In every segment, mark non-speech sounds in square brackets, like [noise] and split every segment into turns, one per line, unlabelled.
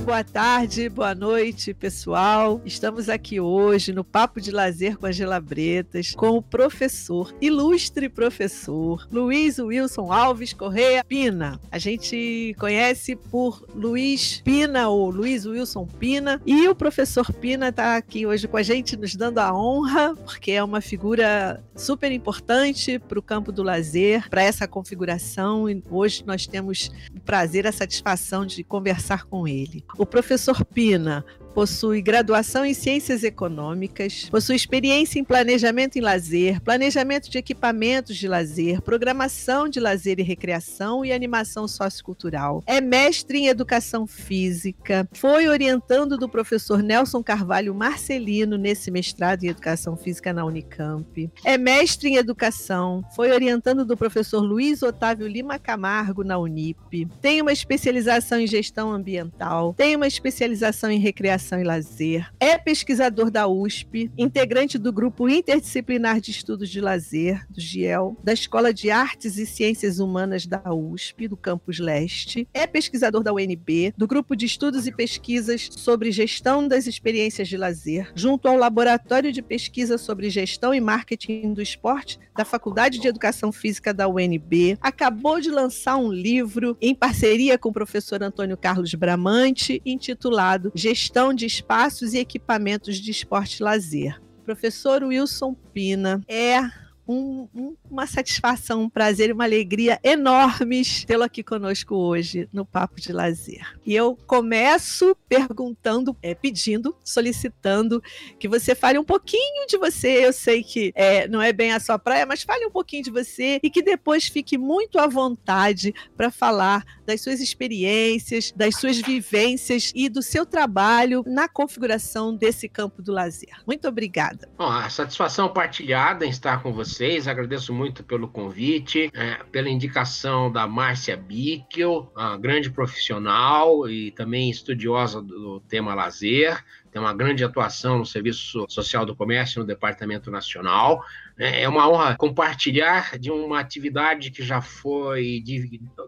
boa tarde, boa noite, pessoal. Estamos aqui hoje no Papo de Lazer com Angela Bretas, com o professor, ilustre professor, Luiz Wilson Alves Correia Pina. A gente conhece por Luiz Pina ou Luiz Wilson Pina. E o professor Pina está aqui hoje com a gente, nos dando a honra, porque é uma figura super importante para o campo do lazer, para essa configuração. E hoje nós temos o prazer, a satisfação de conversar com ele. O professor Pina possui graduação em Ciências Econômicas, possui experiência em planejamento em lazer, planejamento de equipamentos de lazer, programação de lazer e recreação e animação sociocultural. É mestre em Educação Física, foi orientando do professor Nelson Carvalho Marcelino nesse mestrado em Educação Física na Unicamp. É mestre em Educação, foi orientando do professor Luiz Otávio Lima Camargo na Unip. Tem uma especialização em Gestão Ambiental, tem uma especialização em Recreação Recreação e Lazer, é pesquisador da USP, integrante do Grupo Interdisciplinar de Estudos de Lazer, do GIEL, da Escola de Artes e Ciências Humanas da USP, do Campus Leste, é pesquisador da UNB, do Grupo de Estudos e Pesquisas sobre Gestão das Experiências de Lazer, junto ao Laboratório de Pesquisa sobre Gestão e Marketing do Esporte da Faculdade de Educação Física da UNB, acabou de lançar um livro em parceria com o professor Antônio Carlos Bramante, intitulado Gestão de espaços e equipamentos de esporte e lazer. Professor Wilson Pina é um, um, uma satisfação, um prazer e uma alegria enormes tê-lo aqui conosco hoje no Papo de Lazer. E eu começo perguntando, é, pedindo, solicitando que você fale um pouquinho de você. Eu sei que é, não é bem a sua praia, mas fale um pouquinho de você e que depois fique muito à vontade para falar das suas experiências, das suas vivências e do seu trabalho na configuração desse campo do lazer. Muito obrigada.
Bom, a satisfação partilhada em estar com vocês. Agradeço muito pelo convite, é, pela indicação da Márcia Bickel, uma grande profissional e também estudiosa do tema lazer tem uma grande atuação no Serviço Social do Comércio no Departamento Nacional. É, é uma honra compartilhar de uma atividade que já foi,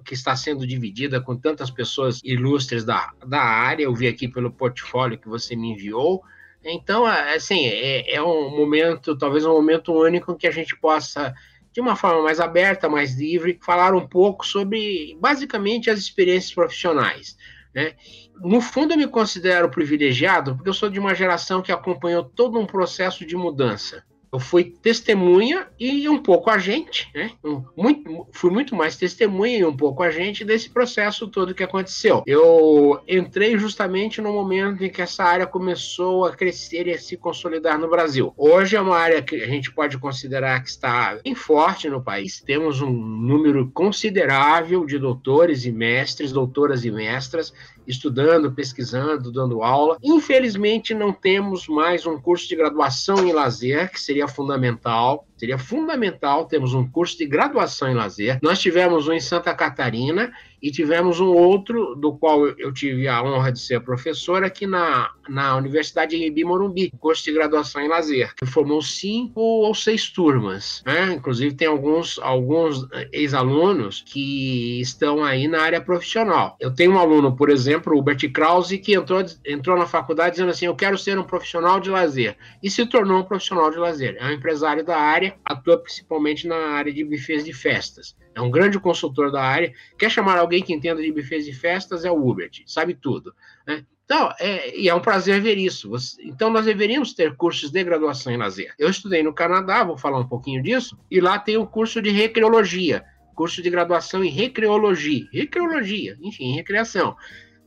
que está sendo dividida com tantas pessoas ilustres da, da área. Eu vi aqui pelo portfólio que você me enviou. Então, é, assim, é, é um momento, talvez um momento único que a gente possa de uma forma mais aberta, mais livre, falar um pouco sobre, basicamente, as experiências profissionais. Né? No fundo, eu me considero privilegiado porque eu sou de uma geração que acompanhou todo um processo de mudança eu fui testemunha e um pouco agente, né? Muito, fui muito mais testemunha e um pouco agente desse processo todo que aconteceu. Eu entrei justamente no momento em que essa área começou a crescer e a se consolidar no Brasil. Hoje é uma área que a gente pode considerar que está bem forte no país. Temos um número considerável de doutores e mestres, doutoras e mestras estudando, pesquisando, dando aula. Infelizmente, não temos mais um curso de graduação em lazer, que seria fundamental. Seria fundamental termos um curso de graduação em lazer. Nós tivemos um em Santa Catarina e tivemos um outro, do qual eu tive a honra de ser professor, aqui na, na Universidade de Morumbi, curso de graduação em lazer, que formou cinco ou seis turmas. Né? Inclusive, tem alguns, alguns ex-alunos que estão aí na área profissional. Eu tenho um aluno, por exemplo, o Bert Krause, que entrou, entrou na faculdade dizendo assim: Eu quero ser um profissional de lazer, e se tornou um profissional de lazer. É um empresário da área, atua principalmente na área de bufês de festas é um grande consultor da área. Quer chamar alguém que entenda de bufês e festas? É o Hubert, sabe tudo. Né? Então, é, e é um prazer ver isso. Então, nós deveríamos ter cursos de graduação em lazer. Eu estudei no Canadá, vou falar um pouquinho disso, e lá tem o curso de recreologia, curso de graduação em recreologia, recreologia, enfim, recreação.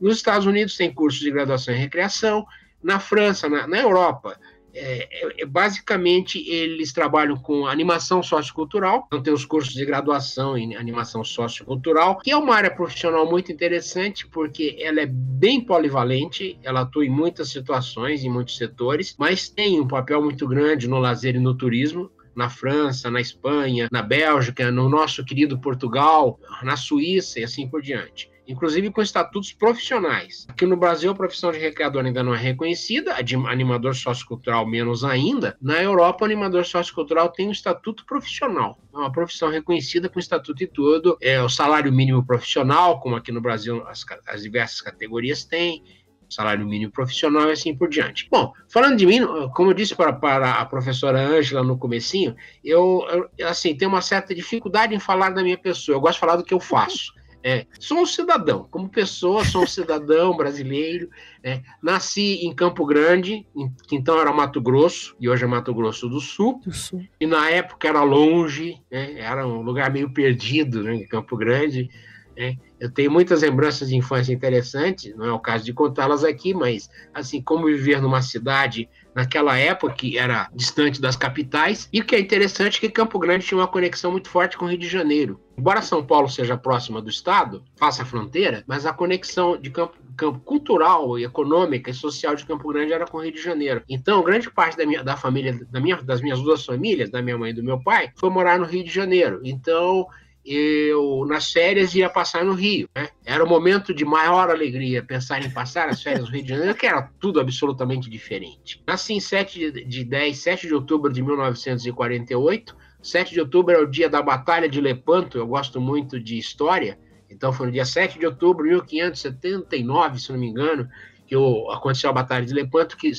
Nos Estados Unidos tem curso de graduação em recreação, na França, na, na Europa, é, é, basicamente, eles trabalham com animação sociocultural, então tem os cursos de graduação em animação sociocultural, que é uma área profissional muito interessante, porque ela é bem polivalente, ela atua em muitas situações, em muitos setores, mas tem um papel muito grande no lazer e no turismo, na França, na Espanha, na Bélgica, no nosso querido Portugal, na Suíça e assim por diante inclusive com estatutos profissionais. Aqui no Brasil, a profissão de recreador ainda não é reconhecida, a de animador sociocultural menos ainda. Na Europa, o animador sociocultural tem um estatuto profissional, é uma profissão reconhecida com estatuto e tudo. É o salário mínimo profissional, como aqui no Brasil as, as diversas categorias têm salário mínimo profissional e assim por diante. Bom, falando de mim, como eu disse para, para a professora Ângela no comecinho, eu, eu, assim, tenho uma certa dificuldade em falar da minha pessoa, eu gosto de falar do que eu faço. É, sou um cidadão, como pessoa, sou um cidadão brasileiro. É, nasci em Campo Grande, em, que então era Mato Grosso, e hoje é Mato Grosso do Sul. Do Sul. E na época era longe, né, era um lugar meio perdido, né, em Campo Grande. Né. Eu tenho muitas lembranças de infância interessantes, não é o caso de contá-las aqui, mas assim como viver numa cidade naquela época que era distante das capitais. E o que é interessante é que Campo Grande tinha uma conexão muito forte com o Rio de Janeiro. Embora São Paulo seja próxima do estado, faça fronteira, mas a conexão de campo, campo cultural, econômica e social de Campo Grande era com o Rio de Janeiro. Então, grande parte da minha da família, da minha, das minhas duas famílias, da minha mãe e do meu pai, foi morar no Rio de Janeiro. Então, eu nas férias ia passar no Rio. Né? Era o momento de maior alegria pensar em passar as férias no Rio de Janeiro, que era tudo absolutamente diferente. Nasci em 7 de, de 10, 7 de outubro de 1948. 7 de outubro é o dia da Batalha de Lepanto, eu gosto muito de história, então foi no dia 7 de outubro de 1579, se não me engano, que aconteceu a Batalha de Lepanto, que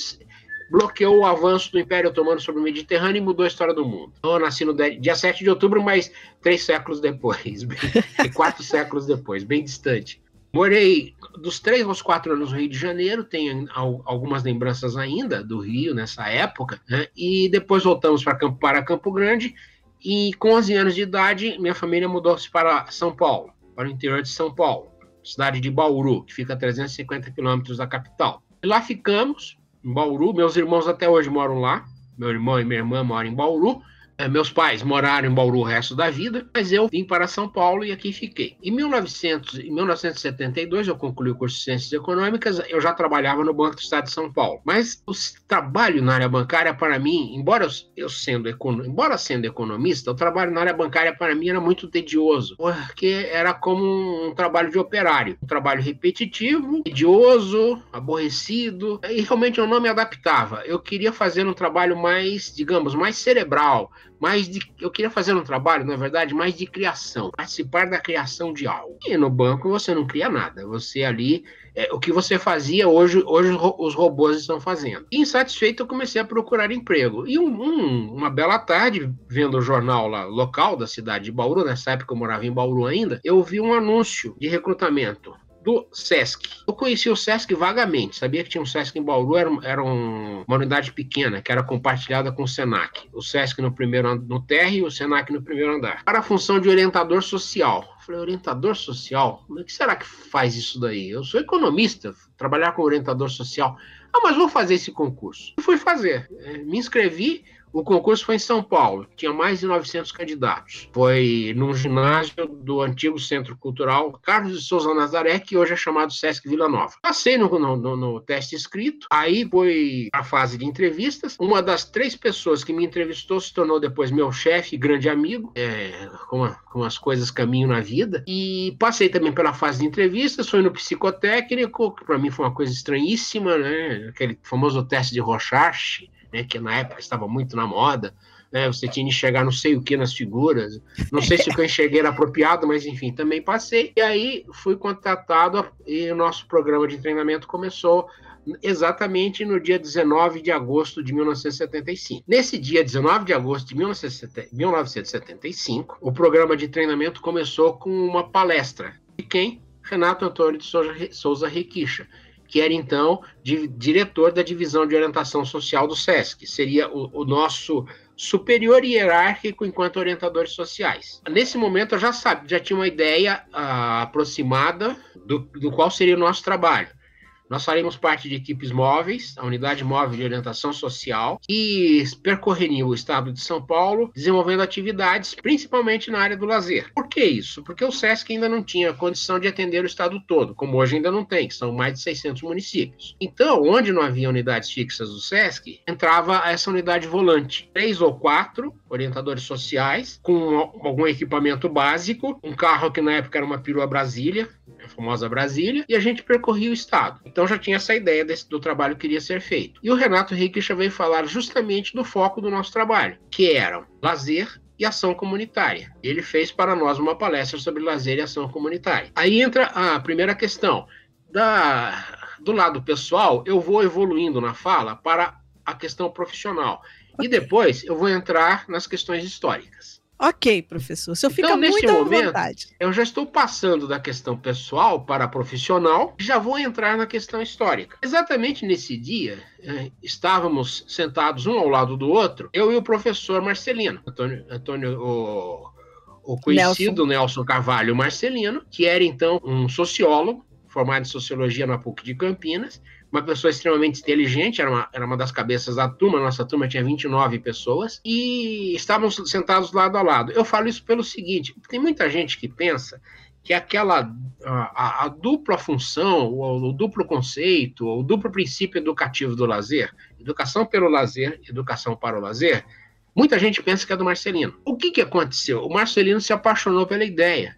bloqueou o avanço do Império Otomano sobre o Mediterrâneo e mudou a história do mundo. Então, eu nasci no dia 7 de outubro, mas três séculos depois, [laughs] bem, quatro [laughs] séculos depois, bem distante. Morei dos três aos quatro anos no Rio de Janeiro, tenho algumas lembranças ainda do Rio nessa época, né? e depois voltamos para Campo, para Campo Grande, e com 11 anos de idade, minha família mudou-se para São Paulo, para o interior de São Paulo, cidade de Bauru, que fica a 350 quilômetros da capital. E lá ficamos, em Bauru. Meus irmãos até hoje moram lá. Meu irmão e minha irmã moram em Bauru. É, meus pais moraram em Bauru o resto da vida, mas eu vim para São Paulo e aqui fiquei. Em, 1900, em 1972, eu concluí o curso de Ciências Econômicas, eu já trabalhava no Banco do Estado de São Paulo. Mas o trabalho na área bancária, para mim, embora eu sendo, embora sendo economista, o trabalho na área bancária, para mim, era muito tedioso, porque era como um trabalho de operário. Um trabalho repetitivo, tedioso, aborrecido, e realmente eu não me adaptava. Eu queria fazer um trabalho mais, digamos, mais cerebral, mais de. Eu queria fazer um trabalho, na verdade, mais de criação, participar da criação de algo. E no banco você não cria nada. Você ali. É, o que você fazia hoje, hoje os robôs estão fazendo. Insatisfeito, eu comecei a procurar emprego. E um, um, uma bela tarde, vendo o jornal lá, local da cidade de Bauru, nessa época eu morava em Bauru ainda, eu vi um anúncio de recrutamento do SESC. Eu conheci o SESC vagamente, sabia que tinha um SESC em Bauru, era, era um, uma unidade pequena, que era compartilhada com o SENAC. O SESC no primeiro no térreo e o SENAC no primeiro andar. Para a função de orientador social. Falei, orientador social? O que será que faz isso daí? Eu sou economista, trabalhar com orientador social. Ah, mas vou fazer esse concurso. Fui fazer. É, me inscrevi, o concurso foi em São Paulo, tinha mais de 900 candidatos. Foi num ginásio do antigo Centro Cultural Carlos de Souza Nazaré, que hoje é chamado Sesc Vila Nova. Passei no, no, no teste escrito, aí foi a fase de entrevistas. Uma das três pessoas que me entrevistou se tornou depois meu chefe, grande amigo, é, como, a, como as coisas caminham na vida. E passei também pela fase de entrevistas, fui no psicotécnico, que para mim foi uma coisa estranhíssima, né? Aquele famoso teste de Rorschach né, que na época estava muito na moda. Né, você tinha de enxergar não sei o que nas figuras. Não sei se o que eu enxerguei era apropriado, mas enfim, também passei. E aí fui contratado e o nosso programa de treinamento começou exatamente no dia 19 de agosto de 1975. Nesse dia 19 de agosto de 1975, o programa de treinamento começou com uma palestra de quem? Renato Antônio de Souza, Souza que era então diretor da divisão de orientação social do SESC, seria o, o, nosso superior hierárquico enquanto orientadores sociais. Nesse momento eu já sabia, já tinha uma ideia uh, aproximada do, do qual seria o nosso trabalho. Nós faremos parte de equipes móveis, a unidade móvel de orientação social, que percorreria o estado de São Paulo, desenvolvendo atividades principalmente na área do lazer. Por que isso? Porque o SESC ainda não tinha condição de atender o estado todo, como hoje ainda não tem, que são mais de 600 municípios. Então, onde não havia unidades fixas do SESC, entrava essa unidade volante, três ou quatro orientadores sociais, com algum equipamento básico, um carro que na época era uma perua Brasília, a famosa Brasília, e a gente percorria o estado. Então já tinha essa ideia desse, do trabalho que iria ser feito. E o Renato Riquicha veio falar justamente do foco do nosso trabalho, que eram lazer e ação comunitária. Ele fez para nós uma palestra sobre lazer e ação comunitária. Aí entra a primeira questão da do lado pessoal, eu vou evoluindo na fala para a questão profissional. E depois eu vou entrar nas questões históricas.
Ok, professor. O senhor fica então, neste muito momento, vontade.
Eu já estou passando da questão pessoal para a profissional, já vou entrar na questão histórica. Exatamente nesse dia, eh, estávamos sentados um ao lado do outro, eu e o professor Marcelino, Antônio, Antônio o, o conhecido Nelson. Nelson Carvalho Marcelino, que era então um sociólogo, formado em sociologia na PUC de Campinas, uma pessoa extremamente inteligente, era uma, era uma das cabeças da turma, nossa turma tinha 29 pessoas, e estávamos sentados lado a lado. Eu falo isso pelo seguinte: tem muita gente que pensa que aquela a, a dupla função, o, o, duplo conceito, o duplo princípio educativo do lazer, educação pelo lazer, educação para o lazer, muita gente pensa que é do Marcelino. O que, que aconteceu? O Marcelino se apaixonou pela ideia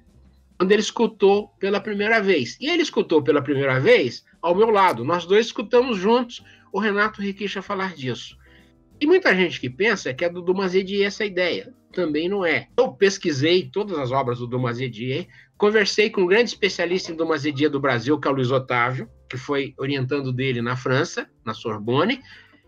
quando ele escutou pela primeira vez. E ele escutou pela primeira vez ao meu lado. Nós dois escutamos juntos o Renato Riquicha falar disso. E muita gente que pensa que é do Dumas Edier essa ideia. Também não é. Eu pesquisei todas as obras do Dumas Edier, conversei com um grande especialista em Dumas Edier do Brasil, que é o Luiz Otávio, que foi orientando dele na França, na Sorbonne.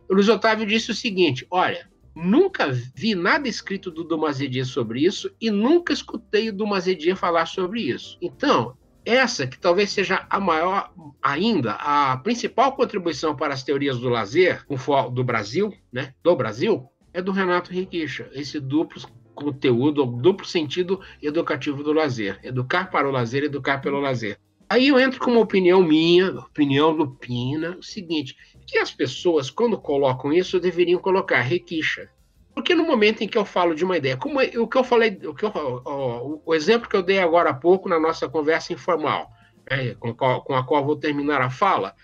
O Luiz Otávio disse o seguinte: olha, nunca vi nada escrito do Dumas Edier sobre isso e nunca escutei o Dumas Edier falar sobre isso. Então, essa, que talvez seja a maior ainda, a principal contribuição para as teorias do lazer do Brasil, né, do Brasil, é do Renato Riquicha, esse duplo conteúdo, duplo sentido educativo do lazer. Educar para o lazer, educar pelo lazer. Aí eu entro com uma opinião minha, opinião do Pina, o seguinte, que as pessoas, quando colocam isso, deveriam colocar Riquicha, porque no momento em que eu falo de uma ideia, como é, o que eu falei, o, que eu, o, o exemplo que eu dei agora há pouco na nossa conversa informal, né, com, com, a qual vou terminar a fala,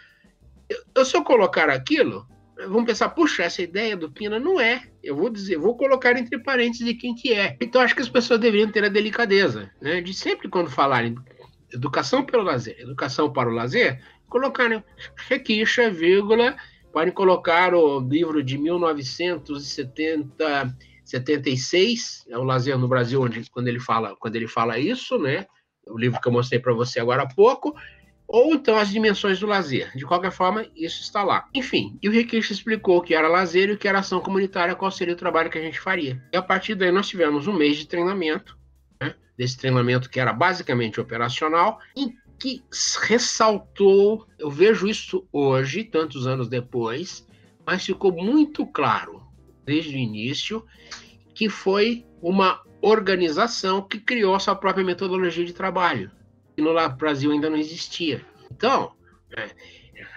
eu, se eu colocar aquilo, vamos pensar, puxa, essa ideia do Pina não é. Eu vou dizer, vou colocar entre parênteses de quem que é. Então acho que as pessoas deveriam ter a delicadeza, né, de sempre quando falarem educação pelo lazer, educação para o lazer, colocarem requixa, vírgula, Podem colocar o livro de 1976, é o Lazer no Brasil, onde, quando, ele fala, quando ele fala isso, né? O livro que eu mostrei para você agora há pouco, ou então as dimensões do lazer. De qualquer forma, isso está lá. Enfim, e o Riquish explicou o que era lazer e o que era ação comunitária, qual seria o trabalho que a gente faria. E a partir daí nós tivemos um mês de treinamento, né? desse treinamento que era basicamente operacional, em que ressaltou, eu vejo isso hoje, tantos anos depois, mas ficou muito claro desde o início que foi uma organização que criou sua própria metodologia de trabalho, que no Brasil ainda não existia. Então, é,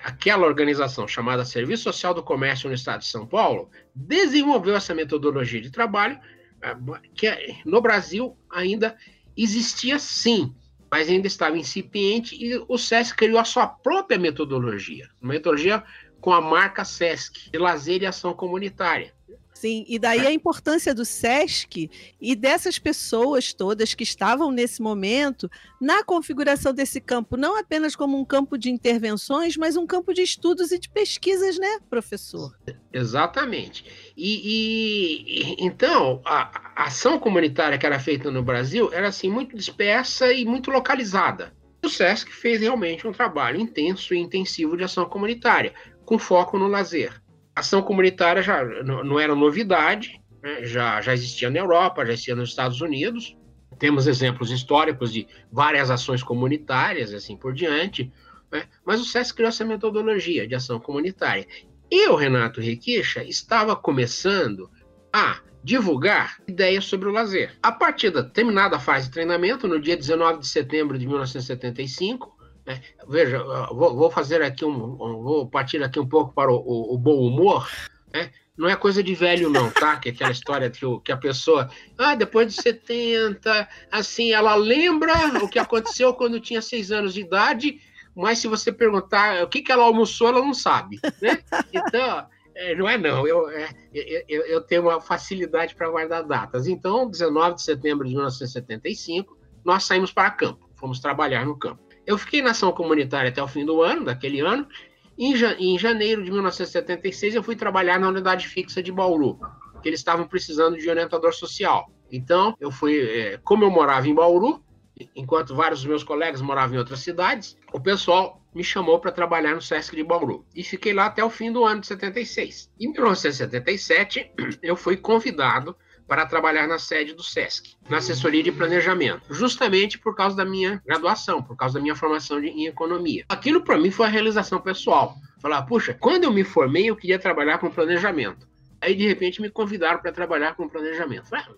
aquela organização chamada Serviço Social do Comércio no Estado de São Paulo desenvolveu essa metodologia de trabalho é, que no Brasil ainda existia sim, mas ainda estava incipiente e o SESC criou a sua própria metodologia, uma metodologia com a marca SESC, de lazer e ação comunitária.
Sim, e daí a importância do SESC e dessas pessoas todas que estavam nesse momento na configuração desse campo, não apenas como um campo de intervenções, mas um campo de estudos e de pesquisas, né, professor?
Exatamente. E, e então, a, a ação comunitária que era feita no Brasil era assim muito dispersa e muito localizada. O SESC fez realmente um trabalho intenso e intensivo de ação comunitária, com foco no lazer ação comunitária já não era novidade, né? já, já existia na Europa, já existia nos Estados Unidos. Temos exemplos históricos de várias ações comunitárias, assim por diante. Né? Mas o SESC criou essa metodologia de ação comunitária. E o Renato Requicha estava começando a divulgar ideias sobre o lazer. A partir da terminada fase de treinamento, no dia 19 de setembro de 1975, né? Veja, vou, vou, fazer aqui um, vou partir aqui um pouco para o, o, o bom humor. Né? Não é coisa de velho, não, tá? Que é aquela história que, o, que a pessoa, ah, depois de 70, assim, ela lembra o que aconteceu quando tinha seis anos de idade, mas se você perguntar o que, que ela almoçou, ela não sabe, né? Então, é, não é não, eu, é, eu, eu tenho uma facilidade para guardar datas. Então, 19 de setembro de 1975, nós saímos para campo, fomos trabalhar no campo. Eu fiquei na ação comunitária até o fim do ano, daquele ano. Em, em janeiro de 1976, eu fui trabalhar na unidade fixa de Bauru, que eles estavam precisando de orientador social. Então, eu fui, é, como eu morava em Bauru, enquanto vários dos meus colegas moravam em outras cidades, o pessoal me chamou para trabalhar no SESC de Bauru. E fiquei lá até o fim do ano de 76. Em 1977, [clears throat] eu fui convidado para trabalhar na sede do SESC, na assessoria de planejamento, justamente por causa da minha graduação, por causa da minha formação em economia. Aquilo para mim foi a realização pessoal. Falar, puxa, quando eu me formei, eu queria trabalhar com planejamento. Aí, de repente, me convidaram para trabalhar com planejamento. Falei, ah,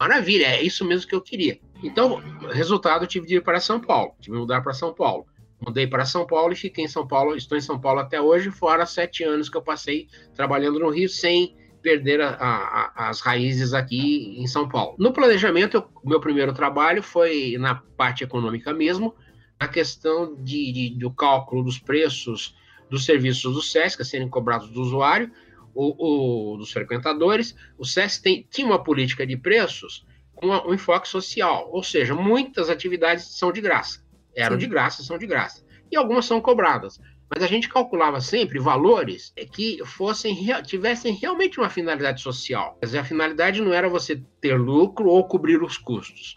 maravilha, é isso mesmo que eu queria. Então, resultado, tive de ir para São Paulo, tive de mudar para São Paulo. Mudei para São Paulo e fiquei em São Paulo, estou em São Paulo até hoje, fora sete anos que eu passei trabalhando no Rio sem perder a, a, as raízes aqui em São Paulo. No planejamento, o meu primeiro trabalho foi na parte econômica mesmo, a questão de, de, do cálculo dos preços dos serviços do SESC a serem cobrados do usuário, ou, dos frequentadores. O SESC tem, tinha uma política de preços com um enfoque social, ou seja, muitas atividades são de graça. Eram Sim. de graça, são de graça. E algumas são cobradas. Mas a gente calculava sempre valores que fossem tivessem realmente uma finalidade social. Quer dizer, a finalidade não era você ter lucro ou cobrir os custos.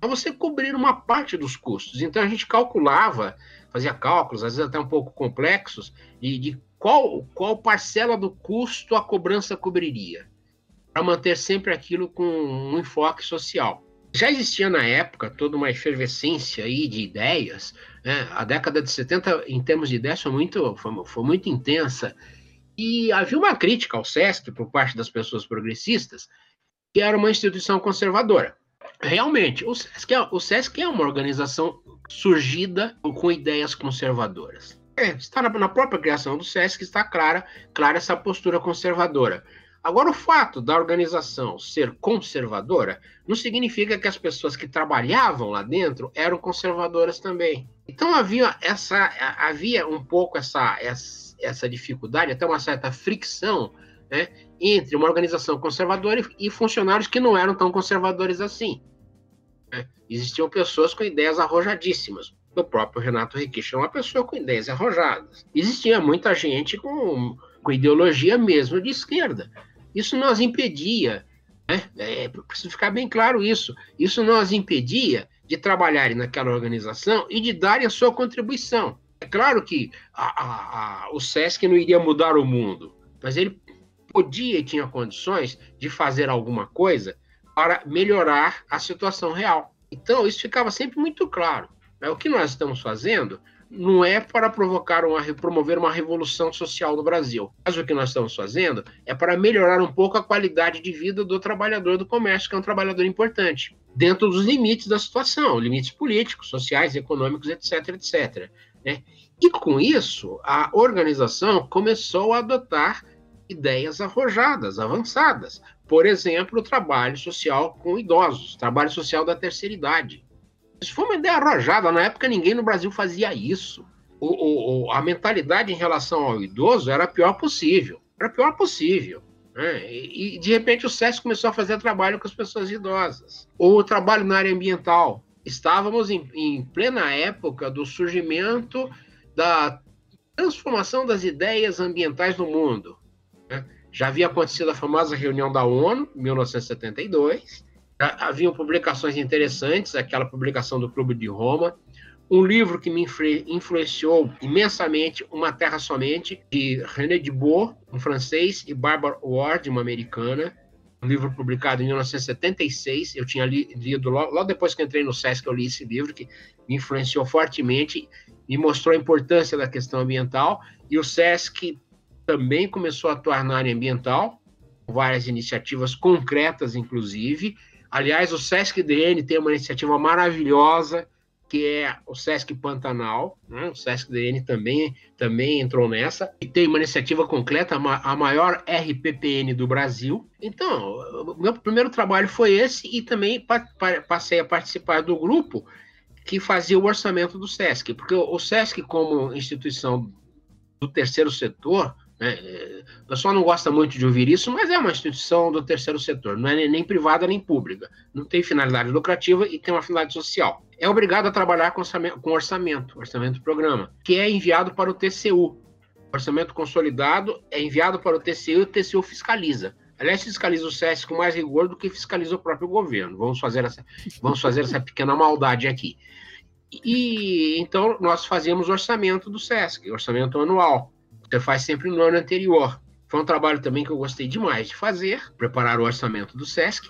É você cobrir uma parte dos custos. Então a gente calculava, fazia cálculos, às vezes até um pouco complexos, de, de qual, qual parcela do custo a cobrança cobriria, para manter sempre aquilo com um enfoque social. Já existia na época toda uma efervescência aí de ideias. Né? A década de 70, em termos de ideias, foi muito, foi, foi muito intensa. E havia uma crítica ao SESC por parte das pessoas progressistas, que era uma instituição conservadora. Realmente, o SESC é, o SESC é uma organização surgida com ideias conservadoras. É, está na, na, própria criação do SESC está clara, clara essa postura conservadora. Agora, o fato da organização ser conservadora não significa que as pessoas que trabalhavam lá dentro eram conservadoras também. Então havia essa havia um pouco essa, essa, essa dificuldade, até uma certa fricção né, entre uma organização conservadora e, funcionários que não eram tão conservadores assim. Né? Existiam pessoas com ideias arrojadíssimas. O próprio Renato Requicha é uma pessoa com ideias arrojadas. Existia muita gente com, com ideologia mesmo de esquerda. Isso as impedia, né? é, preciso ficar bem claro isso, isso as impedia de trabalharem naquela organização e de darem a sua contribuição. É claro que a, a, a, o SESC não iria mudar o mundo, mas ele podia e tinha condições de fazer alguma coisa para melhorar a situação real. Então, isso ficava sempre muito claro. Né? O que nós estamos fazendo não é para provocar uma, promover uma revolução social no Brasil. Mas o que nós estamos fazendo é para melhorar um pouco a qualidade de vida do trabalhador do comércio, que é um trabalhador importante, dentro dos limites da situação, limites políticos, sociais, econômicos, etc, etc. Né? E com isso, a organização começou a adotar ideias arrojadas, avançadas. Por exemplo, o trabalho social com idosos, trabalho social da terceira idade. Isso foi uma ideia arrojada. Na época, ninguém no Brasil fazia isso. O, o, a mentalidade em relação ao idoso era a pior possível. Era a pior possível. Né? E, e, de repente, o SESC começou a fazer trabalho com as pessoas idosas. Ou o trabalho na área ambiental. Estávamos em, em plena época do surgimento da transformação das ideias ambientais no mundo. Né? Já havia acontecido a famosa reunião da ONU, em 1972, haviam publicações interessantes, aquela publicação do Clube de Roma, um livro que me influenciou imensamente, Uma Terra Somente, de René Dubos, um francês, e Barbara Ward, uma americana, um livro publicado em 1976, eu tinha lido logo, logo depois que entrei no SESC, eu li esse livro, que me influenciou fortemente, me mostrou a importância da questão ambiental, e o SESC também começou a atuar na área ambiental, várias iniciativas concretas, inclusive, Aliás, o Sesc DN tem uma iniciativa maravilhosa, que é o Sesc Pantanal. Né? O Sesc DN também, também entrou nessa. E tem uma iniciativa concreta, a maior RPPN do Brasil. Então, meu primeiro trabalho foi esse e também passei a participar do grupo que fazia o orçamento do SESC, porque o SESC, como instituição do terceiro setor, né? O pessoal não gosta muito de ouvir isso, mas é uma instituição do terceiro setor, não é nem privada nem pública. Não tem finalidade lucrativa e tem uma finalidade social. É obrigado a trabalhar com orçamento, com orçamento, orçamento programa, que é enviado para o TCU. Orçamento consolidado é enviado para o TCU e o TCU fiscaliza. Aliás, fiscaliza o SESC com mais rigor do que fiscaliza o próprio governo. Vamos fazer essa, vamos fazer essa pequena maldade aqui. E então nós fazíamos orçamento do SESC, orçamento anual. Faz sempre no ano anterior. Foi um trabalho também que eu gostei demais de fazer, preparar o orçamento do SESC.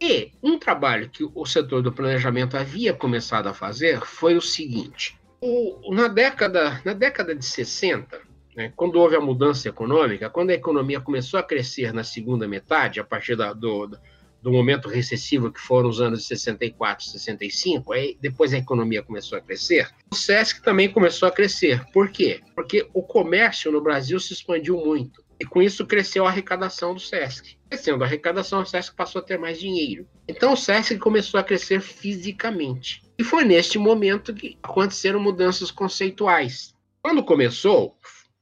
E um trabalho que o setor do planejamento havia começado a fazer foi o seguinte: o, na, década, na década de 60, né, quando houve a mudança econômica, quando a economia começou a crescer na segunda metade, a partir da, do, do momento recessivo que foram os anos de 64, 65, aí depois a economia começou a crescer, o SESC também começou a crescer. Por quê? Porque o comércio no Brasil se expandiu muito. E com isso cresceu a arrecadação do SESC. Crescendo a arrecadação, o SESC passou a ter mais dinheiro. Então o SESC começou a crescer fisicamente. E foi neste momento que aconteceram mudanças conceituais. Quando começou,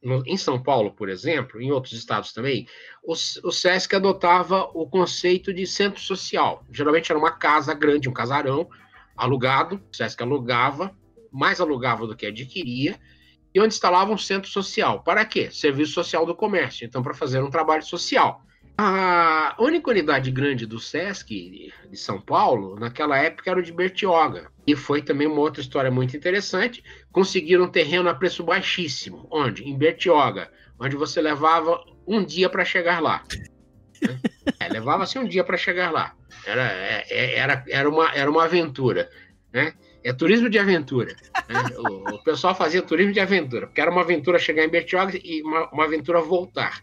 no, em São Paulo, por exemplo, em outros estados também, o, o SESC adotava o conceito de centro social. Geralmente era uma casa grande, um casarão, alugado, o SESC alugava, mais alugava do que adquiria, e onde instalava um centro social. Para quê? Serviço social do comércio, então para fazer um trabalho social. A única unidade grande do SESC de São Paulo, naquela época, era o de Bertioga. E foi também uma outra história muito interessante. Conseguiram um terreno a preço baixíssimo. Onde? Em Bertioga, onde você levava um dia para chegar lá. É, Levava-se um dia para chegar lá. Era, é, é, era, era, uma, era uma aventura. Né? É turismo de aventura. Né? O, o, pessoal fazia turismo de aventura, porque era uma aventura chegar em Bertioga e uma, uma aventura voltar.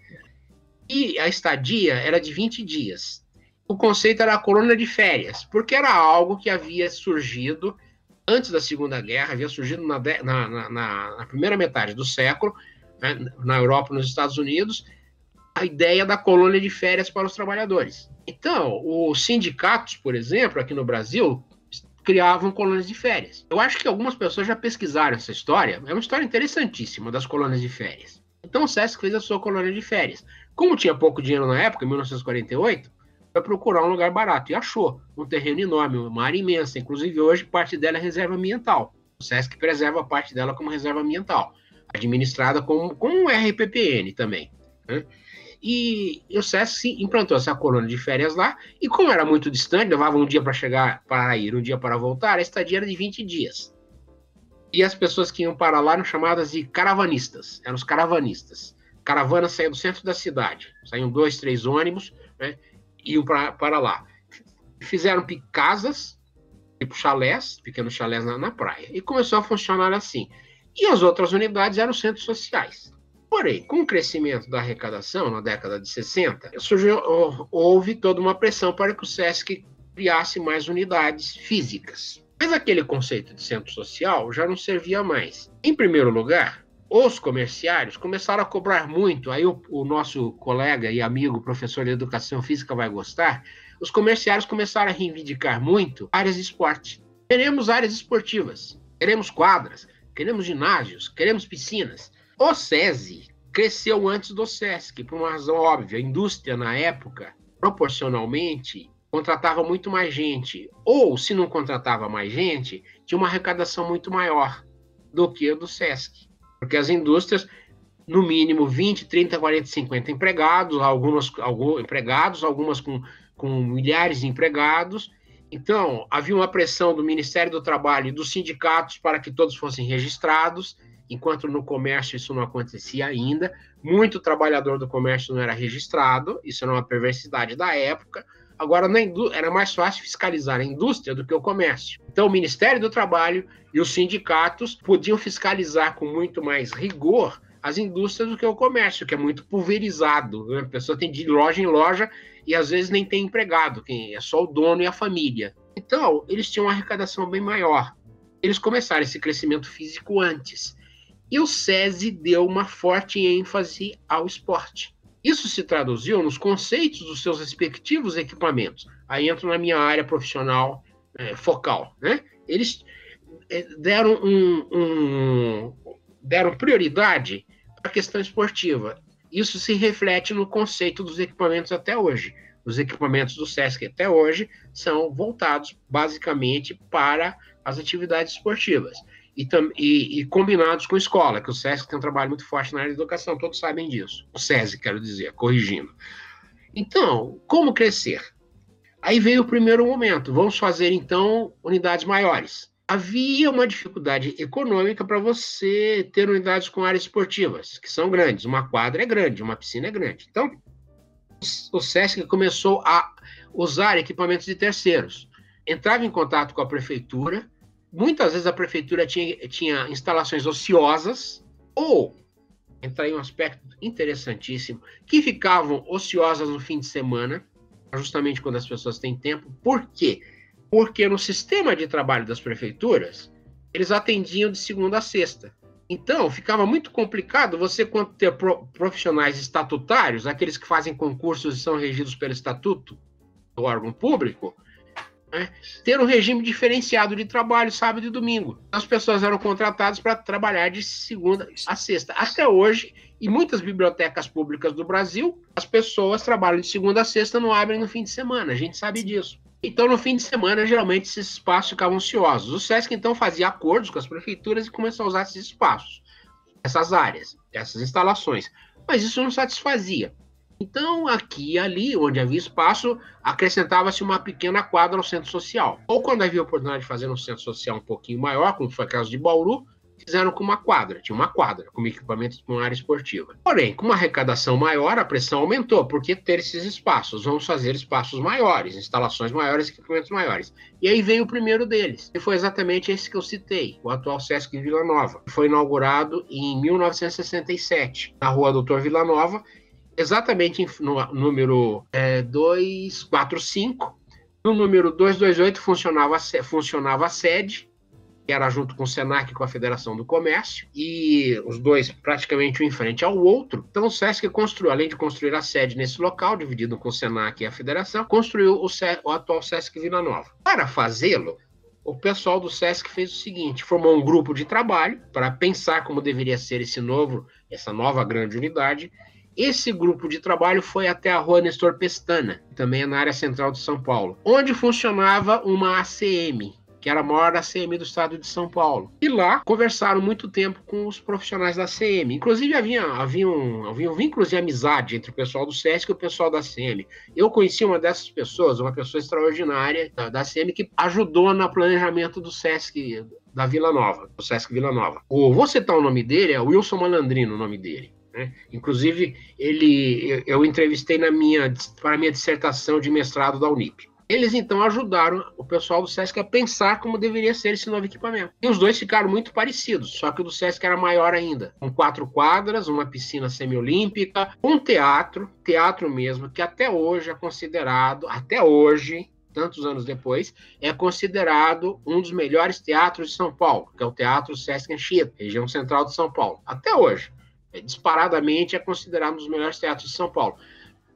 E a estadia era de 20 dias. O conceito era a colônia de férias, porque era algo que havia surgido antes da Segunda Guerra, havia surgido na, na, na, na primeira metade do século, né, na Europa e nos Estados Unidos, a ideia da colônia de férias para os trabalhadores. Então, os sindicatos, por exemplo, aqui no Brasil, criavam colônias de férias. Eu acho que algumas pessoas já pesquisaram essa história, é uma história interessantíssima das colônias de férias. Então, o SESC fez a sua colônia de férias. Como tinha pouco dinheiro na época, em 1948, foi procurar um lugar barato e achou um terreno enorme, uma área imensa. Inclusive, hoje, parte dela é reserva ambiental. O SESC preserva parte dela como reserva ambiental, administrada como, como um RPPN também. Né? E, e o SESC implantou essa colônia de férias lá, e como era muito distante, levava um dia para chegar, para ir, um dia para voltar, a estadia era de 20 dias. E as pessoas que iam para lá eram chamadas de caravanistas, eram os caravanistas caravana saía do centro da cidade. Saíam dois, três ônibus, né? Iam para lá. Fizeram casas, tipo chalés, pequenos chalés na, na praia. E começou a funcionar assim. E as outras unidades eram centros sociais. Porém, com o crescimento da arrecadação na década de 60, surgiu, houve toda uma pressão para que o SESC criasse mais unidades físicas. Mas aquele conceito de centro social já não servia mais. Em primeiro lugar, os comerciários começaram a cobrar muito. Aí o, o, nosso colega e amigo professor de educação física vai gostar. Os comerciários começaram a reivindicar muito áreas de esporte. Queremos áreas esportivas, queremos quadras, queremos ginásios, queremos piscinas. O SESI cresceu antes do SESC, por uma razão óbvia. A indústria, na época, proporcionalmente, contratava muito mais gente. Ou, se não contratava mais gente, tinha uma arrecadação muito maior do que a do SESC. Porque as indústrias, no mínimo 20, 30, 40, 50 empregados, algumas empregados, algumas com, com milhares de empregados. Então, havia uma pressão do Ministério do Trabalho e dos sindicatos para que todos fossem registrados, enquanto no comércio isso não acontecia ainda. Muito trabalhador do comércio não era registrado, isso era uma perversidade da época. Agora, era mais fácil fiscalizar a indústria do que o comércio. Então, o Ministério do Trabalho e os sindicatos podiam fiscalizar com muito mais rigor as indústrias do que o comércio, que é muito pulverizado. Né? A pessoa tem de loja em loja e às vezes nem tem empregado, quem é só o dono e a família. Então, eles tinham uma arrecadação bem maior. Eles começaram esse crescimento físico antes. E o SESI deu uma forte ênfase ao esporte. Isso se traduziu nos conceitos dos seus respectivos equipamentos. Aí entro na minha área profissional é, focal. Né? Eles é, deram, um, um, deram prioridade à questão esportiva. Isso se reflete no conceito dos equipamentos até hoje. Os equipamentos do SESC até hoje são voltados basicamente para as atividades esportivas e, e, e, combinados com escola, que o SESC tem um trabalho muito forte na área de educação, todos sabem disso. O SESI, quero dizer, corrigindo. Então, como crescer? Aí veio o primeiro momento. Vamos fazer então unidades maiores. Havia uma dificuldade econômica para você ter unidades com áreas esportivas, que são grandes. Uma quadra é grande, uma piscina é grande. Então, o SESC começou a usar equipamentos de terceiros. Entrava em contato com a prefeitura. Muitas vezes a prefeitura tinha, tinha instalações ociosas ou entra aí um aspecto interessantíssimo, que ficavam ociosas no fim de semana, justamente quando as pessoas têm tempo. Por quê? Porque no sistema de trabalho das prefeituras, eles atendiam de segunda a sexta. Então, ficava muito complicado você ter profissionais estatutários, aqueles que fazem concursos e são regidos pelo estatuto do órgão público, né, ter um regime diferenciado de trabalho sábado e domingo. As pessoas eram contratadas para trabalhar de segunda a sexta. Até hoje, em muitas bibliotecas públicas do Brasil, as pessoas trabalham de segunda a sexta, não abrem no fim de semana. A gente sabe disso. Então, no fim de semana, geralmente esses espaços ficavam ociosos. O SESC, então, fazia acordos com as prefeituras e começou a usar esses espaços, essas áreas, essas instalações. Mas isso não satisfazia. Então, aqui e ali, onde havia espaço, acrescentava-se uma pequena quadra ao centro social. Ou quando havia oportunidade de fazer um centro social um pouquinho maior, como foi o caso de Bauru, fizeram com uma quadra, tinha uma quadra, com equipamentos com área esportiva. Porém, com uma arrecadação maior, a pressão aumentou, porque ter esses espaços? Vamos fazer espaços maiores, instalações maiores, equipamentos maiores. E aí veio o primeiro deles, e foi exatamente esse que eu citei, o atual Sesc Vila Nova. Foi inaugurado em 1967, na rua Doutor Vila Nova, exatamente no número é, 245. No número 228 funcionava, funcionava a sede, que era junto com o SENAC com a Federação do Comércio, e os dois praticamente um em frente ao outro. Então o SESC construiu, além de construir a sede nesse local, dividido com o SENAC e a Federação, construiu o, o atual SESC Vila Nova. Para fazê-lo, o pessoal do SESC fez o seguinte: formou um grupo de trabalho para pensar como deveria ser esse novo, essa nova grande unidade, esse grupo de trabalho foi até a rua Nestor Pestana, também na área central de São Paulo, onde funcionava uma ACM, que era a maior ACM do estado de São Paulo. E lá conversaram muito tempo com os profissionais da ACM. Inclusive havia, havia, um, havia de amizade entre o pessoal do SESC e o pessoal da ACM. Eu conheci uma dessas pessoas, uma pessoa extraordinária da, da ACM, que ajudou no planejamento do SESC da Vila Nova, do SESC Vila Nova. Vou citar o nome dele, é Wilson Malandrino o nome dele. Né? Inclusive, ele, eu entrevistei na minha, para a minha dissertação de mestrado da Unip. Eles então ajudaram o pessoal do SESC a pensar como deveria ser esse novo equipamento. E os dois ficaram muito parecidos, só que o do SESC era maior ainda. Com quatro quadras, uma piscina semiolímpica, um teatro, teatro mesmo, que até hoje é considerado, até hoje, tantos anos depois, é considerado um dos melhores teatros de São Paulo, que é o Teatro Sesc Anchieta, região central de São Paulo. Até hoje é, disparadamente é considerado um dos melhores teatros de São Paulo,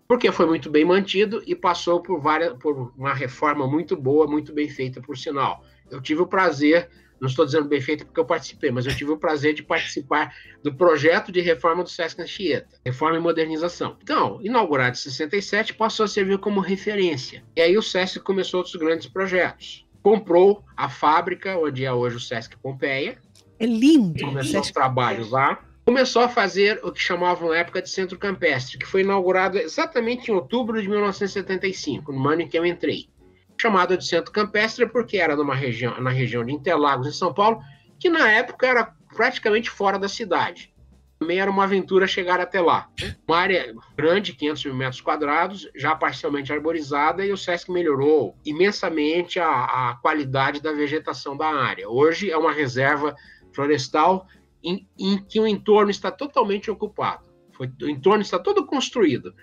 porque foi muito bem mantido e passou por, várias, por uma reforma muito boa, muito bem feita, por sinal. Eu tive o prazer, não estou dizendo bem feita porque eu participei, mas eu tive o prazer de participar do projeto de reforma do Sesc Anchieta, reforma e modernização. Então, inaugurado em 67, passou a servir como referência. E aí o Sesc começou outros grandes projetos. Comprou a fábrica, onde é hoje o Sesc Pompeia.
É lindo.
Começou os trabalhos lá começou a fazer o que chamavam na época de Centro Campestre, que foi inaugurado exatamente em outubro de 1975, no ano em que eu entrei. Chamado de Centro Campestre porque era numa região, na região de Interlagos, em São Paulo, que na época era praticamente fora da cidade. Também era uma aventura chegar até lá. Uma área grande, 500 mil metros quadrados, já parcialmente arborizada, e o SESC melhorou imensamente a, a qualidade da vegetação da área. Hoje é uma reserva florestal em, em que o entorno está totalmente ocupado. Foi, o entorno está todo construído.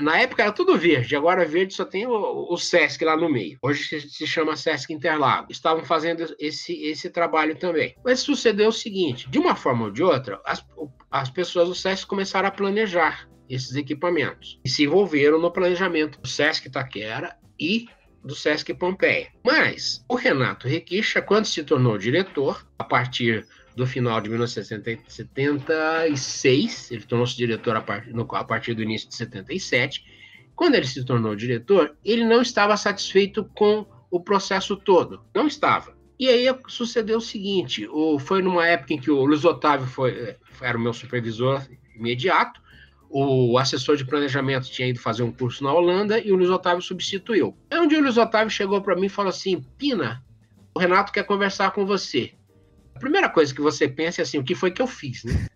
Na época era tudo verde, agora verde só tem o, o Sesc lá no meio. Hoje se, chama Sesc Interlagos. Estavam fazendo esse, esse trabalho também. Mas sucedeu o seguinte: de uma forma ou de outra, as, as pessoas do Sesc começaram a planejar esses equipamentos e se envolveram no planejamento do Sesc Taquera e do Sesc Pompeia. Mas o Renato Requicha, quando se tornou diretor, a partir do final de 1976, ele tornou-se diretor a, part, no, a partir do início de 77. Quando ele se tornou diretor, ele não estava satisfeito com o processo todo, não estava. E aí sucedeu o seguinte: o, foi numa época em que o Luiz Otávio foi, era o meu supervisor imediato, o assessor de planejamento tinha ido fazer um curso na Holanda e o Luiz Otávio substituiu. Um dia o Luiz Otávio chegou para mim e falou assim: Pina, o Renato quer conversar com você. A primeira coisa que você pensa é assim: o que foi que eu fiz, né?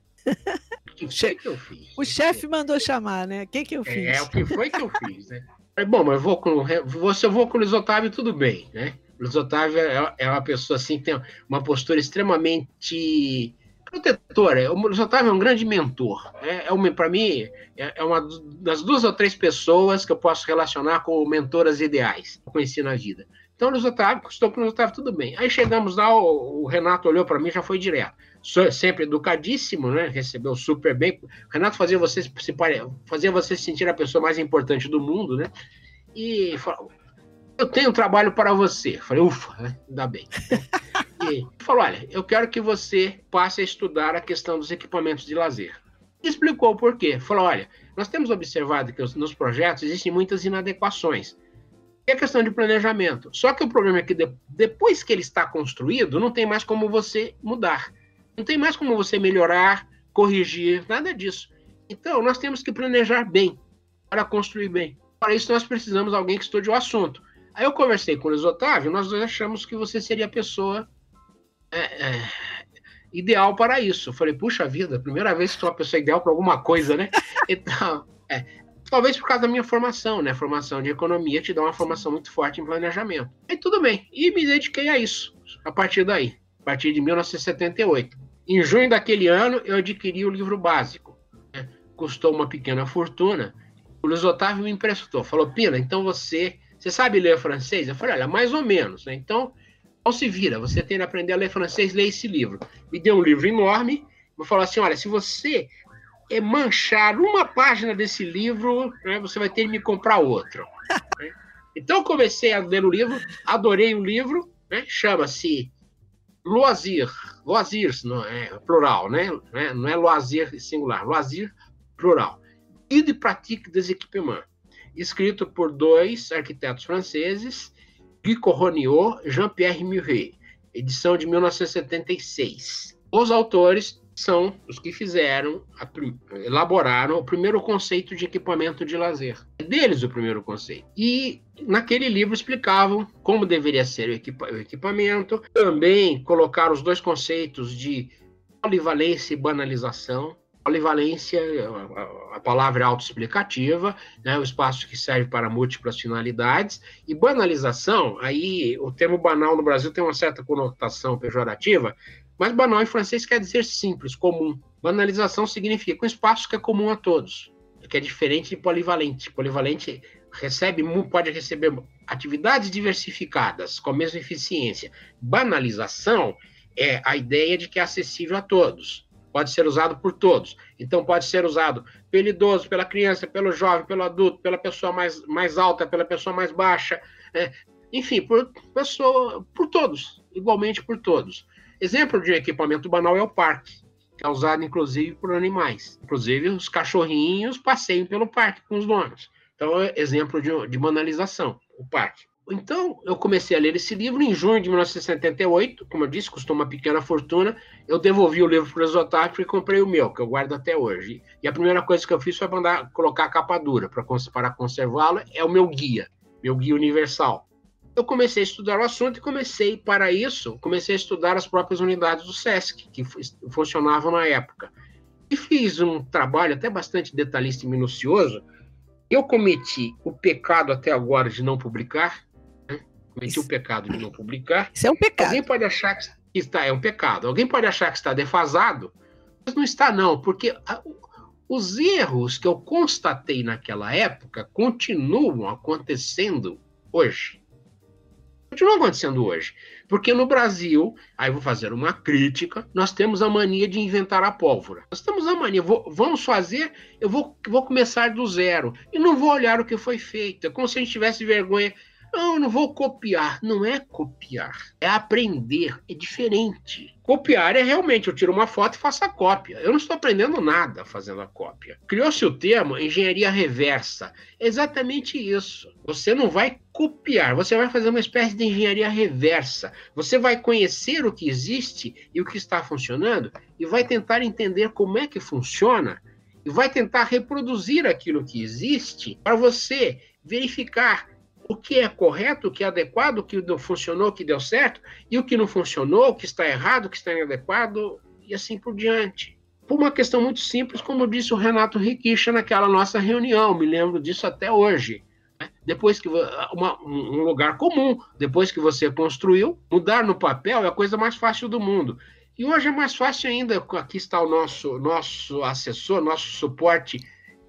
O que foi que eu fiz? O chefe mandou chamar, né? O que, que eu fiz?
É, o que foi que eu fiz, né? Bom, mas eu vou com, se eu vou com o Luiz Otávio, tudo bem, né? O Luiz Otávio é, é uma pessoa assim que tem uma postura extremamente protetora. O Luiz Otávio é um grande mentor. É, é para mim, é, é, uma das duas ou três pessoas que eu posso relacionar com mentoras ideais que eu conheci na vida. Então, Luiz Otávio, estou com o Otávio, tudo bem. Aí chegamos lá, o, o Renato olhou para mim já foi direto. Sou sempre educadíssimo, né? Recebeu super bem. O Renato fazia você se fazia você se sentir a pessoa mais importante do mundo, né? E falou: Eu tenho trabalho para você. falei, ufa, né? ainda bem. [laughs] E falou: olha, eu quero que você passe a estudar a questão dos equipamentos de lazer. Explicou o porquê. Falou: olha, nós temos observado que nos projetos existem muitas inadequações é questão de planejamento. Só que o problema é que de, depois que ele está construído, não tem mais como você mudar. Não tem mais como você melhorar, corrigir, nada disso. Então, nós temos que planejar bem para construir bem. Para isso, nós precisamos de alguém que estude o assunto. Aí eu conversei com o Luiz Otávio, nós dois achamos que você seria a pessoa é, é, ideal para isso. Eu falei, puxa vida, primeira vez que sou uma pessoa ideal para alguma coisa, né? [laughs] Então, é, Talvez por causa da minha formação, né? Formação de economia te dá uma formação muito forte em planejamento. E tudo bem. E me dediquei a isso, a partir daí, a partir de 1978. Em junho daquele ano, eu adquiri o livro básico. Né? Custou uma pequena fortuna. O Luiz Otávio me emprestou. Falou, Pina, então você, você sabe ler francês? Eu falei, olha, mais ou menos. Né? Então, não se vira. Você tem que aprender a ler francês, lê esse livro. Me deu um livro enorme. Me falou assim, olha, se você é manchar uma página desse livro, né, você vai ter que me comprar outro. Né? Então, comecei a ler o livro, adorei o livro, né, chama-se Loisir, Loisirs, não é plural, né? É, não é loisir singular, Loisir plural. Guide pratique des équipements, escrito por dois arquitetos franceses, Guy Coroniot e Jean-Pierre Muret, edição de 1976. Os autores são os que fizeram, a, elaboraram o primeiro conceito de equipamento de lazer. É deles o primeiro conceito. E naquele livro explicavam como deveria ser o, equipa o equipamento, também colocaram os dois conceitos de polivalência e banalização. Polivalência, a, a palavra é autoexplicativa, né, o espaço que serve para múltiplas finalidades, e banalização, aí o termo banal no Brasil tem uma certa conotação pejorativa, mas banal em francês quer dizer simples, comum. Banalização significa um espaço que é comum a todos, que é diferente de polivalente. Polivalente recebe, pode receber atividades diversificadas com a mesma eficiência. Banalização é a ideia de que é acessível a todos. Pode ser usado por todos. Então, pode ser usado pelo idoso, pela criança, pelo jovem, pelo adulto, pela pessoa mais, mais alta, pela pessoa mais baixa. É, enfim, por pessoa, por todos, igualmente por todos. Exemplo de equipamento banal é o parque, que é usado inclusive por animais. Inclusive, os cachorrinhos passeiam pelo parque com os donos. Então, é exemplo de, de banalização, o parque. Então, eu comecei a ler esse livro em junho de 1978. Como eu disse, custou uma pequena fortuna. Eu devolvi o livro para o Exotático e comprei o meu, que eu guardo até hoje. E a primeira coisa que eu fiz foi mandar colocar a capa dura para conservá-lo. É o meu guia, meu guia universal eu comecei a estudar o assunto e comecei, para isso, comecei a estudar as próprias unidades do SESC, que funcionavam na época. E fiz um trabalho até bastante detalhista e minucioso. Eu cometi o pecado até agora de não publicar, né? cometi isso. o pecado de não publicar.
Isso é um pecado.
Alguém pode achar que está, é um pecado. Alguém pode achar que está defasado, mas não está não, porque a, os erros que eu constatei naquela época continuam acontecendo hoje. Continua acontecendo hoje. Porque no Brasil, aí vou fazer uma crítica, nós temos a mania de inventar a pólvora. Nós temos a mania, vou, vamos fazer, eu vou, vou começar do zero. E não vou olhar o que foi feito. É como se a gente tivesse vergonha. Não, não vou copiar. Não é copiar, é aprender. É diferente. Copiar é realmente, eu tiro uma foto e faço a cópia. Eu não estou aprendendo nada fazendo a cópia. Criou-se o termo engenharia reversa. É exatamente isso. Você não vai copiar, você vai fazer uma espécie de engenharia reversa. Você vai conhecer o que existe e o que está funcionando e vai tentar entender como é que funciona e vai tentar reproduzir aquilo que existe para você verificar o que é correto, o que é adequado, o que não funcionou, o que deu certo, e o que não funcionou, o que está errado, o que está inadequado, e assim por diante. Por uma questão muito simples, como disse o Renato Riquicha naquela nossa reunião, me lembro disso até hoje. Né? Depois que uma, um lugar comum, depois que você construiu, mudar no papel é a coisa mais fácil do mundo. E hoje é mais fácil ainda. Aqui está o nosso nosso assessor, nosso suporte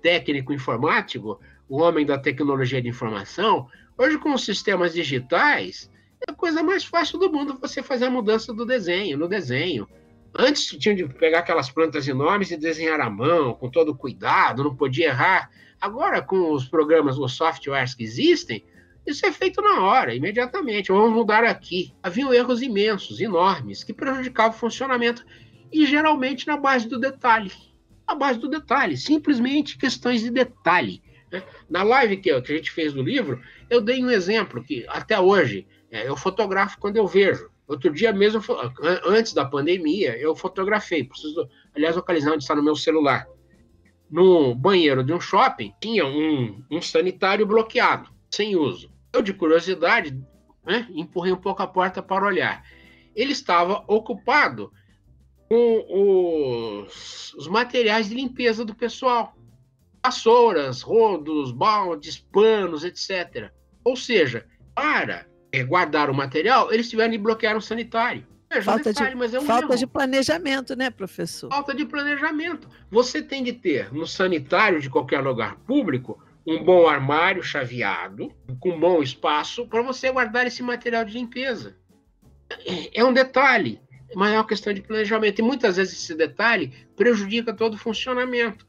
técnico informático, o homem da tecnologia de informação. Hoje, com os sistemas digitais, é a coisa mais fácil do mundo você fazer a mudança do desenho, no desenho. Antes tinha de pegar aquelas plantas enormes e desenhar à mão, com todo cuidado, não podia errar. Agora, com os programas, os softwares que existem, isso é feito na hora, imediatamente. Vamos mudar aqui. Haviam erros imensos, enormes, que prejudicavam o funcionamento, e geralmente na base do detalhe. Na base do detalhe, simplesmente questões de detalhe. Né? Na live que, que a gente fez do livro, eu dei um exemplo que até hoje é, eu fotografo quando eu vejo. Outro dia mesmo, antes da pandemia, eu fotografei. Preciso, aliás, localizar onde está no meu celular. No banheiro de um shopping, tinha um, um sanitário bloqueado, sem uso. Eu, de curiosidade, né, empurrei um pouco a porta para olhar. Ele estava ocupado com os, os materiais de limpeza do pessoal vassouras, rodos, baldes, panos, etc. Ou seja, para guardar o material, eles tiveram de bloquear o sanitário.
É, falta, detalhe, de, é um falta de planejamento, né, professor?
Falta de planejamento. Você tem de ter no sanitário de qualquer lugar público um bom armário chaveado, com bom espaço, para você guardar esse material de limpeza. É, é um detalhe, mas é uma questão de planejamento. E muitas vezes esse detalhe prejudica todo o funcionamento.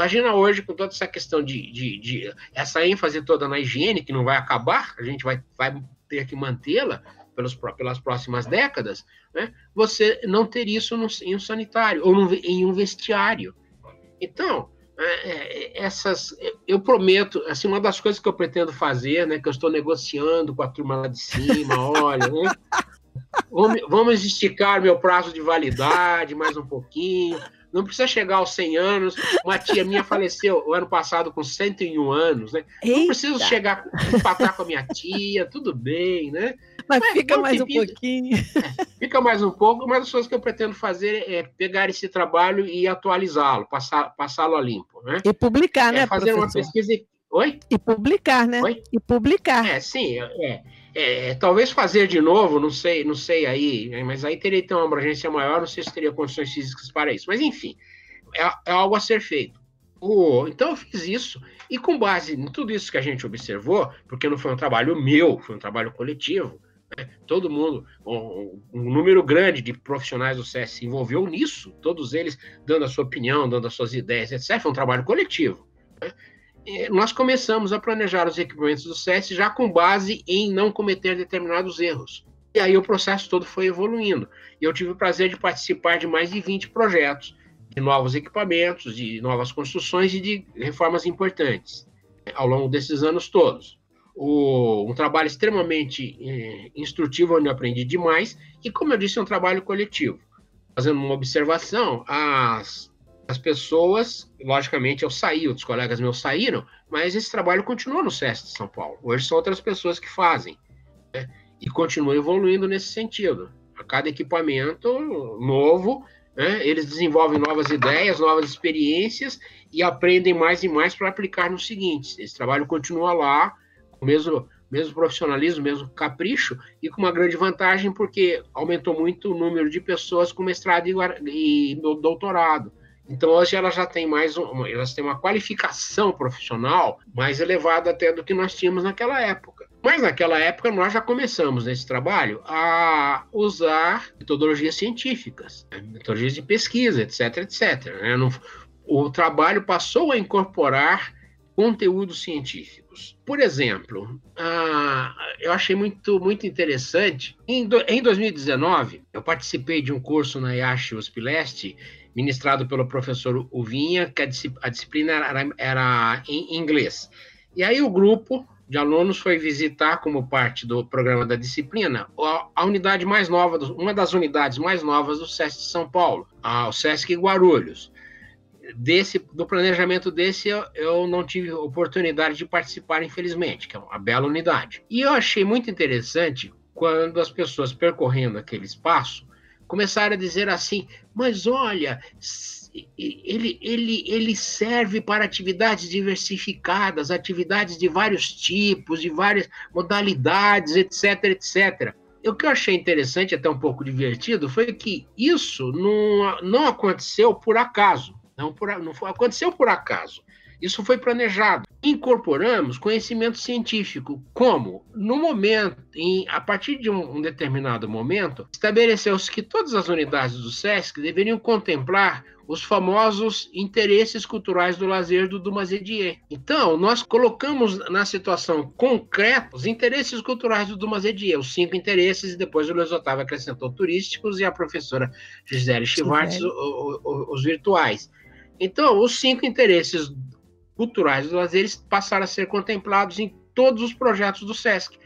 Imagina hoje com toda essa questão de, de, de, essa ênfase toda na higiene, que não vai acabar, a gente vai, vai ter que mantê-la pelas, pelas próximas décadas, né? você não ter isso no, em um sanitário ou no, em um vestiário. Então, é, é, essas, eu prometo, assim, uma das coisas que eu pretendo fazer, né, que eu estou negociando com a turma lá de cima, [laughs] olha, né, vamos, vamos esticar meu prazo de validade mais um pouquinho, não precisa chegar aos 100 anos. Uma tia minha faleceu o ano passado com 101 anos, né? Eita. Não preciso chegar, empatar com a minha tia, tudo bem, né?
Mas, mas fica mais um pouquinho.
É, fica mais um pouco, mas as coisas que eu pretendo fazer é pegar esse trabalho e atualizá-lo, passá-lo passá a limpo, né?
E publicar,
é,
né,
Fazer professor? uma pesquisa... Oi?
E publicar, né?
Oi?
E publicar.
É, sim, é. É, talvez fazer de novo, não sei, não sei aí, né, mas aí teria que ter uma abrangência maior, não sei se teria condições físicas para isso. Mas enfim, é, é algo a ser feito. O, então eu fiz isso, e com base em tudo isso que a gente observou, porque não foi um trabalho meu, foi um trabalho coletivo, né, todo mundo, um, um, número grande de profissionais do SES se envolveu nisso, todos eles dando a sua opinião, dando as suas ideias, etc. Foi um trabalho coletivo. Né? Nós começamos a planejar os equipamentos do SES já com base em não cometer determinados erros. E aí o processo todo foi evoluindo. E eu tive o prazer de participar de mais de 20 projetos de novos equipamentos, de novas construções e de reformas importantes né, ao longo desses anos todos. O, um trabalho extremamente eh, instrutivo, onde eu aprendi demais, e como eu disse, é um trabalho coletivo. Fazendo uma observação, as as pessoas, logicamente, eu saí, outros colegas meus saíram, mas esse trabalho continua no SESC de São Paulo. Hoje são outras pessoas que fazem. Né? E continua evoluindo nesse sentido. A cada equipamento novo, né, eles desenvolvem novas ideias, novas experiências e aprendem mais e mais para aplicar no seguinte. Esse trabalho continua lá, com o mesmo, mesmo profissionalismo, mesmo capricho, e com uma grande vantagem, porque aumentou muito o número de pessoas com mestrado e, e doutorado. Então hoje elas já têm mais um, elas têm uma qualificação profissional mais elevada até do que nós tínhamos naquela época. Mas naquela época nós já começamos nesse trabalho a usar metodologias científicas, né? metodologias de pesquisa, etc, etc. Né? o trabalho passou a incorporar conteúdos científicos. Por exemplo, eu achei muito, muito interessante. Em, em 2019, eu participei de um curso na IASH USP Leste ministrado pelo professor Uvinha, que a, disciplina era, era em inglês. E aí o grupo de alunos foi visitar, como parte do programa da disciplina, a, unidade mais nova, uma das unidades mais novas do SESC de São Paulo, o SESC Guarulhos. desse, do planejamento desse, eu, eu, não tive oportunidade de participar, infelizmente, que é uma bela unidade. E eu achei muito interessante quando as pessoas percorrendo aquele espaço começaram a dizer assim: mas olha, ele, ele, ele serve para atividades diversificadas, atividades de vários tipos, de várias modalidades, etc, etc. O que eu achei interessante, até um pouco divertido, foi que isso não, não aconteceu por acaso. Não, por, não foi, aconteceu por acaso. Isso foi planejado. Incorporamos conhecimento científico. Como? No momento, em, a partir de um, um determinado momento, estabeleceu-se que todas as unidades do SESC deveriam contemplar os famosos interesses culturais do lazer do Dumas Edier. Então, nós colocamos na situação concreta os interesses culturais do Dumas Edier, os cinco interesses, e depois o Luiz Otávio acrescentou turísticos e a professora Gisele Chivartes os virtuais. Então, os cinco interesses culturais dos lazeres passaram a ser contemplados em todos os projetos do SESC.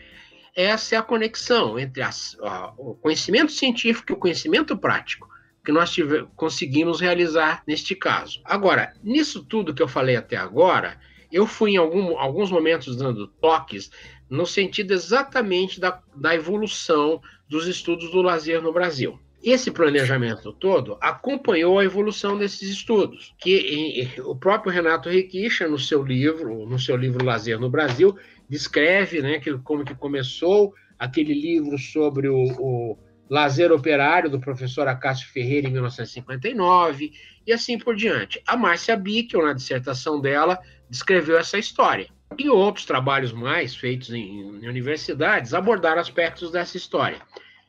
Essa é a conexão entre as, a, o conhecimento científico e o conhecimento prático que nós tive, conseguimos realizar neste caso. Agora, nisso tudo que eu falei até agora, eu fui em algum, alguns momentos dando toques no sentido exatamente da, da evolução dos estudos do lazer no Brasil. Esse planejamento todo acompanhou a evolução desses estudos, que o próprio Renato Requicha, no seu livro, no seu livro Lazer no Brasil, descreve né, que, como que começou aquele livro sobre o, o lazer operário do professor Acácio Ferreira em 1959 e assim por diante. A Márcia Bickel, na dissertação dela, descreveu essa história. E outros trabalhos mais feitos em, em universidades abordaram aspectos dessa história.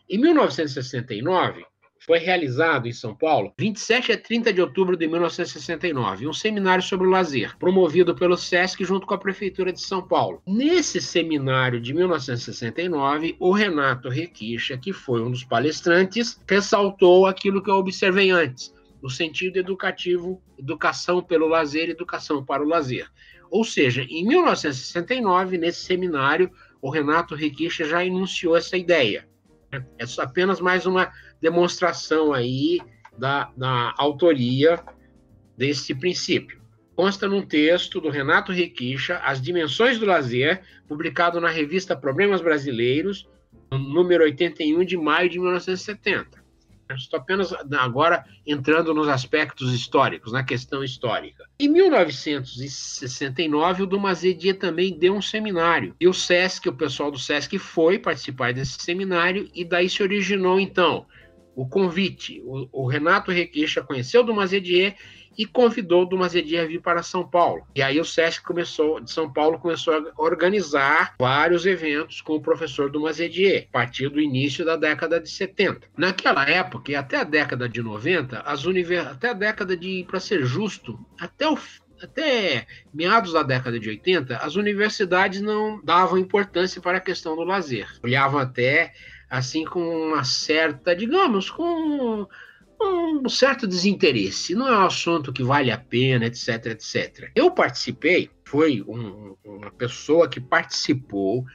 Em 1969, foi realizado em São Paulo, 27 a 30 de outubro de 1969, um seminário sobre o lazer, promovido pelo SESC junto com a Prefeitura de São Paulo. Nesse seminário de 1969, o Renato Requicha, que foi um dos palestrantes, ressaltou aquilo que eu observei antes, no sentido educativo, educação pelo lazer, educação para o lazer. Ou seja, em 1969, nesse seminário, o Renato Requicha já enunciou essa ideia é apenas mais uma demonstração aí da, da autoria desse princípio. Consta num texto do Renato Requicha, As Dimensões do Lazer, publicado na revista Problemas Brasileiros, número 81 de maio de 1970. Estou apenas agora entrando nos aspectos históricos, na questão histórica. Em 1969, o Dumazedia também deu um seminário. E o SESC, o pessoal do SESC foi participar desse seminário, e daí se originou, então, o convite. O, o Renato Requicha conheceu o Dumazedier e convidou o Dumazedier a vir para São Paulo. E aí o SESC começou, de São Paulo começou a organizar vários eventos com o professor Dumazedier, a partir do início da década de 70. Naquela época, e até a década de 90, as univers... até a década de, para ser justo, até o até meados da década de 80, as universidades não davam importância para a questão do lazer. Olhavam até assim com uma certa, digamos, com um certo desinteresse. Não é um assunto que vale a pena, etc, etc. Eu participei, foi um, uma pessoa que participou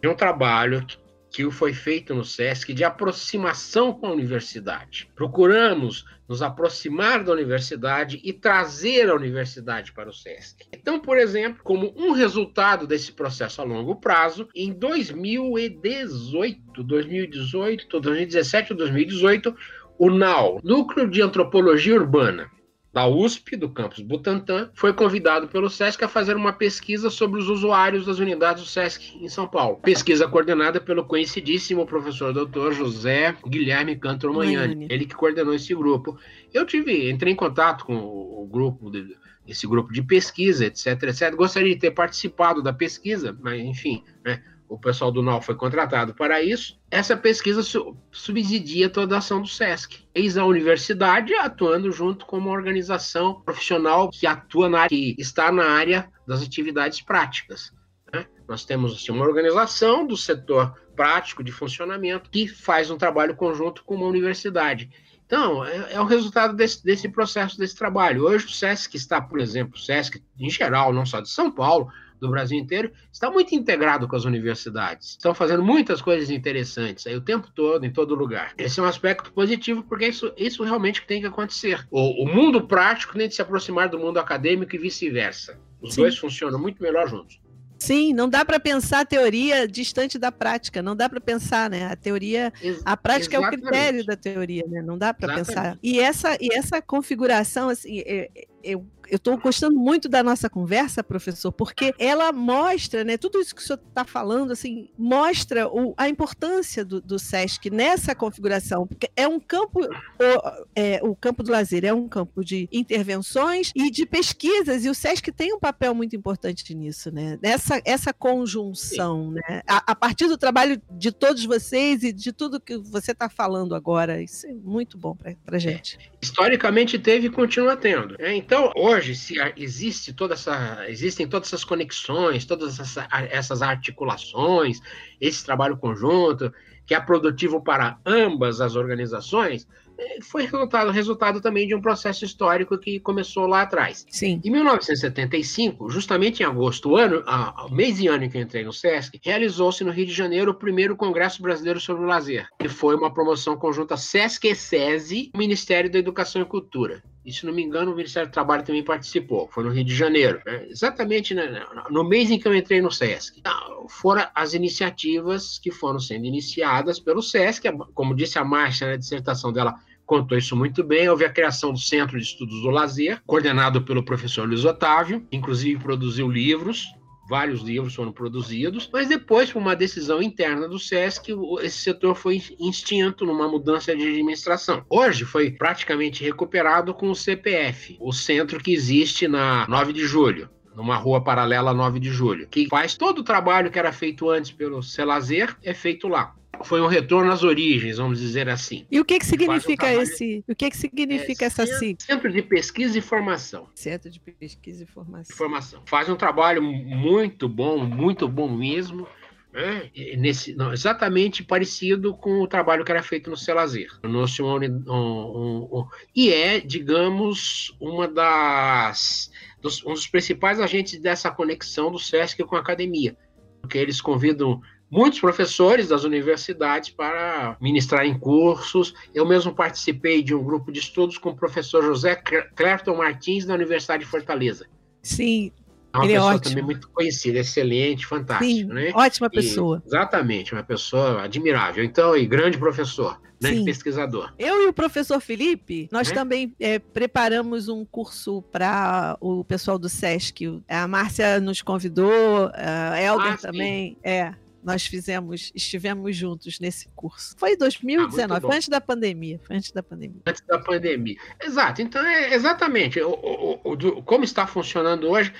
de um trabalho que, que foi feito no SESC de aproximação com a universidade. Procuramos nos aproximar da universidade e trazer a universidade para o SESC. Então, por exemplo, como um resultado desse processo a longo prazo, em 2018, 2018, 2017 ou 2018, o NAU, Núcleo de Antropologia Urbana, da USP, do campus Butantã, foi convidado pelo SESC a fazer uma pesquisa sobre os usuários das unidades do SESC em São Paulo. Pesquisa coordenada pelo conhecidíssimo professor doutor José Guilherme Cantor Manhani, ele que coordenou esse grupo. Eu tive, entrei em contato com o grupo, de, esse grupo de pesquisa, etc, etc. Gostaria de ter participado da pesquisa, mas enfim, né? O pessoal do NAL foi contratado para isso, essa pesquisa su subsidia toda a ação do SESC. Eis a universidade atuando junto com uma organização profissional que atua na área, que está na área das atividades práticas. Né? Nós temos assim, uma organização do setor prático de funcionamento que faz um trabalho conjunto com uma universidade. Então, é, é o resultado desse, desse processo, desse trabalho. Hoje o SESC está, por exemplo, o SESC em geral, não só de São Paulo, do Brasil inteiro, está muito integrado com as universidades. Estão fazendo muitas coisas interessantes aí o tempo todo, em todo lugar. Esse é um aspecto positivo, porque isso, isso realmente tem que acontecer. O, o mundo prático tem de se aproximar do mundo acadêmico e vice-versa. Os Sim. dois funcionam muito melhor juntos.
Sim, não dá para pensar a teoria distante da prática, não dá para pensar, né? A teoria, a prática Exatamente. é o critério da teoria, né? Não dá para pensar. E essa e essa configuração assim, é, é, eu estou gostando muito da nossa conversa, professor, porque ela mostra, né, tudo isso que o senhor está falando, assim, mostra o, a importância do, do, SESC nessa configuração, porque é um campo, o, é, o campo do lazer é um campo de intervenções e de pesquisas, e o SESC tem um papel muito importante nisso, né, essa, essa conjunção, né, a, a partir do trabalho de todos vocês e de tudo que você está falando agora, isso é muito bom para a gente.
É, historicamente teve e continua tendo. Né? Então, hoje hoje se existe toda essa, existem todas essas conexões, todas essas, essas articulações, esse trabalho conjunto, que é produtivo para ambas as organizações, é, foi resultado, resultado também de um processo histórico que começou lá atrás.
Sim.
Em 1975, justamente em agosto, ano, a, mês e ano em que eu entrei no SESC, realizou-se no Rio de Janeiro o primeiro Congresso Brasileiro sobre o Lazer, que foi uma promoção conjunta SESC e SESI, Ministério da Educação e Cultura. E se não me engano, o Ministério do Trabalho também participou, foi no Rio de Janeiro, né? exatamente né, no mês em que eu entrei no SESC. Então, foram as iniciativas que foram sendo iniciadas pelo SESC, como disse a Márcia na dissertação dela, contou isso muito bem. Houve a criação do Centro de Estudos do Lazer, coordenado pelo professor Luiz Otávio, inclusive produziu livros vários livros foram produzidos, mas depois, por uma decisão interna do SESC, esse setor foi extinto numa mudança de administração. Hoje foi praticamente recuperado com o CPF, o centro que existe na 9 de julho numa rua paralela a 9 de julho, que faz todo o trabalho que era feito antes pelo Celazer, é feito lá foi um retorno às origens, vamos dizer assim.
E o que que significa um esse? O que que significa é, essa sigla?
Centro de Pesquisa e Formação.
Centro de Pesquisa e Formação.
Formação. Faz um trabalho muito bom, muito bom mesmo. Né? Nesse, não, exatamente parecido com o trabalho que era feito no Celazer. No, um, um, um, e é, digamos, uma das dos, um dos principais agentes dessa conexão do SESC com a academia, porque eles convidam muitos professores das universidades para ministrar em cursos. Eu mesmo participei de um grupo de estudos com o professor José Clerton Martins, da Universidade de Fortaleza.
Sim,
é uma ele é pessoa é ótimo. também muito conhecida, excelente, fantástico, Sim, né?
Ótima pessoa.
E, exatamente, uma pessoa admirável. Então, e grande professor, grande Sim. pesquisador.
Eu e o professor Felipe, nós é? também é, preparamos um curso para o pessoal do SESC. A Márcia nos convidou, a Elder ah, também. É, nós fizemos, estivemos juntos nesse curso. Foi em 2019, ah, foi antes da pandemia. Foi antes da pandemia.
Antes da pandemia. Exato. Então, é exatamente. O, o, o, como está funcionando hoje,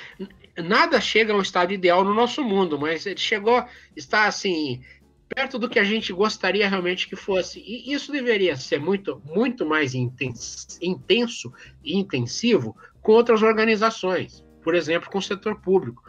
nada chega ao estado ideal no nosso mundo, mas ele chegou, está assim, perto do que a gente gostaria realmente que fosse. E isso deveria ser muito, muito mais intenso, intenso e intensivo com outras organizações, por exemplo, com o setor público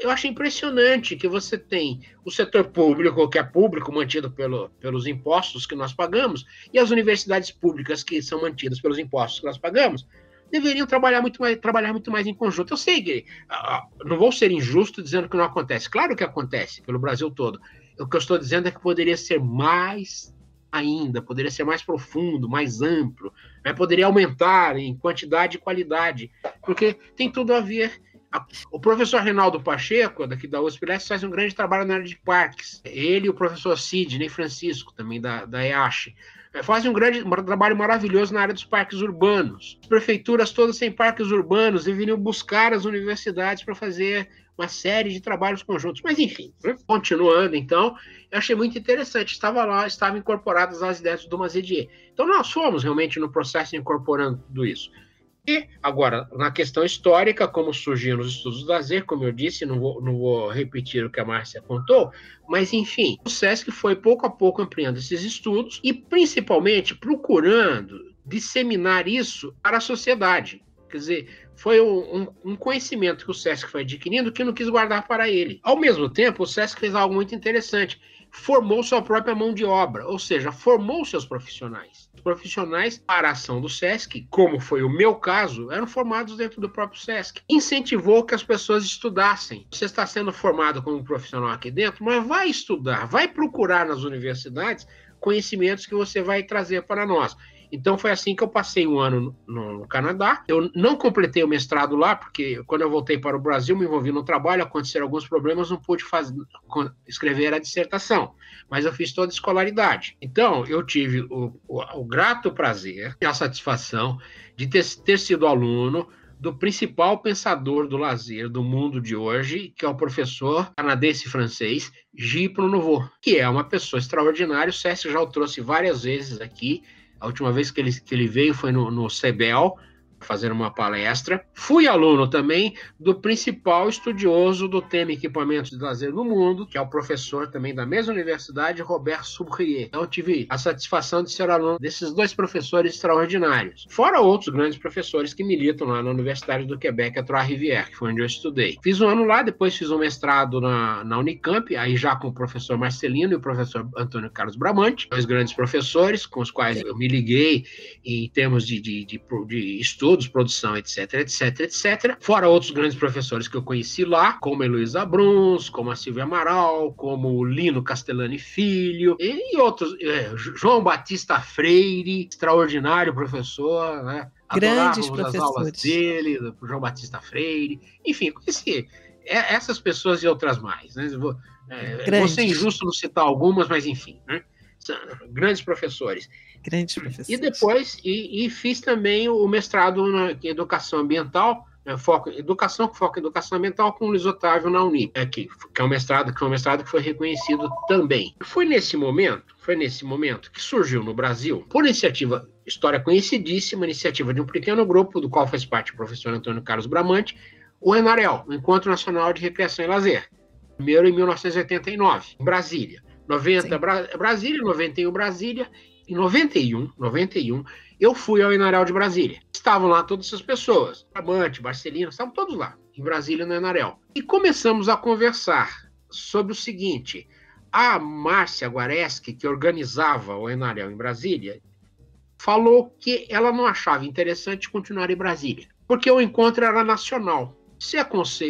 eu acho impressionante que você tem o setor público, que é público, mantido pelo, pelos impostos que nós pagamos, e as universidades públicas, que são mantidas pelos impostos que nós pagamos, deveriam trabalhar muito mais, trabalhar muito mais em conjunto. Eu sei que uh, não vou ser injusto dizendo que não acontece. Claro que acontece pelo Brasil todo. O que eu estou dizendo é que poderia ser mais ainda, poderia ser mais profundo, mais amplo, né? poderia aumentar em quantidade e qualidade, porque tem tudo a ver o professor Reinaldo Pacheco, daqui da USP, faz um grande trabalho na área de parques. Ele e o professor Sidney Francisco, também da, da EASH, é, fazem um grande um trabalho maravilhoso na área dos parques urbanos. As prefeituras todas têm parques urbanos deveriam buscar as universidades para fazer uma série de trabalhos conjuntos. Mas, enfim, né? continuando, então, eu achei muito interessante. Estava lá, estavam incorporadas as ideias do Mazedier. Então, nós fomos realmente no processo incorporando tudo isso. E, agora, na questão histórica, como surgiram os estudos do lazer, como eu disse, não vou, não vou repetir o que a Márcia contou, mas, enfim, o SESC foi pouco a pouco ampliando esses estudos e, principalmente, procurando disseminar isso para a sociedade. Quer dizer, foi um, um, conhecimento que o SESC foi adquirindo que não quis guardar para ele. Ao mesmo tempo, o SESC fez algo muito interessante. formou sua própria mão de obra, ou seja, formou seus profissionais. Profissionais para a ação do SESC, como foi o meu caso, eram formados dentro do próprio SESC. Incentivou que as pessoas estudassem. Você está sendo formado como profissional aqui dentro, mas vai estudar, vai procurar nas universidades conhecimentos que você vai trazer para nós. Então foi assim que eu passei um ano no, no, Canadá. Eu não completei o mestrado lá, porque quando eu voltei para o Brasil, me envolvi no trabalho, aconteceram alguns problemas, não pude escrever a dissertação. Mas eu fiz toda a escolaridade. Então, eu tive o, o, o grato prazer e a satisfação de ter, ter sido aluno do principal pensador do lazer do mundo de hoje, que é o professor canadense francês Gipro Nouveau, que é uma pessoa extraordinária. O César já o trouxe várias vezes aqui. A última vez que ele, que ele veio foi no, no CEBEL, fazer uma palestra. Fui aluno também do principal estudioso do tema equipamentos de lazer no mundo, que é o professor também da mesma universidade, Robert Soubrier. Então tive a satisfação de ser aluno desses dois professores extraordinários. Fora outros grandes professores que militam lá na Universidade do Quebec, a Trois-Rivières, que foi onde eu estudei. Fiz um ano lá, depois fiz um mestrado na, na Unicamp, aí já com o professor Marcelino e o professor Antônio Carlos Bramante, dois grandes professores com os quais eu me liguei em termos de, de, de, de estudo estudos, produção, etc, etc, etc. Fora outros grandes professores que eu conheci lá, como a Heloísa Bruns, como a Silvia Amaral, como o Lino Castellani Filho, e outros, é, João Batista Freire, extraordinário professor, né?
Grandes professores. as aulas
dele, João Batista Freire, enfim, conheci é, essas pessoas e outras mais, né? Vou, é, vou ser injusto não citar algumas, mas enfim, né? grandes professores.
Grandes professores.
E depois, e, e fiz também o mestrado na, em educação ambiental, né, foco, educação com foco em educação ambiental com o Luiz Otávio na Uni, aqui, que é um mestrado, que é um mestrado que foi reconhecido também. Foi nesse momento, foi nesse momento que surgiu no Brasil, por iniciativa, história conhecidíssima, iniciativa de um pequeno grupo, do qual faz parte o professor Antônio Carlos Bramante, o Enarel, o Encontro Nacional de Recreação e Lazer, primeiro em 1989, em Brasília. 90 Bra Brasília, 91 Brasília, em 91, 91, eu fui ao Enarel de Brasília. Estavam lá todas essas pessoas, Amante, Marcelino, estavam todos lá, em Brasília, no Enarel. E começamos a conversar sobre o seguinte: a Márcia Guareschi, que organizava o Enarel em Brasília, falou que ela não achava interessante continuar em Brasília, porque o encontro era nacional. Se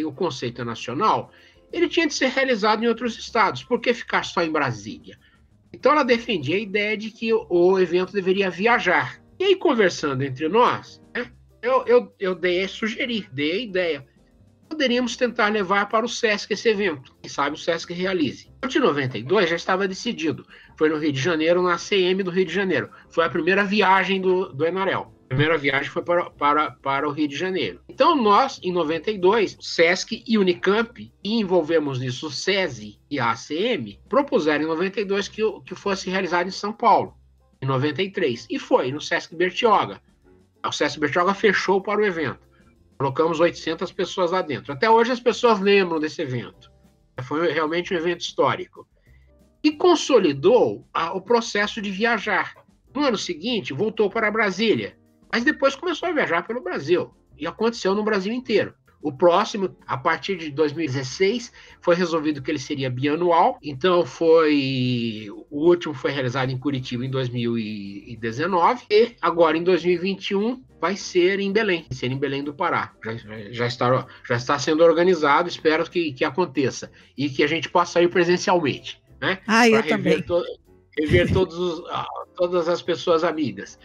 o conceito é nacional, ele tinha de ser realizado em outros estados. Por que ficar só em Brasília? Então ela defendia a ideia de que o evento deveria viajar. E aí, conversando entre nós, né, eu, eu, eu dei, dei a ideia. Poderíamos tentar levar para o SESC esse evento. Quem sabe o SESC realize. De 92 já estava decidido. Foi no Rio de Janeiro, na ACM do Rio de Janeiro. Foi a primeira viagem do, do Enarel primeira viagem foi para, para, para o Rio de Janeiro. Então, nós, em 92, SESC e Unicamp, e envolvemos nisso o SESI e a ACM, propuseram em 92 que, que fosse realizado em São Paulo, em 93. E foi, no SESC Bertioga. O SESC Bertioga fechou para o evento. Colocamos 800 pessoas lá dentro. Até hoje as pessoas lembram desse evento. Foi realmente um evento histórico. E consolidou a, o processo de viajar. No ano seguinte, voltou para Brasília mas depois começou a viajar pelo Brasil. E aconteceu no Brasil inteiro. O próximo, a partir de 2016, foi resolvido que ele seria bianual. Então foi o último foi realizado em Curitiba em 2019 e agora em 2021 vai ser em Belém, vai ser em Belém do Pará. Já, já, está, já está sendo organizado, espero que, que aconteça e que a gente possa ir presencialmente. Né?
Ah, eu também. To,
rever todos ah, todas as pessoas amigas.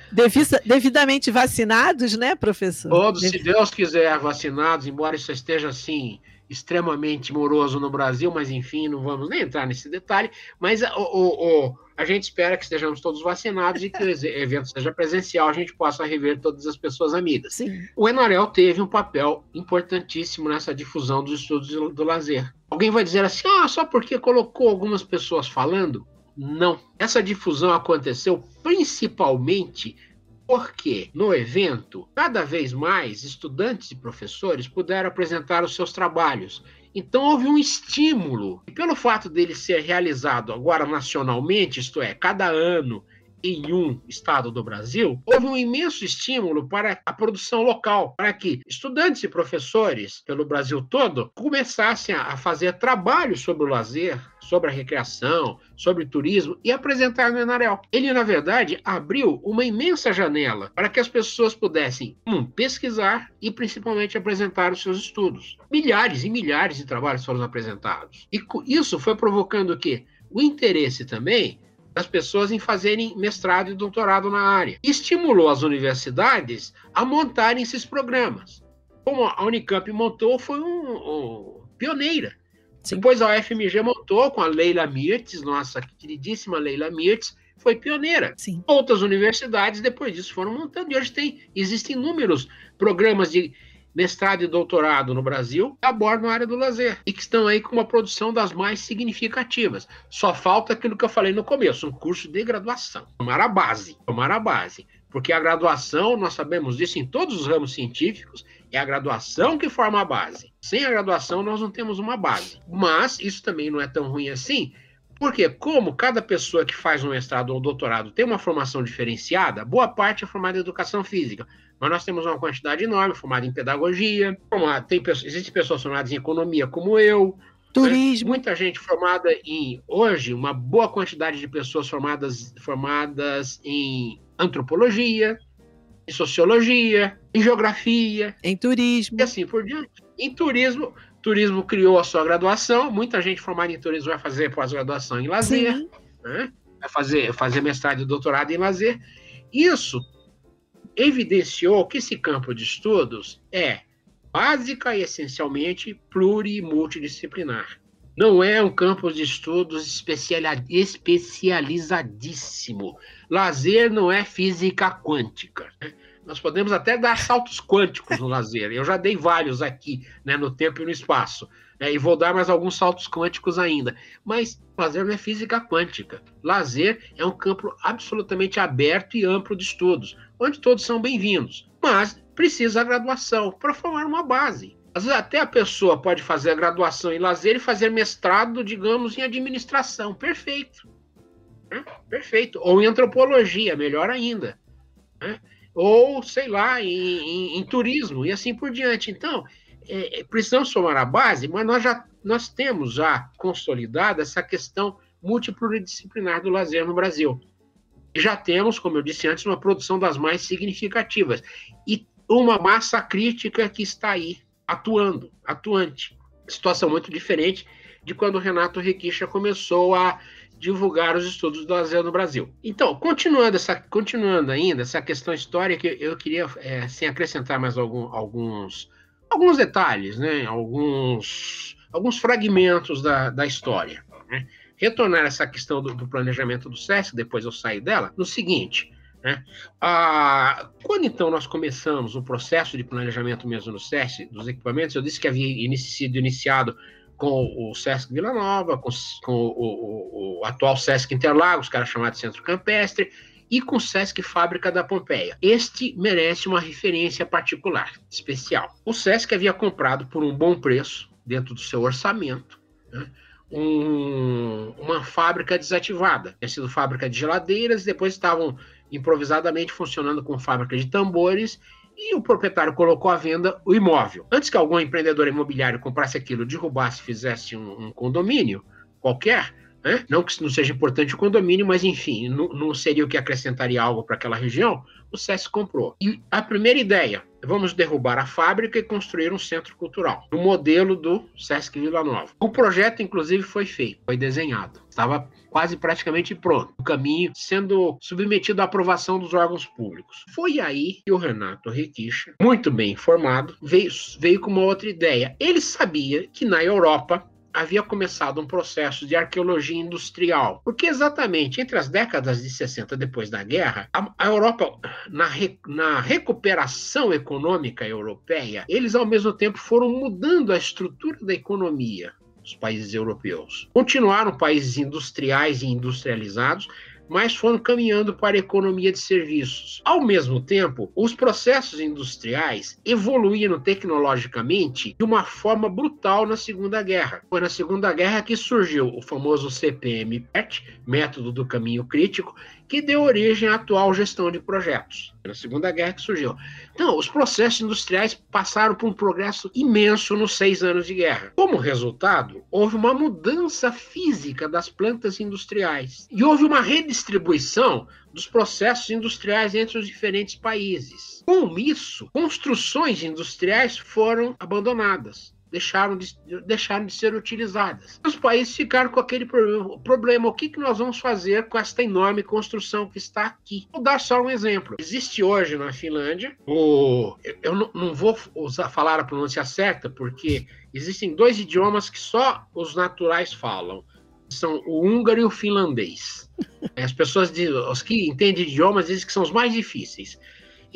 devidamente vacinados, né, professor?
Todos, se Deus quiser, vacinados, embora isso esteja assim extremamente moroso no Brasil, mas enfim, não vamos nem entrar nesse detalhe. Mas o, o, o, a gente espera que estejamos todos vacinados e que o evento seja presencial, a gente possa rever todas as pessoas amigas.
Sim.
O Enarel teve um papel importantíssimo nessa difusão dos estudos do, do lazer. Alguém vai dizer assim, ah, só porque colocou algumas pessoas falando? Não. Essa difusão aconteceu principalmente porque no evento, cada vez mais estudantes e professores puderam apresentar os seus trabalhos. Então houve um estímulo. E pelo fato dele ser realizado agora nacionalmente, isto é, cada ano em um estado do Brasil, houve um imenso estímulo para a produção local, para que estudantes e professores pelo Brasil todo começassem a fazer trabalhos sobre o lazer, sobre a recreação, sobre turismo e apresentar no Enarel. Ele, na verdade, abriu uma imensa janela para que as pessoas pudessem, um, pesquisar e principalmente apresentar os seus estudos. Milhares e milhares de trabalhos foram apresentados. E isso foi provocando o quê? O interesse também das pessoas em fazerem mestrado e doutorado na área. Estimulou as universidades a montarem esses programas. Como a Unicamp montou, foi um, um pioneira. Sim. Depois a UFMG montou com a Leila Mirtes, nossa queridíssima Leila Mirtes, foi pioneira. Sim. Outras universidades depois disso foram montando e hoje tem existem inúmeros programas de mestrado e doutorado no Brasil abordam a área do lazer e que estão aí com uma produção das mais significativas. Só falta aquilo que eu falei no começo, um curso de graduação. Tomar a base, tomar a base. Porque a graduação, nós sabemos disso em todos os ramos científicos, é a graduação que forma a base. Sem a graduação, nós não temos uma base. Mas isso também não é tão ruim assim, porque, como cada pessoa que faz um mestrado ou um doutorado tem uma formação diferenciada, boa parte é formada em educação física. Mas nós temos uma quantidade enorme formada em pedagogia, tem, existem pessoas formadas em economia, como eu.
Turismo.
Né? Muita gente formada em. Hoje, uma boa quantidade de pessoas formadas, formadas em antropologia, em sociologia, em geografia.
Em turismo.
E assim por diante. Em turismo, turismo criou a sua graduação, muita gente formada em turismo vai fazer pós-graduação em lazer, né? vai fazer, fazer mestrado e doutorado em lazer. Isso evidenciou que esse campo de estudos é básica e essencialmente pluri e multidisciplinar. Não é um campo de estudos especializadíssimo. Lazer não é física quântica. Né? Nós podemos até dar saltos quânticos no lazer. Eu já dei vários aqui, né, no tempo e no espaço. Né, e vou dar mais alguns saltos quânticos ainda. Mas lazer não é física quântica. Lazer é um campo absolutamente aberto e amplo de estudos, onde todos são bem-vindos. Mas precisa a graduação para formar uma base. Às vezes até a pessoa pode fazer a graduação em lazer e fazer mestrado, digamos, em administração. Perfeito. Né? Perfeito. Ou em antropologia, melhor ainda. Né? Ou sei lá, em, em, em turismo e assim por diante. Então, é, é, precisamos somar a base, mas nós já nós temos já consolidada essa questão multipluridisciplinar do lazer no Brasil. Já temos, como eu disse antes, uma produção das mais significativas e uma massa crítica que está aí atuando, atuante. Situação muito diferente de quando o Renato Requicha começou a divulgar os estudos do lazer no Brasil. Então, continuando, essa, continuando ainda essa questão histórica, eu queria é, assim, acrescentar mais algum, alguns, alguns detalhes, né? alguns, alguns fragmentos da, da história. Né? Retornar essa questão do, do, planejamento do SESC, depois eu saio dela, no seguinte. Né? Ah, quando então nós começamos o processo de planejamento mesmo no SESC, dos equipamentos, eu disse que havia sido iniciado com o Sesc Vila Nova, com, com o, o, o, atual Sesc Interlagos, que era chamado de Centro Campestre, e com o Sesc Fábrica da Pompeia. Este merece uma referência particular, especial. O Sesc havia comprado por um bom preço, dentro do seu orçamento, né, um, uma fábrica desativada. Tinha sido fábrica de geladeiras, depois estavam improvisadamente funcionando com fábrica de tambores e o proprietário colocou à venda o imóvel. Antes que algum empreendedor imobiliário comprasse aquilo, derrubasse, fizesse um, um condomínio qualquer, né? não que não seja importante o condomínio, mas enfim, não, não seria o que acrescentaria algo para aquela região, o SESC comprou. E a primeira ideia, vamos derrubar a fábrica e construir um centro cultural, no modelo do SESC Vila Nova. O projeto, inclusive, foi feito, foi desenhado, estava quase praticamente pronto, o caminho sendo submetido à aprovação dos órgãos públicos. Foi aí que o Renato Requicha, muito bem informado, veio, veio com uma outra ideia. Ele sabia que na Europa havia começado um processo de arqueologia industrial, porque exatamente entre as décadas de 60 depois da guerra, a, a Europa, na, re, na recuperação econômica europeia, eles ao mesmo tempo foram mudando a estrutura da economia dos países europeus. Continuaram países industriais e industrializados, mas foram caminhando para a economia de serviços. Ao mesmo tempo, os processos industriais evoluíram tecnologicamente de uma forma brutal na Segunda Guerra. Foi na Segunda Guerra que surgiu o famoso CPM-PET, método do caminho crítico, que deu origem à atual gestão de projetos. Na Segunda Guerra que surgiu. Então, os processos industriais passaram por um progresso imenso nos seis anos de guerra. Como resultado, houve uma mudança física das plantas industriais e houve uma redistribuição dos processos industriais entre os diferentes países. Com isso, construções industriais foram abandonadas deixaram de, deixaram de ser utilizadas. Os países ficaram com aquele problema. O que, que nós vamos fazer com esta enorme construção que está aqui? Vou dar só um exemplo. Existe hoje na Finlândia, o, eu não, não vou usar, falar a pronúncia certa, porque existem dois idiomas que só os naturais falam. São o húngaro e o finlandês. [laughs] As pessoas, os que entendem idiomas, dizem que são os mais difíceis.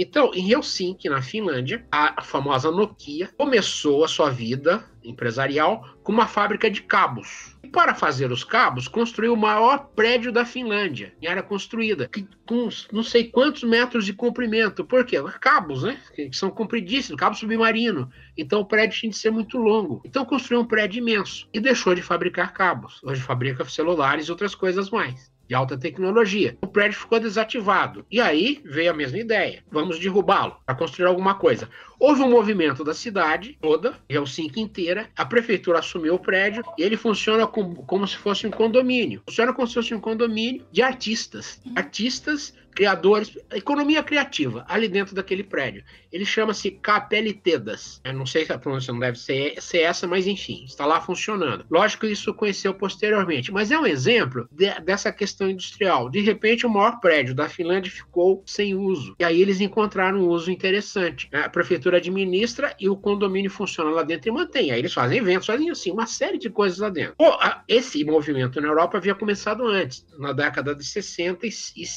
Então, em Helsinki, na Finlândia, a famosa Nokia começou a sua vida empresarial com uma fábrica de cabos. E para fazer os cabos, construiu o maior prédio da Finlândia, em área construída, que, com não sei quantos metros de comprimento. Por quê? Cabos, né? Que são compridíssimos, cabo submarino. Então o prédio tinha de ser muito longo. Então construiu um prédio imenso e deixou de fabricar cabos. Hoje fabrica celulares e outras coisas mais de alta tecnologia. O prédio ficou desativado. E aí veio a mesma ideia: vamos derrubá-lo para construir alguma coisa. Houve um movimento da cidade toda, Helsinki inteira, a prefeitura assumiu o prédio e ele funciona como, como se fosse um condomínio. Funciona como se fosse um condomínio de artistas. Artistas criadores, economia criativa, ali dentro daquele prédio. Ele chama-se Capelitedas. Eu não sei se a pronúncia não deve ser, ser, essa, mas enfim, está lá funcionando. Lógico que isso conheceu posteriormente, mas é um exemplo de, dessa questão industrial. De repente, o maior prédio da Finlândia ficou sem uso. E aí eles encontraram um uso interessante. A prefeitura administra e o condomínio funciona lá dentro e mantém. Aí eles fazem eventos, fazem assim, uma série de coisas lá dentro. Esse movimento na Europa havia começado antes, na década de 60 e,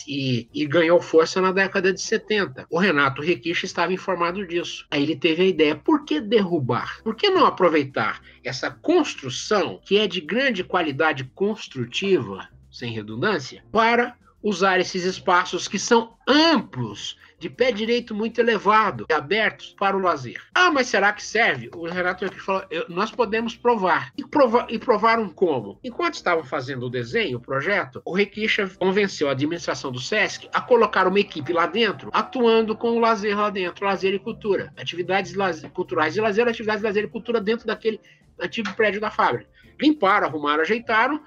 e, e ganhou força na década de 70. O Renato Requicha estava informado disso. Aí ele teve a ideia: por que derrubar? Por que não aproveitar essa construção, que é de grande qualidade construtiva, sem redundância, para usar esses espaços que são amplos de pé direito muito elevado abertos para o lazer. Ah, mas será que serve? O Renato aqui falou: nós podemos provar. E, prova, e provaram como? Enquanto estavam fazendo o desenho, o projeto, o Requicha convenceu a administração do SESC a colocar uma equipe lá dentro, atuando com o lazer lá dentro, lazer e cultura. Atividades culturais e lazer, atividades de lazer e cultura dentro daquele antigo prédio da fábrica. Limparam, arrumaram, ajeitaram,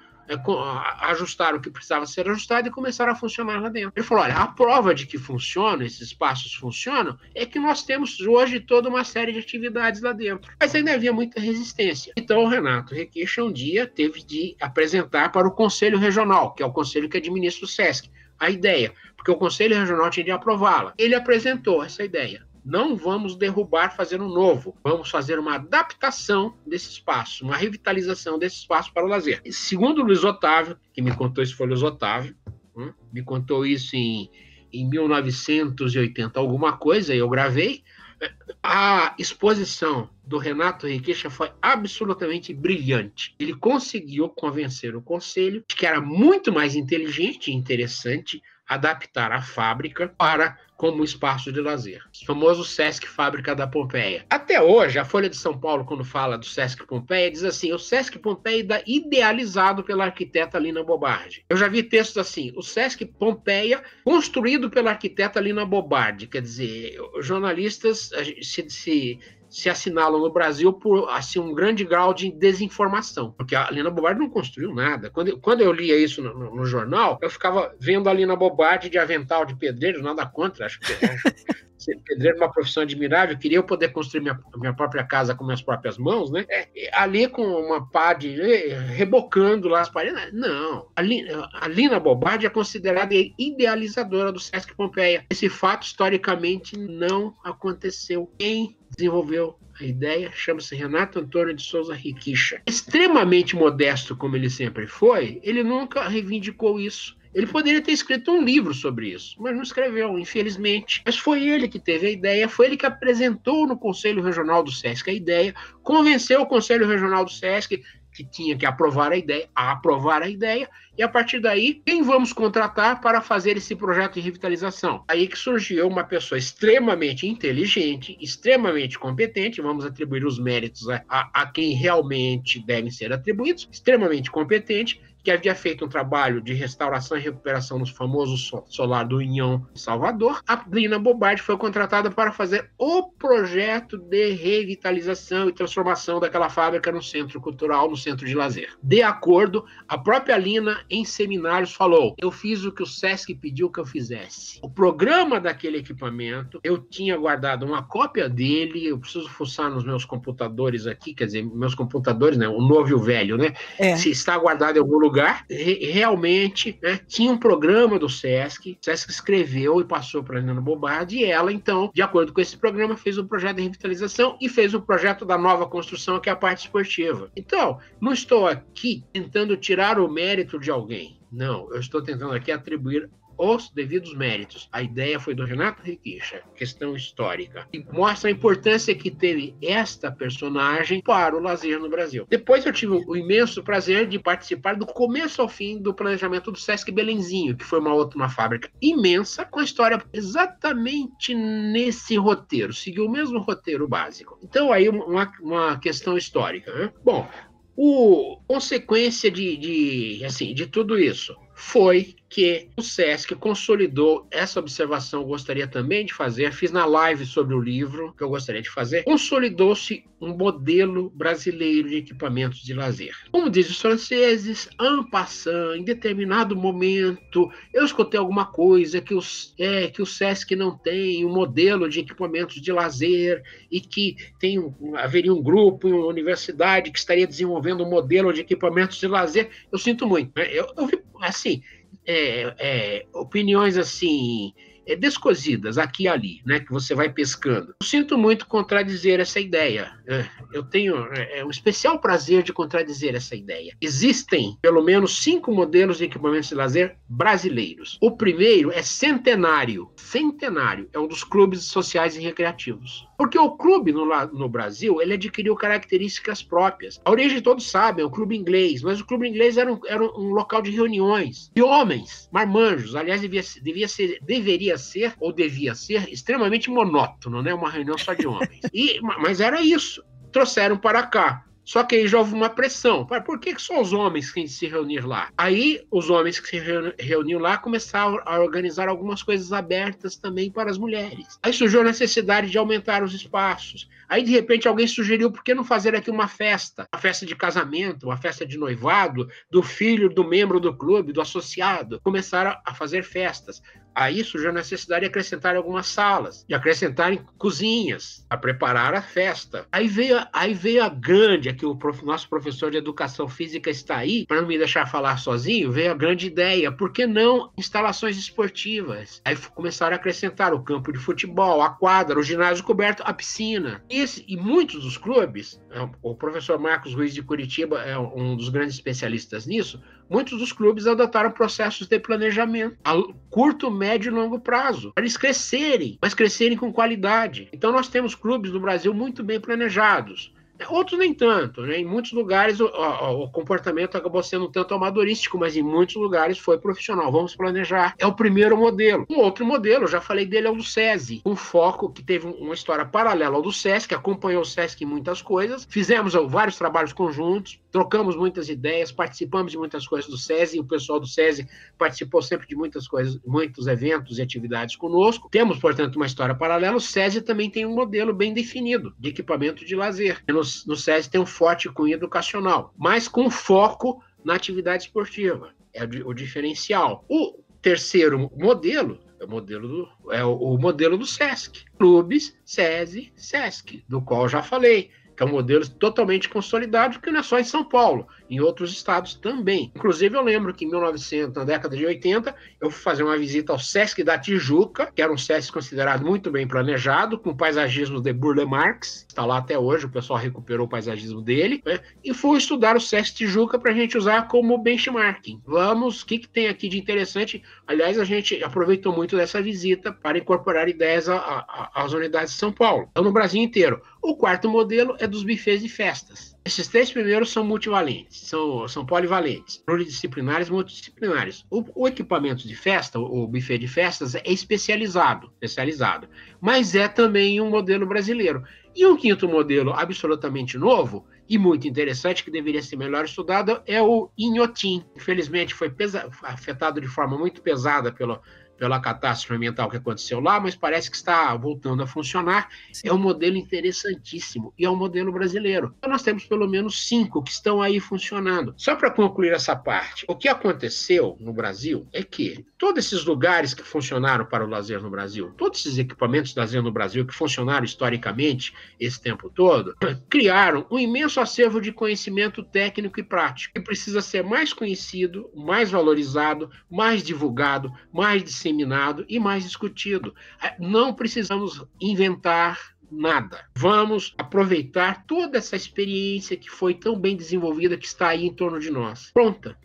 ajustaram o que precisava ser ajustado e começaram a funcionar lá dentro. Ele falou: olha, a prova de que funciona, esses espaços funcionam, é que nós temos hoje toda uma série de atividades lá dentro. Mas ainda havia muita resistência. Então o Renato Requicha um dia teve de apresentar para o Conselho Regional, que é o conselho que administra o SESC, a ideia, porque o Conselho Regional tinha de aprová-la. Ele apresentou essa ideia não vamos derrubar, fazer um novo. Vamos fazer uma adaptação desse espaço, uma revitalização desse espaço para o lazer. Segundo Luiz Otávio, que me contou isso foi Luiz Otávio, hum, me contou isso em, em 1980, alguma coisa, e eu gravei. A exposição do Renato Requeixa foi absolutamente brilhante. Ele conseguiu convencer o conselho de que era muito mais inteligente e interessante adaptar a fábrica para como espaço de lazer. O famoso Sesc Fábrica da Pompeia. Até hoje, a Folha de São Paulo, quando fala do Sesc Pompeia, diz assim: o Sesc Pompeia é idealizado pela arquiteta Lina Bobardi. Eu já vi textos assim: o Sesc Pompeia construído pela arquiteta Lina Bobardi. Quer dizer, jornalistas se, se se assinalam no Brasil por assim um grande grau de desinformação, porque a Lina Bobardi não construiu nada. Quando, quando eu lia isso no, no, no jornal, eu ficava vendo a Lina Bobardi de avental de pedreiro, nada contra, acho que [laughs] ser pedreiro é uma profissão admirável, queria eu poder construir minha, minha própria casa com minhas próprias mãos, né? É, ali com uma pá de rebocando lá as paredes. Não, a, a Lina Bobardi é considerada idealizadora do Sesc Pompeia. Esse fato historicamente não aconteceu. Desenvolveu a ideia chama-se Renato Antônio de Souza Riquicha. Extremamente modesto como ele sempre foi, ele nunca reivindicou isso. Ele poderia ter escrito um livro sobre isso, mas não escreveu, infelizmente. Mas foi ele que teve a ideia, foi ele que apresentou no Conselho Regional do SESC a ideia, convenceu o Conselho Regional do SESC que tinha que aprovar a ideia, a aprovar a ideia, e a partir daí, quem vamos contratar para fazer esse projeto de revitalização? Aí que surgiu uma pessoa extremamente inteligente, extremamente competente, vamos atribuir os méritos a, a, a quem realmente devem ser atribuídos, extremamente competente, que havia feito um trabalho de restauração e recuperação no famoso solar do em Salvador. A Lina Bobardi foi contratada para fazer o projeto de revitalização e transformação daquela fábrica no centro cultural, no centro de lazer. De acordo, a própria Lina, em seminários, falou: Eu fiz o que o SESC pediu que eu fizesse. O programa daquele equipamento, eu tinha guardado uma cópia dele, eu preciso fuçar nos meus computadores aqui, quer dizer, meus computadores, né? O novo e o velho, né? É. Se está guardado em algum lugar, re realmente né, tinha um programa do SESC, o SESC escreveu e passou para a Lina Bobardi, e ela, então, de acordo com esse programa, fez o projeto de revitalização e fez o projeto da nova construção, que é a parte esportiva. Então, não estou aqui tentando tirar o mérito de alguém. Não, eu estou tentando aqui atribuir os devidos méritos. A ideia foi do Renato Riquicha, questão histórica, e mostra a importância que teve esta personagem para o lazer no Brasil. Depois eu tive o imenso prazer de participar do começo ao fim do planejamento do Sesc Belenzinho, que foi uma outra uma fábrica imensa, com a história exatamente nesse roteiro, seguiu o mesmo roteiro básico. Então aí uma, uma questão histórica. Né? Bom, o consequência de, de, assim, de tudo isso foi que o SESC consolidou essa observação, eu gostaria também de fazer, fiz na live sobre o livro que eu gostaria de fazer, consolidou-se um modelo brasileiro de equipamentos de lazer. Como dizem os franceses, en passant, em determinado momento, eu escutei alguma coisa que, os, é, que o SESC não tem um modelo de equipamentos de lazer e que tem, haveria um grupo, uma universidade que estaria desenvolvendo um modelo de equipamentos de lazer. Eu sinto muito. Né? Eu, eu assim, é, é, opiniões assim é, descosidas aqui e ali, né, que você vai pescando. Eu sinto muito contradizer essa ideia. É, eu tenho um especial prazer de contradizer essa ideia. Existem pelo menos cinco modelos de equipamentos de lazer brasileiros. O primeiro é Centenário. Centenário é um dos clubes sociais e recreativos. Porque o clube no, no, Brasil, ele adquiriu características próprias. A origem todos sabem, é o clube inglês, mas o clube inglês era um, era um local de reuniões de homens, marmanjos. Aliás, devia, devia ser, deveria ser, ou devia ser, extremamente monótono, né? Uma reunião só de homens. E, mas era isso. Trouxeram para cá. Só que aí já houve uma pressão. Por que só os homens que se reunir lá? Aí os homens que se reuniam lá começaram a organizar algumas coisas abertas também para as mulheres. Aí surgiu a necessidade de aumentar os espaços. Aí, de repente, alguém sugeriu por que não fazer aqui uma festa? Uma festa de casamento, uma festa de noivado do filho do membro do clube, do associado. Começaram a fazer festas. A isso já necessidade de acrescentar algumas salas, de acrescentar cozinhas, a preparar a festa. Aí veio, aí veio a grande, aqui o prof, nosso professor de educação física está aí, para não me deixar falar sozinho, veio a grande ideia, por que não instalações esportivas? Aí começaram a acrescentar o campo de futebol, a quadra, o ginásio coberto, a piscina. Esse, e muitos dos clubes, é, o professor Marcos Ruiz de Curitiba é um dos grandes especialistas nisso, muitos dos clubes adotaram processos de planejamento a curto, médio e longo prazo, para eles crescerem, mas crescerem com qualidade. Então, nós temos clubes no Brasil muito bem planejados. Outros nem tanto, né? Em muitos lugares o, o, o, comportamento acabou sendo tanto amadorístico, mas em muitos lugares foi profissional. Vamos planejar. É o primeiro modelo. Um outro modelo, eu já falei dele, é o do SESI. Um foco que teve uma história paralela ao do SESC, acompanhou o SESC em muitas coisas. Fizemos vários trabalhos conjuntos, trocamos muitas ideias, participamos de muitas coisas do SESI. O pessoal do SESI participou sempre de muitas coisas, muitos eventos e atividades conosco. Temos, portanto, uma história paralela. O SESI também tem um modelo bem definido de equipamento de lazer. No no SESI tem um forte cunho educacional, mas com foco na atividade esportiva. É o diferencial. O terceiro modelo é o modelo do, é o, o modelo do SESC. Clubes, SESI, SESC, do qual já falei que é um modelo totalmente consolidado, que não é só em São Paulo, em outros estados também. Inclusive, eu lembro que em 1900, na década de 80, eu fui fazer uma visita ao Sesc da Tijuca, que era um Sesc considerado muito bem planejado, com paisagismo de Burle Marx, está lá até hoje, o pessoal recuperou o paisagismo dele, né? e fui estudar o Sesc Tijuca para a gente usar como benchmarking. Vamos, o que, que tem aqui de interessante? Aliás, a gente aproveitou muito dessa visita para incorporar ideias às unidades de São Paulo, então no Brasil inteiro. O quarto modelo é dos bufês de festas. Esses três primeiros são multivalentes, são, são polivalentes, pluridisciplinares e multidisciplinares. O, o, equipamento de festa, o, buffet de festas, é especializado, especializado, mas é também um modelo brasileiro. E um quinto modelo absolutamente novo e muito interessante, que deveria ser melhor estudado, é o Inhotim. Infelizmente, foi afetado de forma muito pesada pelo, pela catástrofe ambiental que aconteceu lá, mas parece que está voltando a funcionar. Sim. É um modelo interessantíssimo e é um modelo brasileiro. Então, nós temos pelo menos cinco que estão aí funcionando. Só para concluir essa parte, o que aconteceu no Brasil é que todos esses lugares que funcionaram para o lazer no Brasil, todos esses equipamentos de lazer no Brasil que funcionaram historicamente esse tempo todo, [clears throat] criaram um imenso acervo de conhecimento técnico e prático que precisa ser mais conhecido, mais valorizado, mais divulgado, mais disseminado e mais discutido. É, não precisamos inventar nada. Vamos aproveitar toda essa experiência que foi tão bem desenvolvida que está aí em torno de nós. Pronta,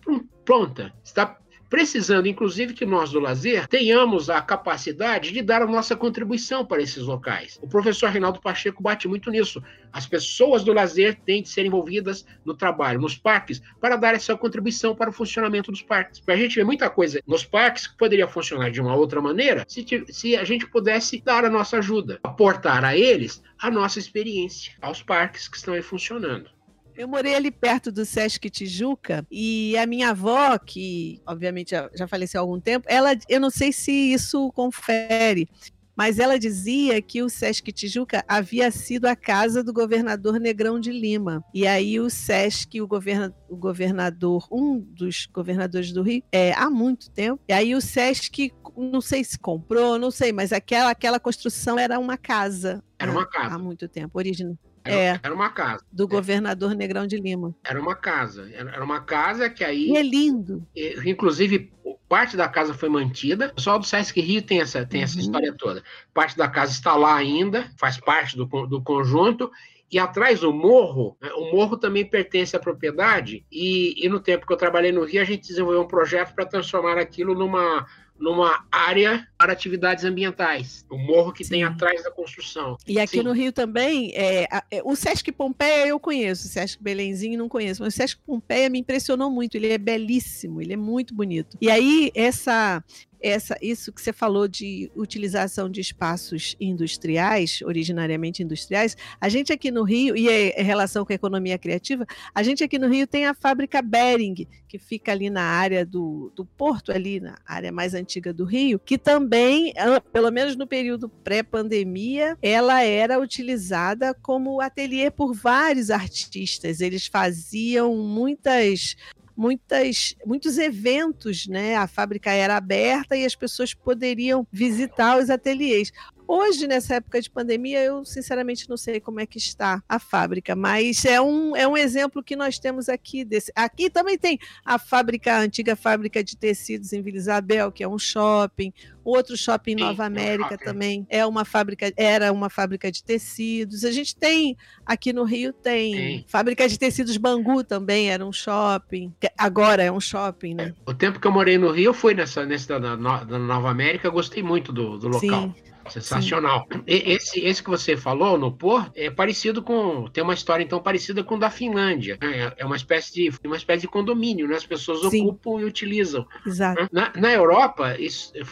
pronta. Está precisando, inclusive, que nós do lazer tenhamos a capacidade de dar a nossa contribuição para esses locais. O professor Reinaldo Pacheco bate muito nisso. As pessoas do lazer têm de ser envolvidas no trabalho, nos parques, para dar essa contribuição para o funcionamento dos parques. A gente vê muita coisa nos parques que poderia funcionar de uma outra maneira se, se a gente pudesse dar a nossa ajuda, aportar a eles a nossa experiência, aos parques que estão aí funcionando.
Eu morei ali perto do Sesc Tijuca e a minha avó, que obviamente já, faleceu há algum tempo, ela, eu não sei se isso confere, mas ela dizia que o Sesc Tijuca havia sido a casa do governador Negrão de Lima. E aí o Sesc, o, governa, o governador, um dos governadores do Rio, é, há muito tempo, e aí o Sesc, não sei se comprou, não sei, mas aquela, aquela construção era uma casa.
Era uma casa.
Há muito tempo, original.
Era, é, era uma casa.
Do é. governador Negrão de Lima.
Era uma casa. Era uma casa que aí.
E é lindo.
Inclusive, parte da casa foi mantida. O pessoal do Sesc Rio tem essa, tem uhum. essa história toda. Parte da casa está lá ainda, faz parte do, do conjunto. E atrás do morro, né, o morro também pertence à propriedade. E, e no tempo que eu trabalhei no Rio, a gente desenvolveu um projeto para transformar aquilo numa numa área para atividades ambientais, o morro que Sim. tem atrás da construção.
E aqui Sim. no Rio também, é, é, o Sesc Pompeia eu conheço, o Sesc Belenzinho não conheço, mas o Sesc Pompeia me impressionou muito, ele é belíssimo, ele é muito bonito. E aí, essa essa, isso que você falou de utilização de espaços industriais, originariamente industriais, a gente aqui no Rio, e é, relação com a economia criativa, a gente aqui no Rio tem a fábrica Bering, que fica ali na área do, do porto, ali na área mais antiga do Rio, que também, pelo menos no período pré-pandemia, ela era utilizada como ateliê por vários artistas. Eles faziam muitas muitas, muitos eventos, né? A fábrica era aberta e as pessoas poderiam visitar os ateliês. Hoje, nessa época de pandemia, eu sinceramente não sei como é que está a fábrica, mas é um, é um exemplo que nós temos aqui. Desse. Aqui também tem a fábrica, a antiga fábrica de tecidos em Vila Isabel, que é um shopping. Outro shopping em Nova América também é uma fábrica, era uma fábrica de tecidos. A gente tem aqui no Rio tem Sim. fábrica de tecidos Bangu também era um shopping. Agora é um shopping, né?
O tempo que eu morei no Rio, eu fui nessa, nessa da, da Nova América, gostei muito do, do local. Sim. Sensacional. Esse, esse que você falou no Porto é parecido com. Tem uma história então parecida com o da Finlândia. É, é uma espécie de uma espécie de condomínio, né? As pessoas Sim. ocupam e utilizam.
Exato.
Na, na Europa,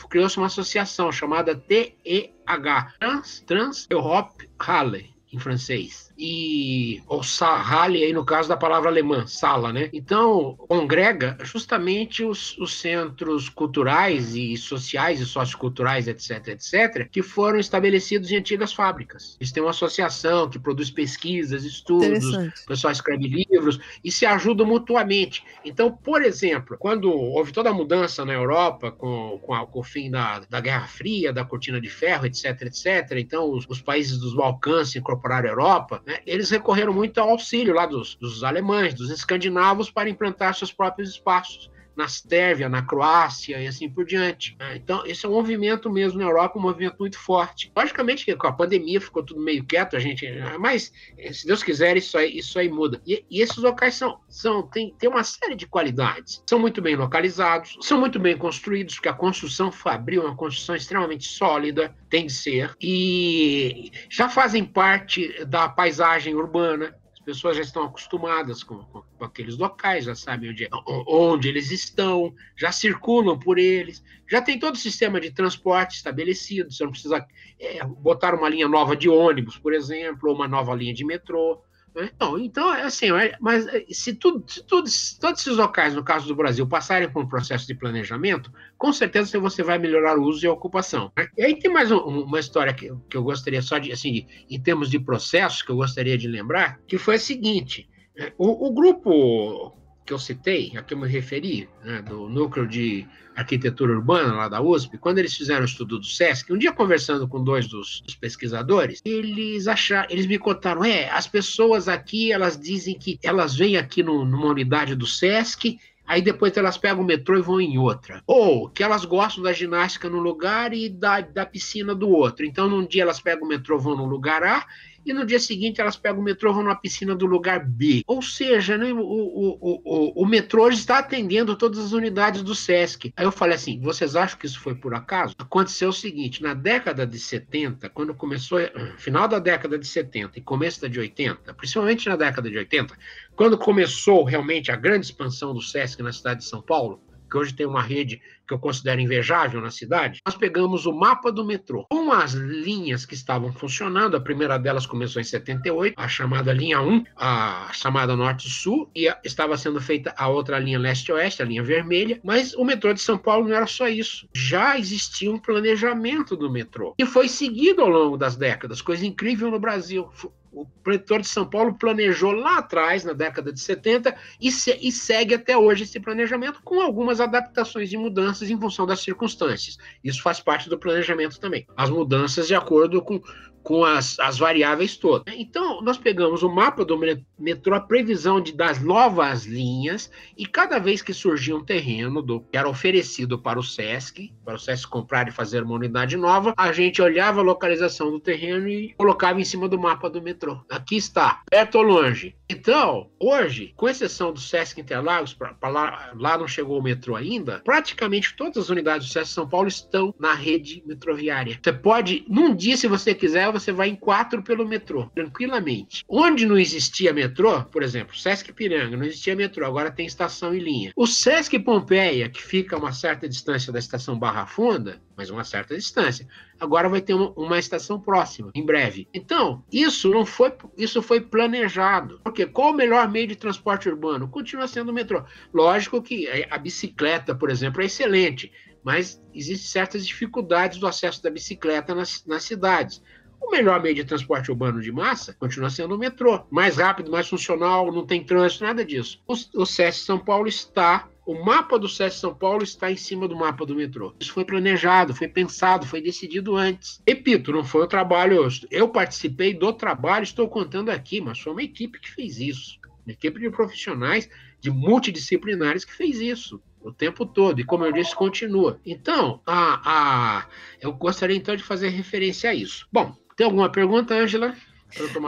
criou-se uma associação chamada TEH Trans, Trans Europe Halle em francês e ou Halle aí no caso da palavra alemã, sala, né? Então, congrega justamente os, os centros culturais e sociais e socioculturais, etc, etc, que foram estabelecidos em antigas fábricas. Eles têm uma associação que produz pesquisas, estudos, o pessoal escreve livros e se ajudam mutuamente. Então, por exemplo, quando houve toda a mudança na Europa com, com, a, com o fim da, da Guerra Fria, da cortina de ferro, etc, etc, então os, os países dos Balcãs se incorporaram à Europa, né, eles recorreram muito ao auxílio lá dos, dos alemães, dos escandinavos, para implantar seus próprios espaços na Sérvia, na Croácia e assim por diante. Né? Então, esse é um movimento mesmo na Europa, um movimento muito forte. Logicamente, com a pandemia ficou tudo meio quieto, a gente, mas se Deus quiser, isso aí, isso aí muda. E, e esses locais são, são tem, tem uma série de qualidades. São muito bem localizados, são muito bem construídos, porque a construção fabril é uma construção extremamente sólida, tem de ser, e já fazem parte da paisagem urbana pessoas já estão acostumadas com, com, com aqueles locais, já sabem onde, onde eles estão, já circulam por eles, já tem todo o sistema de transporte estabelecido, você não precisa é, botar uma linha nova de ônibus, por exemplo, ou uma nova linha de metrô. Né? Não, então, é assim, mas é, se, tudo, se tudo, todos esses locais, no caso do Brasil, passarem por um processo de planejamento, com certeza você vai melhorar o uso e a ocupação. Né? E aí tem mais um, uma história que, que eu gostaria só de, assim, em termos de processos, que eu gostaria de lembrar, que foi a seguinte: né? o, o grupo que eu citei, a que eu me referi, né, do núcleo de arquitetura urbana lá da USP, quando eles fizeram o estudo do SESC, um dia conversando com dois dos, dos, pesquisadores, eles acharam, eles me contaram, é, as pessoas aqui, elas dizem que elas vêm aqui no, numa unidade do SESC, aí depois elas pegam o metrô e vão em outra. Ou que elas gostam da ginástica no lugar e da, da piscina do outro. Então, num dia elas pegam o metrô, vão no lugar A, e no dia seguinte elas pegam o metrô vão numa piscina do lugar B. Ou seja, né, o, o, o, o metrô está atendendo todas as unidades do SESC. Aí eu falei assim: vocês acham que isso foi por acaso? Aconteceu o seguinte: na década de 70, quando começou, [clears throat] final da década de 70 e começo da de 80, principalmente na década de 80, quando começou realmente a grande expansão do SESC na cidade de São Paulo, que hoje tem uma rede que eu considero invejável na cidade, nós pegamos o mapa do metrô. Com as linhas que estavam funcionando, a primeira delas começou em 78, a chamada linha 1, a chamada Norte-Sul, e estava sendo feita a outra linha Leste-Oeste, a linha vermelha, mas o metrô de São Paulo não era só isso. Já existia um planejamento do metrô, e foi seguido ao longo das décadas, coisa incrível no Brasil o prefeitor de São Paulo planejou lá atrás, na década de 70, e, se, e, segue até hoje esse planejamento com algumas adaptações e mudanças em função das circunstâncias. Isso faz parte do planejamento também. As mudanças de acordo com com as, as variáveis todas. Então, nós pegamos o mapa do metrô, a previsão de, das novas linhas, e cada vez que surgia um terreno do, que era oferecido para o SESC, para o SESC comprar e fazer uma unidade nova, a gente olhava a localização do terreno e colocava em cima do mapa do metrô. Aqui está, perto ou longe. Então, hoje, com exceção do SESC Interlagos, pra, pra lá, lá não chegou o metrô ainda, praticamente todas as unidades do SESC São Paulo estão na rede metroviária. Você pode, num dia, se você quiser, você vai em quatro pelo metrô, tranquilamente. Onde não existia metrô, por exemplo, Sesc Piranga, não existia metrô, agora tem estação e linha. O Sesc Pompeia, que fica a uma certa distância da estação Barra Funda, mas uma certa distância, agora vai ter uma, uma estação próxima, em breve. Então, isso não foi, isso foi planejado. Porque qual o melhor meio de transporte urbano? Continua sendo o metrô. Lógico que a bicicleta, por exemplo, é excelente, mas existem certas dificuldades do acesso da bicicleta nas, nas cidades. O melhor meio de transporte urbano de massa continua sendo o metrô. Mais rápido, mais funcional, não tem trânsito, nada disso. O, o São Paulo está o mapa do SESC São Paulo está em cima do mapa do metrô. Isso foi planejado, foi pensado, foi decidido antes. Repito, não foi o trabalho. Eu participei do trabalho, estou contando aqui, mas foi uma equipe que fez isso. Uma equipe de profissionais, de multidisciplinares que fez isso o tempo todo. E como eu disse, continua. Então, a, a, eu gostaria então de fazer referência a isso. Bom, tem alguma pergunta, Ângela?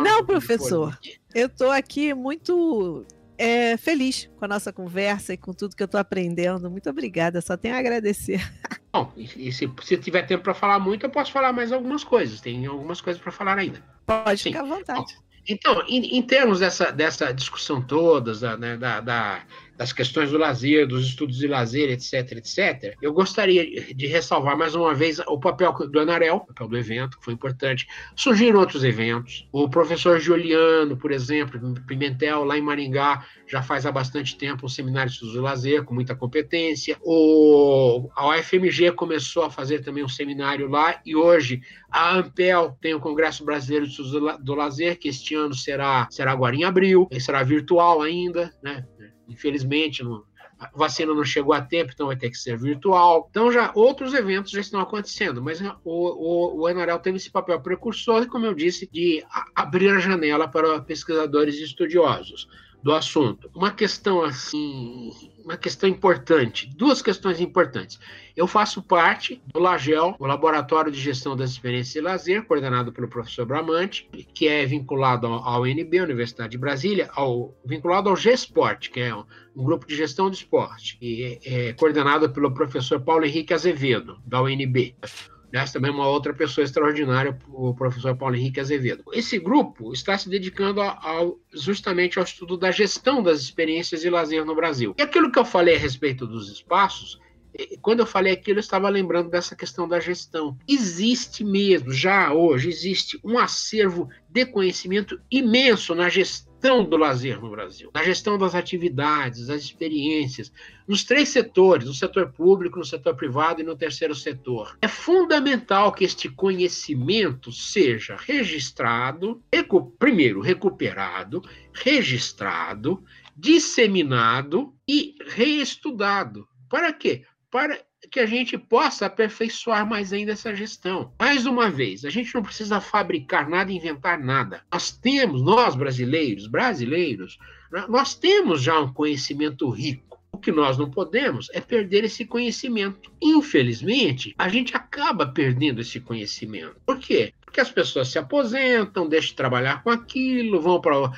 Não, professor. Eu estou aqui muito é, feliz com a nossa conversa e com tudo que eu estou aprendendo. Muito obrigada, só tenho a agradecer. [laughs]
Bom, e, se, se tiver tempo para falar muito, eu posso falar mais algumas coisas. Tem algumas coisas para falar ainda.
Pode Sim. ficar à vontade. Bom,
então, em, em, termos dessa, dessa discussão toda, da, né, da, da das questões do lazer, dos estudos de lazer, etc, etc, eu gostaria de ressalvar mais uma vez o papel do Anarel, o papel do evento, que foi importante. Surgiram outros eventos. O professor Juliano, por exemplo, Pimentel, lá em Maringá, já faz há bastante tempo um seminário de estudos de lazer, com muita competência. O, a UFMG começou a fazer também um seminário lá, e hoje a Ampel tem o Congresso Brasileiro de Estudos do, do Lazer, que este ano será, será agora em abril, será virtual ainda, né? Infelizmente, não, a vacina não chegou a tempo, então vai ter que ser virtual. Então, já outros eventos já estão acontecendo, mas o, o, o Enarel teve esse papel precursor, como eu disse, de abrir a janela para pesquisadores e estudiosos do assunto. Uma questão assim, uma questão importante, duas questões importantes. Eu faço parte do LAGEL, o Laboratório de Gestão das Experiências de Lazer, coordenado pelo professor Bramante, que é vinculado ao UNB, Universidade de Brasília, ao, vinculado ao GESPORT, que é um, um grupo de gestão do esporte, e é, é coordenado pelo professor Paulo Henrique Azevedo, da UNB. Essa também uma outra pessoa extraordinária, o professor Paulo Henrique Azevedo. Esse grupo está se dedicando justamente ao estudo da gestão das experiências de lazer no Brasil. E aquilo que eu falei a respeito dos espaços, quando eu falei aquilo, eu estava lembrando dessa questão da gestão. Existe mesmo, já hoje, existe um acervo de conhecimento imenso na gestão do lazer no Brasil, na gestão das atividades, das experiências, nos três setores, no setor público, no setor privado e no terceiro setor. É fundamental que este conhecimento seja registrado, recu primeiro recuperado, registrado, disseminado e reestudado. Para quê? para que a gente possa aperfeiçoar mais ainda essa gestão. Mais uma vez, a gente não precisa fabricar nada, inventar nada. Nós temos, nós brasileiros, brasileiros, né, nós temos já um conhecimento rico. O que nós não podemos é perder esse conhecimento. Infelizmente, a gente acaba perdendo esse conhecimento. Por quê? Porque as pessoas se aposentam, deixam de trabalhar com aquilo, vão para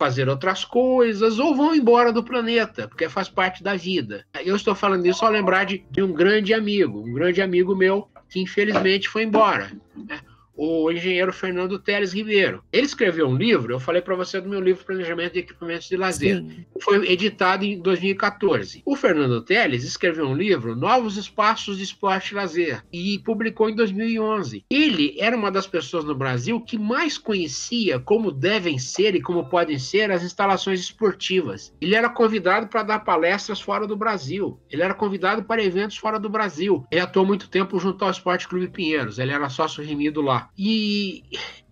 fazer outras coisas ou vão embora do planeta, porque faz parte da vida. Eu estou falando isso ao lembrar de, de um grande amigo, um grande amigo meu que infelizmente foi embora. Né? O engenheiro Fernando Teles Ribeiro. Ele escreveu um livro, eu falei para você do meu livro Planejamento de Equipamentos de Lazer. Sim. Foi editado em 2014. O Fernando Teles escreveu um livro, Novos Espaços de Esporte e Lazer, e publicou em 2011. Ele era uma das pessoas no Brasil que mais conhecia como devem ser e como podem ser as instalações esportivas. Ele era convidado para dar palestras fora do Brasil. Ele era convidado para eventos fora do Brasil. Ele atuou muito tempo junto ao Esporte Clube Pinheiros. Ele era sócio remido lá. E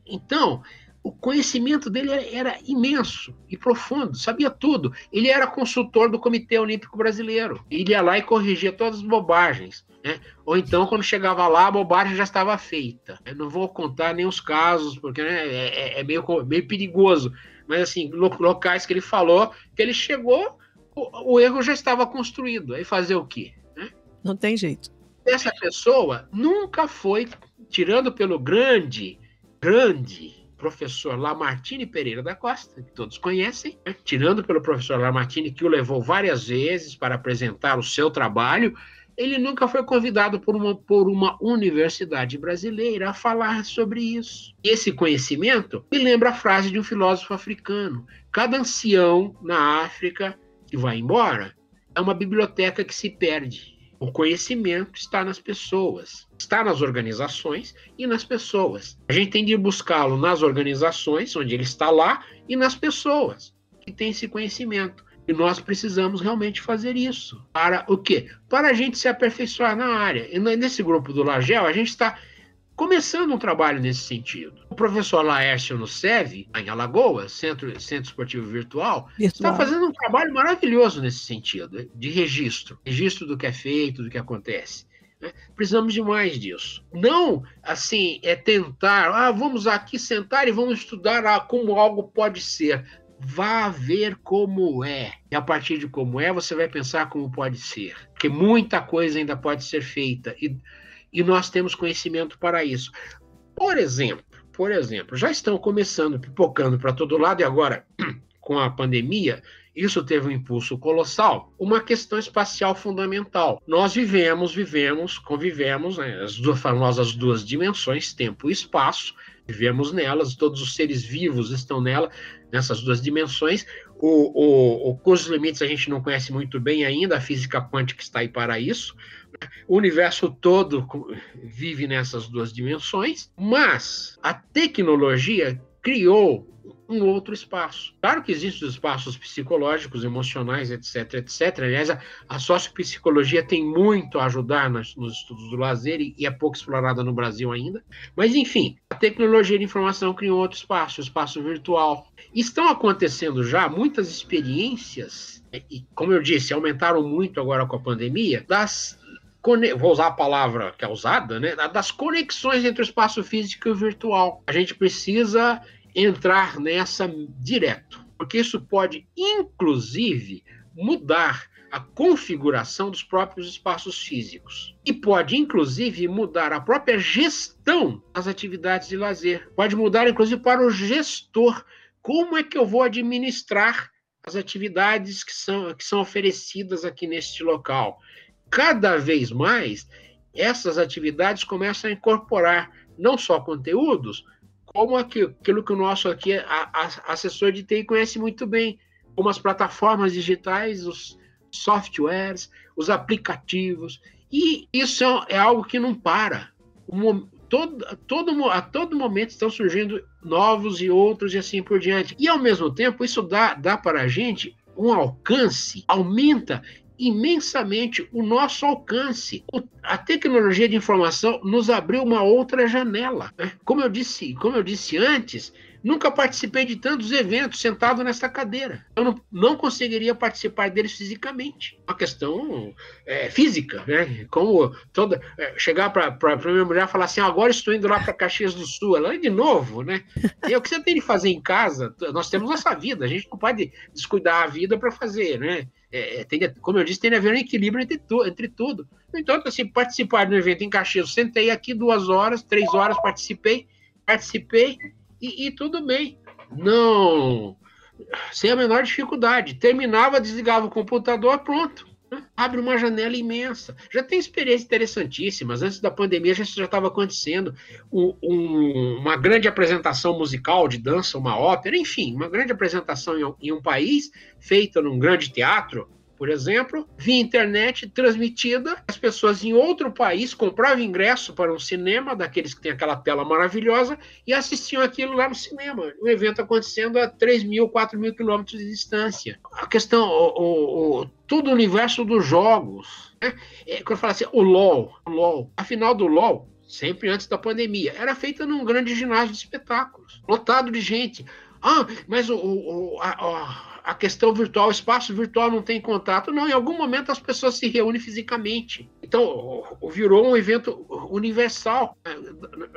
então o conhecimento dele era, imenso e profundo, sabia tudo. Ele era consultor do Comitê Olímpico Brasileiro. Ele ia lá e corrigia todas as bobagens. Né? Ou então, quando chegava lá, a bobagem já estava feita. Eu não vou contar nem os casos, porque né, é, é, é meio, meio perigoso. Mas, assim, locais que ele falou, que ele chegou, o, o erro já estava construído. Aí fazer o quê? Né?
Não tem jeito.
Essa pessoa nunca foi tirando pelo grande, grande professor Lamartine Pereira da Costa, que todos conhecem, né? tirando pelo professor Lamartine, que o levou várias vezes para apresentar o seu trabalho, ele nunca foi convidado por uma, por uma universidade brasileira a falar sobre isso. Esse conhecimento me lembra a frase de um filósofo africano: cada ancião na África que vai embora é uma biblioteca que se perde. O conhecimento está nas pessoas, está nas organizações e nas pessoas. A gente tem de buscá-lo nas organizações, onde ele está lá, e nas pessoas que têm esse conhecimento. E nós precisamos realmente fazer isso. Para o quê? Para a gente se aperfeiçoar na área. E nesse grupo do Lagel, a gente está começando um trabalho nesse sentido. O professor Laércio no SEV, em Alagoas, Centro, Centro Esportivo Virtual, está fazendo um trabalho maravilhoso nesse sentido, de registro. Registro do que é feito, do que acontece. Né? Precisamos de mais disso. Não, assim, é tentar, ah, vamos aqui sentar e vamos estudar ah, como algo pode ser. Vá ver como é. E a partir de como é, você vai pensar como pode ser. Porque muita coisa ainda pode ser feita. E e nós temos conhecimento para isso. Por exemplo, por exemplo, já estão começando, pipocando para todo lado, e agora, [clears throat] com a pandemia, isso teve um impulso colossal. Uma questão espacial fundamental. Nós vivemos, vivemos, convivemos, né, as duas famosas duas dimensões, tempo e espaço, vivemos nelas, todos os seres vivos estão nela, nessas duas dimensões. O, o, o limites a gente não conhece muito bem ainda, a física quântica está aí para isso. O universo todo vive nessas duas dimensões, mas a tecnologia criou um outro espaço. Claro que existem os espaços psicológicos, emocionais, etc, etc. Aliás, a, a sociopsicologia tem muito a ajudar nos, nos estudos do lazer e, e, é pouco explorada no Brasil ainda. Mas, enfim, a tecnologia de informação criou outro espaço, o espaço virtual. Estão acontecendo já muitas experiências, e como eu disse, aumentaram muito agora com a pandemia, das vou usar a palavra que é usada, né, das conexões entre o espaço físico e o virtual. A gente precisa entrar nessa direto, porque isso pode, inclusive, mudar a configuração dos próprios espaços físicos e pode, inclusive, mudar a própria gestão das atividades de lazer. Pode mudar, inclusive, para o gestor. Como é que eu vou administrar as atividades que são, que são oferecidas aqui neste local? Cada vez mais essas atividades começam a incorporar não só conteúdos, como aquilo, que o nosso aqui, assessor de TI conhece muito bem, como as plataformas digitais, os softwares, os aplicativos. E isso é, é algo que não para. Todo, todo, a todo momento estão surgindo novos e outros e assim por diante. E ao mesmo tempo, isso dá, dá para a gente um alcance, aumenta imensamente o nosso alcance. A tecnologia de informação nos abriu uma outra janela. Né? Como eu disse, como eu disse antes, Nunca participei de tantos eventos sentado nessa cadeira. Eu não, não conseguiria participar deles fisicamente. Uma questão é, física, né? Como toda. É, chegar para a minha mulher e falar assim: agora estou indo lá para Caxias do Sul. Ela é de novo, né? E o que você tem de fazer em casa. Nós temos nossa vida. A gente não pode descuidar a vida para fazer, né? É, é tem, como eu disse, tem que haver um equilíbrio entre, tu, entre tudo. Então, assim, participar do evento em Caxias, sentei aqui duas horas, três horas, participei, participei, e, e tudo bem. Não, sem a menor dificuldade. Terminava, desligava o computador, pronto. Abre uma janela imensa. Já tem experiências interessantíssimas. Antes da pandemia, já estava acontecendo um, uma grande apresentação musical de dança, uma ópera, enfim, uma grande apresentação em, em um país, feita num grande teatro, por exemplo, via internet transmitida, as pessoas em outro país compravam ingresso para um cinema, daqueles que tem aquela tela maravilhosa, e assistiam aquilo lá no cinema. O evento acontecendo a 3 mil, 4 mil quilômetros de distância. A questão, o, o, todo o universo dos jogos. Né? É, quando eu falo assim, o LOL, o LOL, a final do LOL, sempre antes da pandemia, era feita num grande ginásio de espetáculos, lotado de gente. Ah, mas o, o a, a a questão virtual, o espaço virtual não tem contato. Não, em algum momento as pessoas se reúnem fisicamente. Então, virou um evento universal.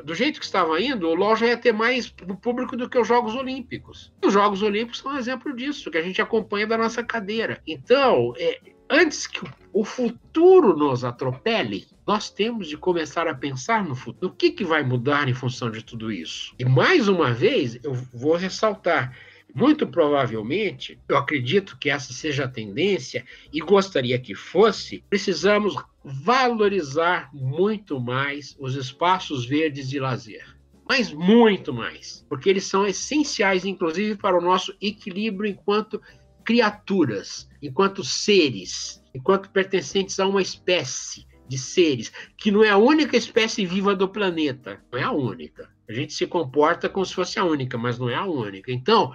Do jeito que estava indo, o LOL já ia ter mais público do que os Jogos Olímpicos. Os Jogos Olímpicos são um exemplo disso, que a gente acompanha da nossa cadeira. Então, é, antes que o futuro nos atropele, nós temos de começar a pensar no futuro. O que, que vai mudar em função de tudo isso? E mais uma vez, eu vou ressaltar muito provavelmente, eu acredito que essa seja a tendência e gostaria que fosse, precisamos valorizar muito mais os espaços verdes de lazer. Mas muito mais, porque eles são essenciais, inclusive, para o nosso equilíbrio enquanto criaturas, enquanto seres, enquanto pertencentes a uma espécie de seres, que não é a única espécie viva do planeta, não é a única. A gente se comporta como se fosse a única, mas não é a única. Então,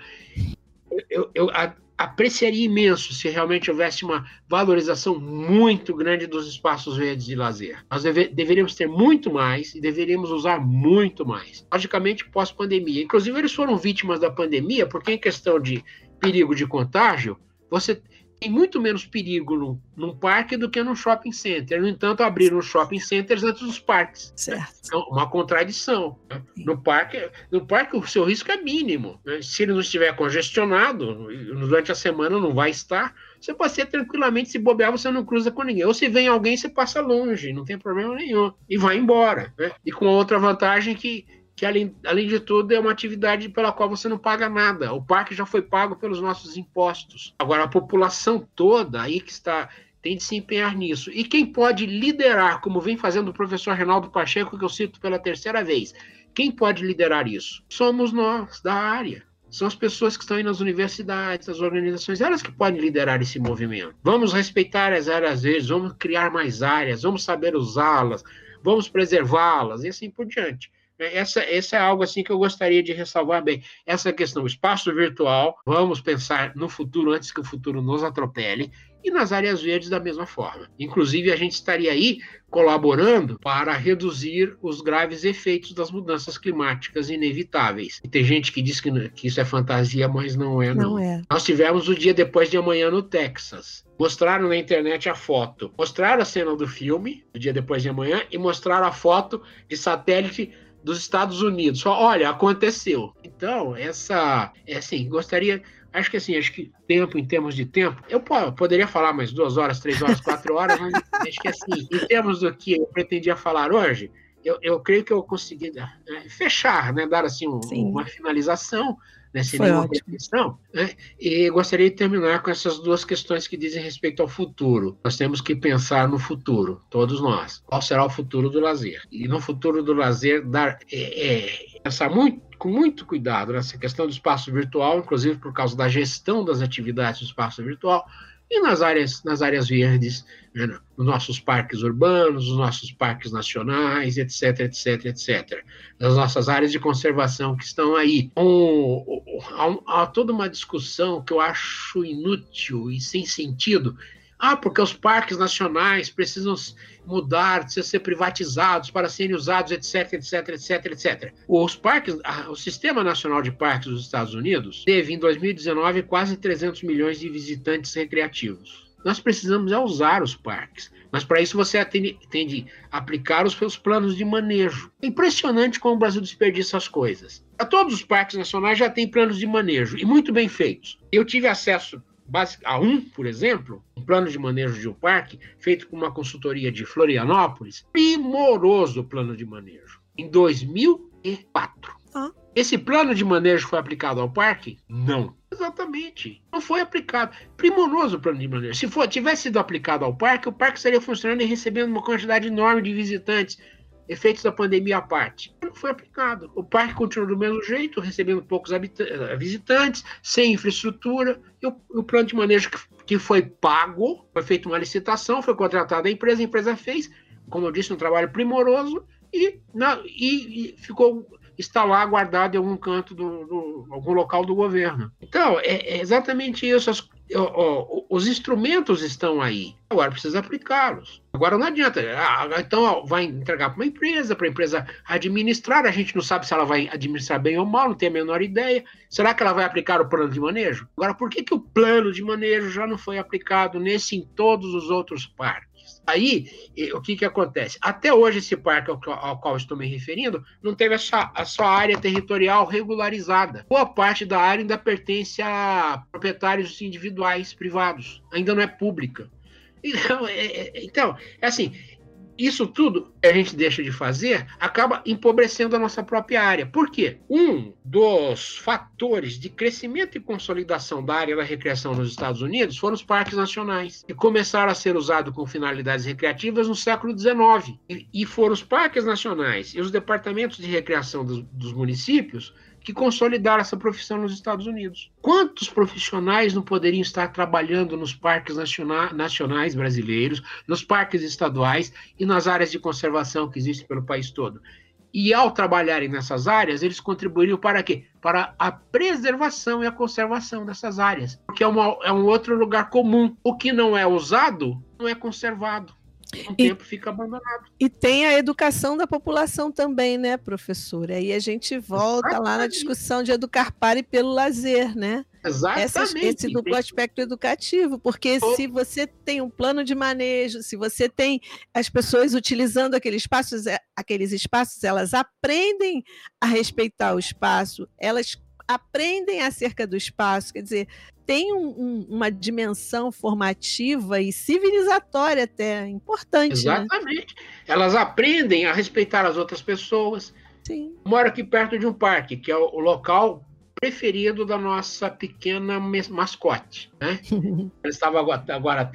eu, eu a, apreciaria imenso se realmente houvesse uma valorização muito grande dos espaços verdes de lazer. Nós deve, deveríamos ter muito mais e deveríamos usar muito mais. Logicamente, pós-pandemia. Inclusive, eles foram vítimas da pandemia, porque em questão de perigo de contágio, você tem muito menos perigo num, num, parque do que num shopping center. No entanto, abriram os shopping centers antes dos parques.
Certo.
Então, uma contradição. Né? No parque, no parque, o seu risco é mínimo. Né? Se ele não estiver congestionado, durante a semana não vai estar, você pode ser tranquilamente, se bobear, você não cruza com ninguém. Ou se vem alguém, você passa longe, não tem problema nenhum. E vai embora. Né? E com outra vantagem que que além, além de tudo é uma atividade pela qual você não paga nada. O parque já foi pago pelos nossos impostos. Agora a população toda aí que está tem de se empenhar nisso. E quem pode liderar, como vem fazendo o professor Reinaldo Pacheco, que eu cito pela terceira vez, quem pode liderar isso? Somos nós da área. São as pessoas que estão aí nas universidades, as organizações, elas que podem liderar esse movimento. Vamos respeitar as áreas verdes, vamos criar mais áreas, vamos saber usá-las, vamos preservá-las e assim por diante. Essa, essa é algo assim que eu gostaria de ressalvar bem. Essa questão, espaço virtual, vamos pensar no futuro antes que o futuro nos atropele, e nas áreas verdes da mesma forma. Inclusive, a gente estaria aí colaborando para reduzir os graves efeitos das mudanças climáticas inevitáveis. E tem gente que diz que, que isso é fantasia, mas não é. Não. não é. Nós tivemos o dia depois de amanhã no Texas. Mostraram na internet a foto. Mostraram a cena do filme, o dia depois de amanhã, e mostraram a foto de satélite dos Estados Unidos. Só, olha, aconteceu. Então, essa, é assim, gostaria, acho que assim, acho que tempo, em termos de tempo, eu poderia falar mais duas horas, três horas, quatro horas, mas [laughs] acho que assim, em termos do que eu pretendia falar hoje, eu, eu creio que eu consegui é, fechar, né, dar assim um, uma finalização né, sem Foi nenhuma questão, né, e gostaria de terminar com essas duas questões que dizem respeito ao futuro. Nós temos que pensar no futuro, todos nós. Qual será o futuro do lazer? E no futuro do lazer, dar, é, é, pensar muito, com muito cuidado nessa questão do espaço virtual, inclusive por causa da gestão das atividades do espaço virtual, e nas áreas, nas áreas verdes, né, nos nossos parques urbanos, nos nossos parques nacionais, etc, etc, etc. Nas nossas áreas de conservação que estão aí. Um, há, há toda uma discussão que eu acho inútil e sem sentido, ah, porque os parques nacionais precisam mudar, precisam ser privatizados para serem usados, etc, etc, etc, etc. Os parques, o Sistema Nacional de Parques dos Estados Unidos teve em 2019 quase 300 milhões de visitantes recreativos. Nós precisamos é usar os parques, mas para isso você tem a aplicar os seus planos de manejo. É impressionante como o Brasil desperdiça as coisas. A todos os parques nacionais já tem planos de manejo e muito bem feitos. Eu tive acesso a um, por exemplo, um plano de manejo de um parque, feito com uma consultoria de Florianópolis, primoroso plano de manejo, em 2004. Ah. Esse plano de manejo foi aplicado ao parque? Não. Exatamente. Não foi aplicado. Primoroso o plano de manejo. Se for, tivesse sido aplicado ao parque, o parque estaria funcionando e recebendo uma quantidade enorme de visitantes efeitos da pandemia à parte. Não foi aplicado. O parque continua do mesmo jeito, recebendo poucos eh, visitantes, sem infraestrutura, e o, o plano de manejo que, que, foi pago, foi feita uma licitação, foi contratada a empresa, a empresa fez, como eu disse, um trabalho primoroso, e, na, e, e ficou está lá guardado em algum canto do, do algum local do governo. Então é, é exatamente isso. As, os instrumentos estão aí. Agora precisa aplicá-los. Agora não adianta. Ah, então vai entregar para uma empresa, para a empresa administrar. A gente não sabe se ela vai administrar bem ou mal, não tem a menor ideia. Será que ela vai aplicar o plano de manejo? Agora, por que, que o plano de manejo já não foi aplicado nesse em todos os outros parques? Aí, o que, que acontece? Até hoje, esse parque ao, ao qual estou me referindo não teve a sua, a sua área territorial regularizada. Boa parte da área ainda pertence a proprietários individuais, privados, ainda não é pública. Então, é, é então, é assim, isso tudo a gente deixa de fazer acaba empobrecendo a nossa própria área. Por quê? Um dos fatores de crescimento e consolidação da área da recreação nos Estados Unidos foram os parques nacionais, que começaram a ser usados com finalidades recreativas no século XIX. E, foram os parques nacionais e os departamentos de recreação dos, dos municípios que consolidaram essa profissão nos Estados Unidos. Quantos profissionais não poderiam estar trabalhando nos parques nacionais brasileiros, nos parques estaduais e nas áreas de conservação que existem pelo país todo? E ao trabalharem nessas áreas, eles contribuiriam para quê? Para a preservação e a conservação dessas áreas, porque é, uma, é um outro lugar comum. O que não é usado não é conservado um e, tempo fica abandonado.
E tem a educação da população também, né, professor? Aí a gente volta Exatamente. lá na discussão de educar para e pelo lazer, né?
Exatamente.
esse duplo aspecto educativo, porque oh. se você tem um plano de manejo, se você tem as pessoas utilizando aqueles espaços, é, aqueles espaços, elas aprendem a respeitar o espaço, elas aprendem acerca do espaço, quer dizer, tem um, um, uma dimensão formativa e civilizatória até importante.
Né? Exatamente. Né? Elas aprendem a respeitar as outras pessoas.
Sim.
Moro aqui perto de um parque, que é o local preferido da nossa pequena mascote. Né? [laughs] Ela estava agora, agora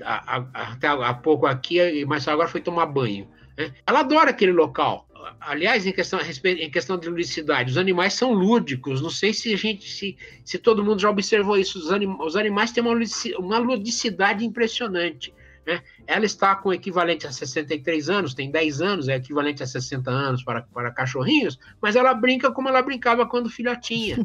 até há pouco aqui, mas agora foi tomar banho. Né? Ela adora aquele local aliás, em questão, em questão de ludicidade, os animais são lúdicos. Não sei se a gente, se, se todo mundo já observou isso. Os, anim, os animais têm uma, uma ludicidade impressionante. Né? Ela está com equivalente a 63 anos, tem 10 anos, é equivalente a 60 anos para, para cachorrinhos, mas ela brinca como ela brincava quando filhotinha.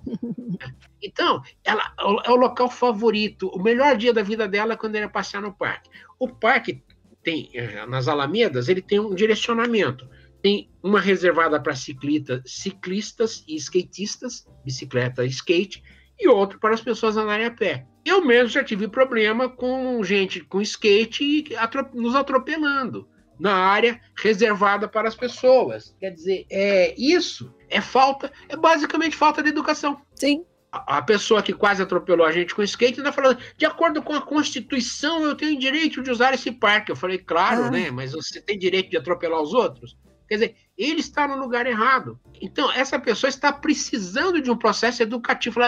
[laughs] então, ela é o local favorito. O melhor dia da vida dela é quando ele é passear no parque. O parque tem, eh, nas Alamedas, ele tem um direcionamento tem uma reservada para ciclista, ciclistas e skatistas, bicicleta e skate, e outro para as pessoas andarem a pé. Eu mesmo já tive problema com gente com skate nos atropelando na área reservada para as pessoas. Quer dizer, é isso é falta, é basicamente falta de educação.
Sim.
A, a pessoa que quase atropelou a gente com skate ainda falando, de acordo com a Constituição, eu tenho direito de usar esse parque. Eu falei, claro, ah. né? Mas você tem direito de atropelar os outros? Quer dizer, ele está no lugar errado. Então, essa pessoa está precisando de um processo educativo.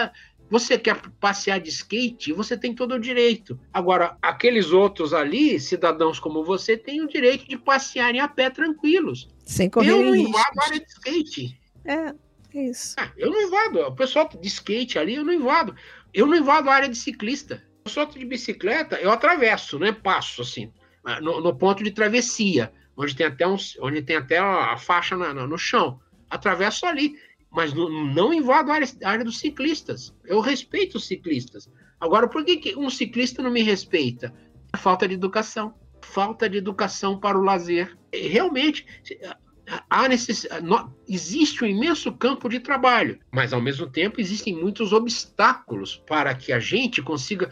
Você quer passear de skate, você tem todo o direito. Agora, aqueles outros ali, cidadãos como você, têm o direito de passearem a pé tranquilos.
Sem correr Eu
não invado a área de skate.
É, é isso.
Ah, eu não invado. O pessoal de skate ali, eu não invado. Eu não invado a área de ciclista. Eu solto de bicicleta, eu atravesso, né? Passo assim, no, no ponto de travessia, onde tem até, uns, onde tem até a faixa na, no chão. Atravesso ali mas não, não invado a área, a área, dos ciclistas. Eu respeito os ciclistas. Agora, por que, que um ciclista não me respeita? Falta de educação. Falta de educação para o lazer. Realmente, há necess... existe um imenso campo de trabalho, mas ao mesmo tempo existem muitos obstáculos para que a gente consiga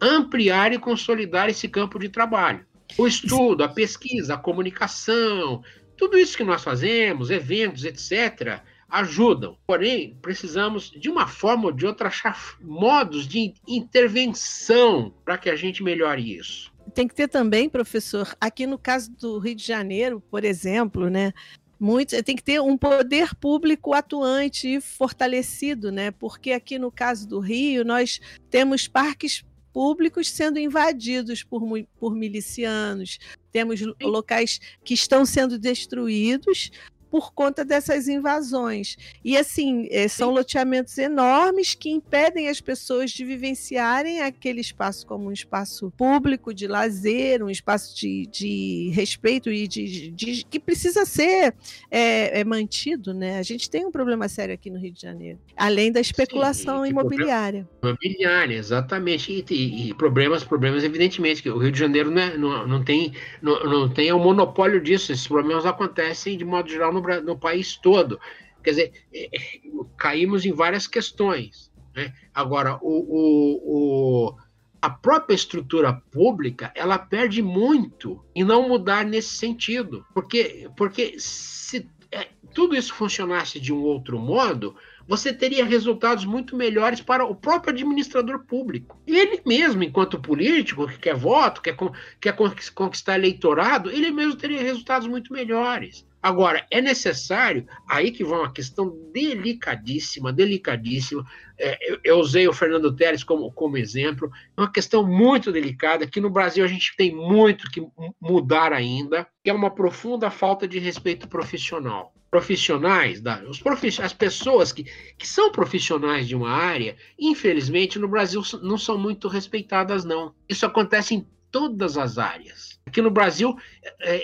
ampliar e consolidar esse campo de trabalho. O estudo, a pesquisa, a comunicação, tudo isso que nós fazemos, eventos, etc., ajudam. Porém, precisamos, de uma forma ou de outra, achar modos de intervenção para que a gente melhore isso.
Tem que ter também, professor, aqui no caso do Rio de Janeiro, por exemplo, né? Muito, tem que ter um poder público atuante e fortalecido, né? Porque aqui no caso do Rio, nós temos parques públicos sendo invadidos por, por milicianos, temos locais que estão sendo destruídos por conta dessas invasões. E assim, eh, são loteamentos enormes que impedem as pessoas de vivenciarem aquele espaço como um espaço público de lazer, um espaço de, de respeito e de, de, que precisa ser é, é, mantido, né? A gente tem um problema sério aqui no Rio de Janeiro, além da especulação Sim, imobiliária.
Imobiliária, exatamente. E, e, problemas, problemas, evidentemente, que o Rio de Janeiro não, é, não, não tem não, não tem o monopólio disso. Esses problemas acontecem de modo geral no, no país todo. Quer dizer, é, é, caímos em várias questões. Né? Agora, o, o, o, a própria estrutura pública ela perde muito em não mudar nesse sentido. Porque, porque se é, tudo isso funcionasse de um outro modo, você teria resultados muito melhores para o próprio administrador público. Ele mesmo, enquanto político, que quer voto, quer, quer conquistar eleitorado, ele mesmo teria resultados muito melhores. Agora, é necessário, aí que vai uma questão delicadíssima, delicadíssima. É, eu, eu, usei o Fernando Teles como, como exemplo, é uma questão muito delicada, que no Brasil a gente tem muito que mudar ainda, que é uma profunda falta de respeito profissional. Profissionais, da, os profiss, as pessoas que, que são profissionais de uma área, infelizmente no Brasil não são muito respeitadas, não. Isso acontece em todas as áreas. Aqui no Brasil, é,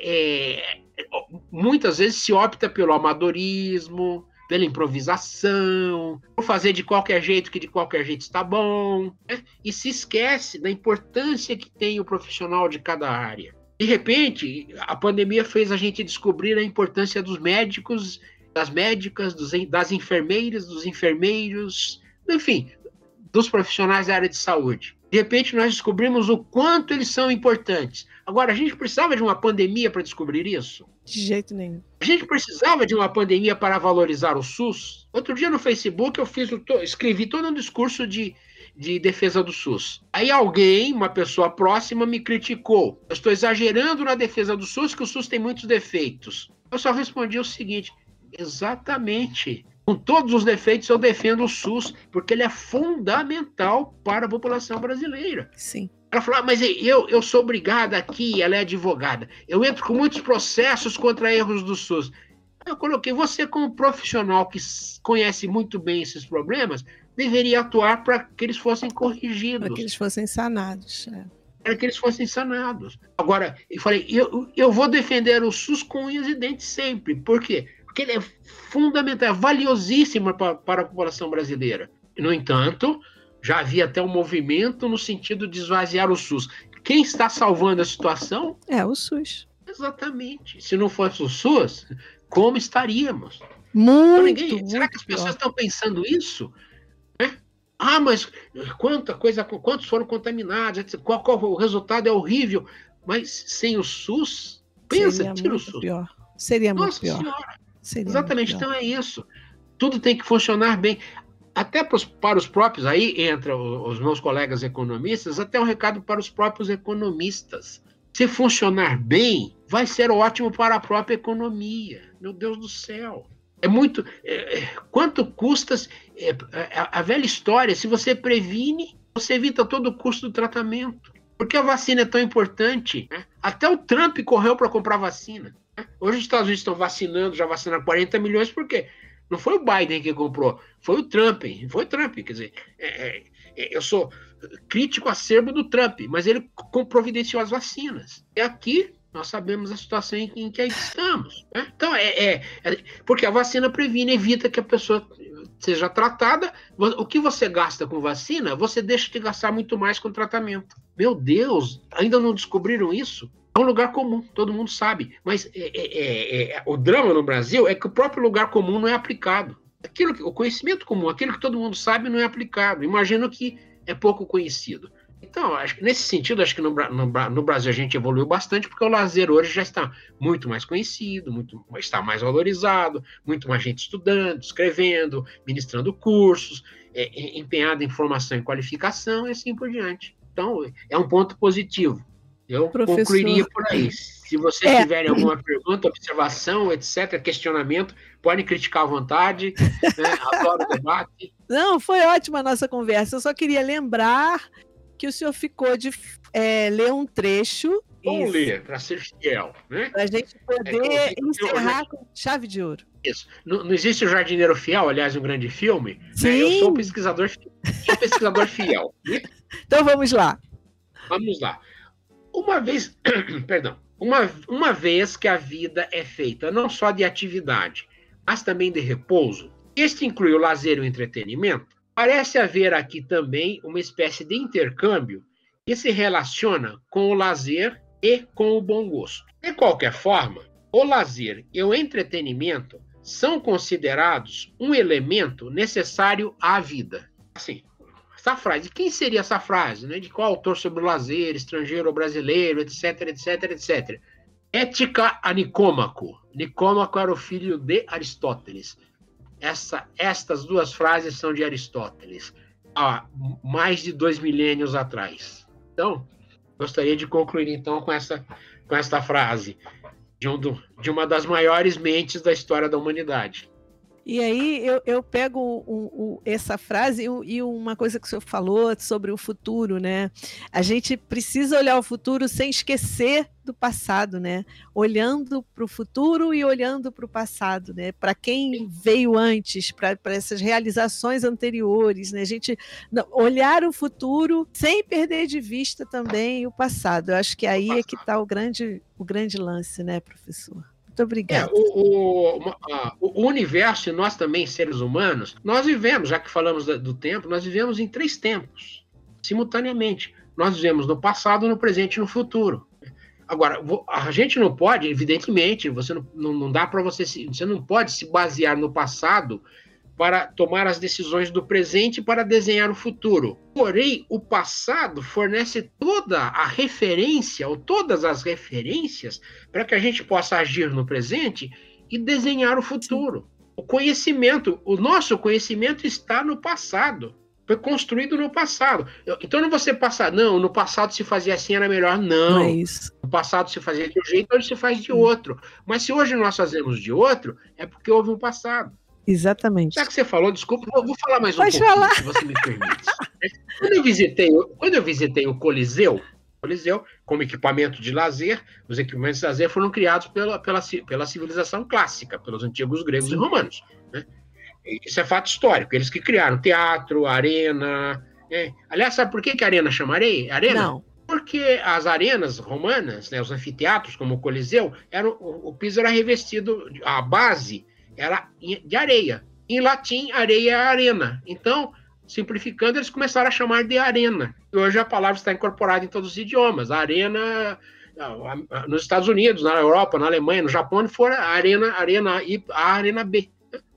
é, muitas vezes se opta pelo amadorismo, pela improvisação, por fazer de qualquer jeito que de qualquer jeito está bom, né? e se esquece da importância que tem o profissional de cada área. De repente, a pandemia fez a gente descobrir a importância dos médicos, das médicas, dos, das enfermeiras, dos enfermeiros, enfim, dos profissionais da área de saúde. De repente, nós descobrimos o quanto eles são importantes. Agora, a gente precisava de uma pandemia para descobrir isso?
De jeito nenhum.
A gente precisava de uma pandemia para valorizar o SUS? Outro dia no Facebook eu fiz, escrevi todo um discurso de, de defesa do SUS. Aí alguém, uma pessoa próxima, me criticou. Eu estou exagerando na defesa do SUS, que o SUS tem muitos defeitos. Eu só respondi o seguinte: exatamente com todos os defeitos, eu defendo o SUS, porque ele é fundamental para a população brasileira.
Sim.
Ela falou, ah, mas eu, eu sou obrigada aqui, ela é advogada. Eu entro com muitos processos contra erros do SUS. Eu coloquei, você como profissional que conhece muito bem esses problemas, deveria atuar para que eles fossem corrigidos.
Para que eles fossem sanados. É.
Para que eles fossem sanados. Agora, eu falei, eu, eu vou defender o SUS com unhas e dentes sempre. Por quê? Porque ele é fundamental, é valiosíssimo para, para a população brasileira. No entanto, já havia até um movimento no sentido de esvaziar o SUS. Quem está salvando a situação?
É o SUS.
Exatamente. Se não fosse o SUS, como estaríamos?
Muito. Ninguém,
será que as pessoas estão pensando isso? É? Ah, mas quanta coisa, quantos foram contaminados? Qual, qual, o resultado é horrível. Mas sem o SUS, pensa, Seria tira o SUS.
Pior. Seria Nossa muito pior. Senhora.
Seria Exatamente, então é isso. Tudo tem que funcionar bem. Até para os, para os próprios, aí entra os meus colegas economistas, até um recado para os próprios economistas. Se funcionar bem, vai ser ótimo para a própria economia. Meu Deus do céu. É muito. É, é quanto custa. É, é, a velha história: se você previne, você evita todo o custo do tratamento. Porque a vacina é tão importante. Né? Até o Trump correu para comprar vacina. Hoje os Estados Unidos estão vacinando, já vacinaram 40 milhões, por quê? Não foi o Biden que comprou, foi o Trump. Foi o Trump. Quer dizer, é, é, eu sou crítico acerbo do Trump, mas ele providenciou as vacinas. E aqui nós sabemos a situação em, em que estamos. Né? Então, é, é, é, Porque a vacina previne, evita que a pessoa seja tratada. O que você gasta com vacina, você deixa de gastar muito mais com tratamento. Meu Deus, ainda não descobriram isso? É um lugar comum, todo mundo sabe. Mas é, é, é, é o drama no Brasil é que o próprio lugar comum não é aplicado. Aquilo que, o conhecimento comum, aquilo que todo mundo sabe, não é aplicado. Imagino que é pouco conhecido. Então, acho que nesse sentido, acho que no, no, no, Brasil a gente evoluiu bastante, porque o lazer hoje já está muito mais conhecido, muito, está mais valorizado, muito mais gente estudando, escrevendo, ministrando cursos, é, é, empenhado em formação e qualificação e assim por diante. Então, é um ponto positivo. Eu Professor... concluiria por aí. Se vocês é. tiverem alguma pergunta, observação, etc., questionamento, podem criticar à vontade. Né? [laughs] Adoro o debate.
Não, foi ótima a nossa conversa. Eu só queria lembrar que o senhor ficou de é, ler um trecho.
Vamos ler, para ser fiel. Né?
Para a gente poder é, encerrar eu, com chave de ouro.
Isso. Não, não, existe o Jardineiro Fiel, aliás, um grande filme.
Sim. Né?
Eu sou um pesquisador, sou pesquisador fiel. Né? [laughs]
Então vamos lá.
Vamos lá. Uma vez, [clears throat] perdão, uma, uma vez que a vida é feita não só de atividade, mas também de repouso, este inclui o lazer e o entretenimento, Parece haver aqui também uma espécie de intercâmbio que se relaciona com o lazer e com o bom gosto. De qualquer forma, o lazer e o entretenimento são considerados um elemento necessário à vida. Assim, essa frase, quem seria essa frase? Né? De qual autor sobre o lazer, estrangeiro ou brasileiro, etc, etc, etc. Ética a Nicômaco. Nicômaco era o filho de Aristóteles. Essa, estas duas frases são de Aristóteles, há mais de dois milênios atrás. Então, gostaria de concluir então com essa, com esta frase de, um do, de uma das maiores mentes da história da humanidade.
E aí eu, eu pego um, um, essa frase e, e, uma coisa que o senhor falou sobre o futuro, né? A gente precisa olhar o futuro sem esquecer do passado, né? Olhando para o futuro e olhando para o passado, né? Para quem veio antes, para essas realizações anteriores, né? A gente olhar o futuro sem perder de vista também o passado. Eu acho que aí é que está o grande, o grande lance, né, professor? Muito obrigada. É,
o, o, o, universo e nós também, seres humanos, nós vivemos, já que falamos do tempo, nós vivemos em três tempos, simultaneamente. Nós vivemos no passado, no presente e no futuro. Agora, a gente não pode, evidentemente, você não, não, dá para você, você não pode se basear no passado para tomar as decisões do presente para desenhar o futuro. Porém, o passado fornece toda a referência, ou todas as referências, para que a gente possa agir no presente e desenhar o futuro. O conhecimento, o nosso conhecimento está no passado. Foi construído no passado. Então não você passar, não, no passado se fazia assim, era melhor. Não. é no passado se fazia de um jeito, hoje se faz de outro. Mas se hoje nós fazemos de outro, é porque houve um passado.
Exatamente.
Já que você falou, desculpa, vou, vou falar mais um
pouquinho, falar.
se você me permite. quando, eu visitei, quando eu visitei o Coliseu, Coliseu, como equipamento de lazer, os equipamentos de lazer foram criados pela, pela, pela civilização clássica, pelos antigos gregos Sim. e romanos. Né? Isso é fato histórico. Eles que criaram teatro, arena. Né? Aliás, sabe por que, que a arena chama arena?
Não.
Porque as arenas romanas, né, os anfiteatros, como o Coliseu, eram, o, o piso era revestido, a base era de areia. Em latim, areia é arena. Então, simplificando, eles começaram a chamar de arena. E hoje a palavra está incorporada em todos os idiomas. A arena nos Estados Unidos, na Europa, na Alemanha, no Japão, fora a arena, arena e a arena B.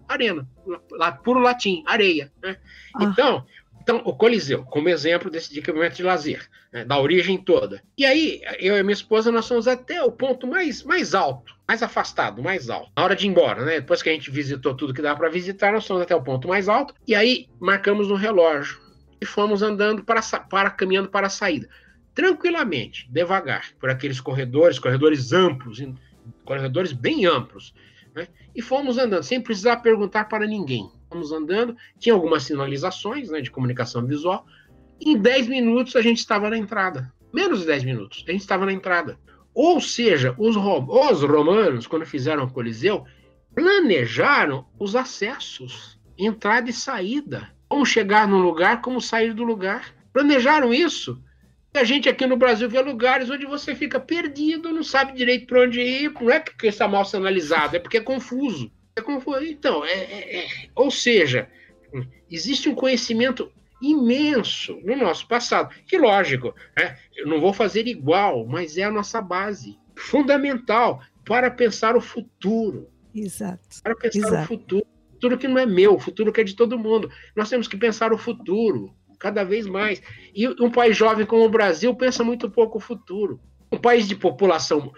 Arena, lá, puro latim, areia. Né? Ah. Então, então, o Coliseu, como exemplo desse equipamento de lazer, né, da origem toda. E aí, eu e minha esposa, nós fomos até o ponto mais, mais alto, mais afastado, mais alto. Na hora de ir embora, né? Depois que a gente visitou tudo que dá para visitar, nós fomos até o ponto mais alto. E aí, marcamos no relógio e fomos andando para, para caminhando para a saída. tranquilamente, devagar, por aqueles corredores, corredores amplos, corredores bem amplos. Né? E fomos andando, sem precisar perguntar para ninguém. Fomos andando, tinha algumas sinalizações né, de comunicação visual. Em 10 minutos a gente estava na entrada. Menos de 10 minutos, a gente estava na entrada. Ou seja, os, os romanos, quando fizeram o Coliseu, planejaram os acessos, entrada e saída. Como chegar num lugar, como sair do lugar. Planejaram isso. E a gente aqui no Brasil vê lugares onde você fica perdido, não sabe direito para onde ir. Não é porque está mal sinalizado, é porque é confuso. É confuso. Então, é, é, é. ou seja, existe um conhecimento imenso no nosso passado. Que lógico, né? eu não vou fazer igual, mas é a nossa base fundamental para pensar o futuro.
Exato.
Para pensar
Exato.
o futuro. O futuro que não é meu, o futuro que é de todo mundo. Nós temos que pensar o futuro, cada vez mais. E um país jovem como o Brasil pensa muito pouco o futuro. Um país de população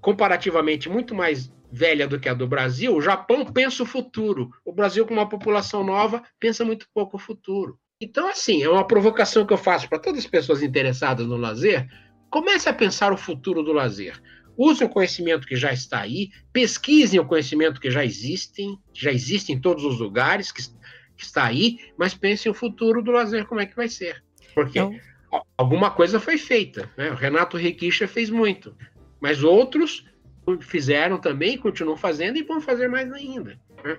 comparativamente muito mais velha do que a do Brasil, o Japão pensa o futuro. O Brasil, com uma população nova, pensa muito pouco o futuro. Então, assim, é uma provocação que eu faço para todas as pessoas interessadas no lazer. Comece a pensar o futuro do lazer. Use o conhecimento que já está aí, pesquisem o conhecimento que já existem, que já existe em todos os lugares, que, que está aí, mas pensem o futuro do lazer, como é que vai ser. Porque então... alguma coisa foi feita. Né? O Renato Requicha fez muito, mas outros fizeram também, continuam fazendo e vão fazer mais ainda. Né?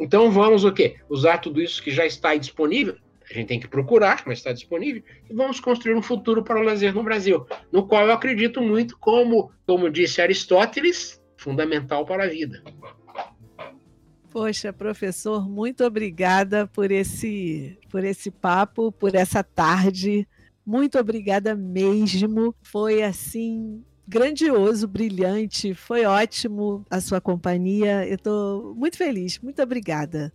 Então vamos o quê? Usar tudo isso que já está disponível. A gente tem que procurar, mas está disponível, e vamos construir um futuro para o lazer no Brasil, no qual eu acredito muito, como, como disse Aristóteles, fundamental para a vida.
Poxa, professor, muito obrigada por esse, por esse papo, por essa tarde. Muito obrigada mesmo. Foi assim grandioso, brilhante, foi ótimo a sua companhia. Eu estou muito feliz, muito obrigada.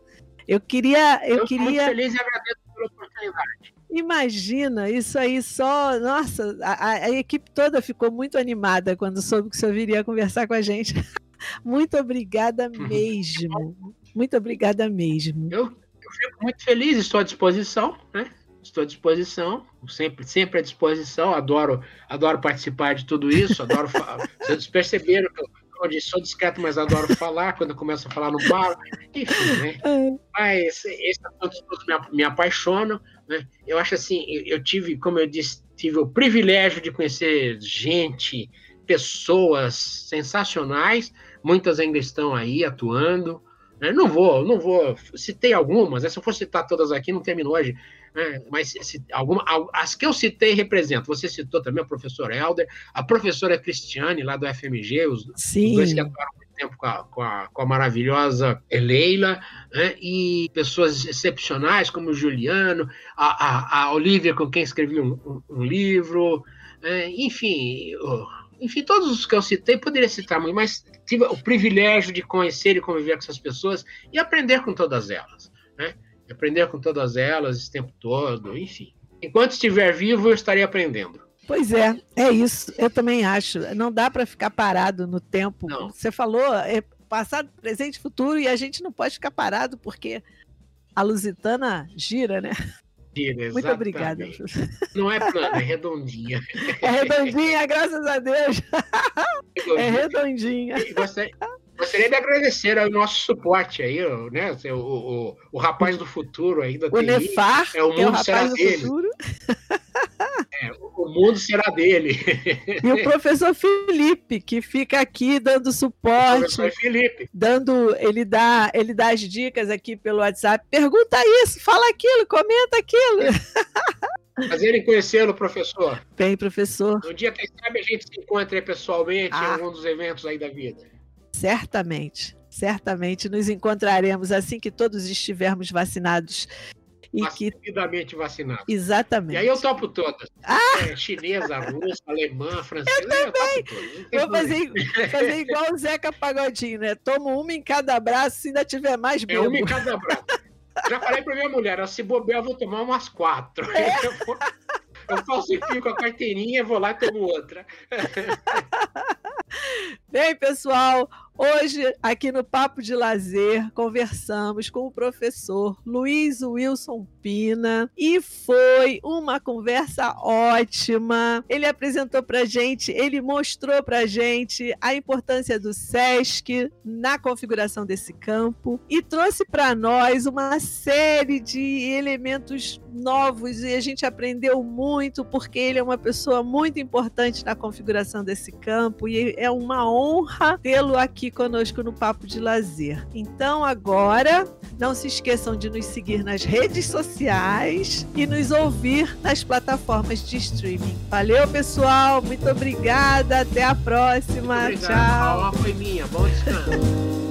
Eu queria, eu, eu queria. Muito
feliz e agradeço pela oportunidade.
Imagina, isso aí só. Nossa, a, a, equipe toda ficou muito animada quando soube que o senhor viria conversar com a gente. [laughs] muito obrigada mesmo. muito obrigada mesmo.
Eu, eu fico muito feliz, estou à disposição, né? Estou à disposição, sempre, sempre à disposição, adoro, adoro participar de tudo isso, adoro [laughs] Vocês perceberam que eu, eu sou discreto, mas adoro falar, quando eu começo a falar no bar, enfim, né? [laughs] É. Mas esses assuntos todos me, me né? Eu acho assim, eu, eu tive, como eu disse, tive o privilégio de conhecer gente, pessoas sensacionais, muitas ainda estão aí atuando, né? não vou, não vou, citei algumas, né? se eu for citar todas aqui, não termino hoje, né? mas se, alguma, as que eu citei representam. Você citou também o professor Helder, a professora Cristiane, lá do FMG, os, os dois que atuaram muito tempo com a, com a, com a maravilhosa Leila, né? e pessoas excepcionais como o Juliano, a, a, a Olivia, com quem escrevi um, um, um livro, né? enfim. enfim, todos os que eu citei, poderia citar muito, mas tive o privilégio de conhecer e conviver com essas pessoas e aprender com todas elas. Né? Aprender com todas elas esse tempo todo, enfim. Enquanto estiver vivo, eu estarei aprendendo.
Pois é, é isso. Eu também acho. Não dá para ficar parado no tempo. Não. Você falou é passado, presente futuro, e a gente não pode ficar parado porque a Lusitana gira, né?
Gira,
Muito obrigada.
Não é plana, é redondinha. [laughs]
É redondinha, graças a Deus. [laughs] É redondinha.
E você, Gostaria de agradecer ao nosso suporte aí, né? O, o, o rapaz do futuro aí da
O Nefar,
é o mundo é o será dele. É, o mundo será dele. [laughs]
E o professor Felipe, que fica aqui dando suporte. O
professor Felipe.
Dando, ele dá, ele dá as dicas aqui pelo WhatsApp. Pergunta isso, fala aquilo, comenta aquilo.
Prazer em conhecê-lo, professor.
Bem, professor.
Um dia, quem sabe, a gente se encontra pessoalmente ah. em algum dos eventos aí da vida.
Certamente, certamente nos encontraremos assim que todos estivermos vacinados.
E que... Devidamente vacinados.
Exatamente. E
aí eu topo todas. Ah! É, chinesa, russa, [laughs] alemã, francesa.
Eu também. Eu Vou fazer, fazer igual o Zeca Pagodinho, né? Tomo uma em cada braço, se ainda tiver mais bebo.
É uma em cada braço. Já falei para minha mulher, se bobear, eu vou tomar umas quatro. É. [laughs] Eu, eu falsifico a carteirinha, vou lá e tomo outra. [laughs]
Bem, pessoal, Hoje, aqui no Papo de Lazer, conversamos com o professor Luiz Wilson Pina e foi uma conversa ótima. Ele apresentou para gente, ele mostrou para gente a importância do SESC na configuração desse campo e trouxe para nós uma série de elementos novos e a gente aprendeu muito porque ele é uma pessoa muito importante na configuração desse campo e é uma honra tê-lo aqui conosco no Papo de Lazer. Então agora, não se esqueçam de nos seguir nas redes sociais e nos ouvir nas plataformas de streaming. Valeu, pessoal, muito obrigada, até a próxima. Tchau.
A aula foi minha. Bom descanso.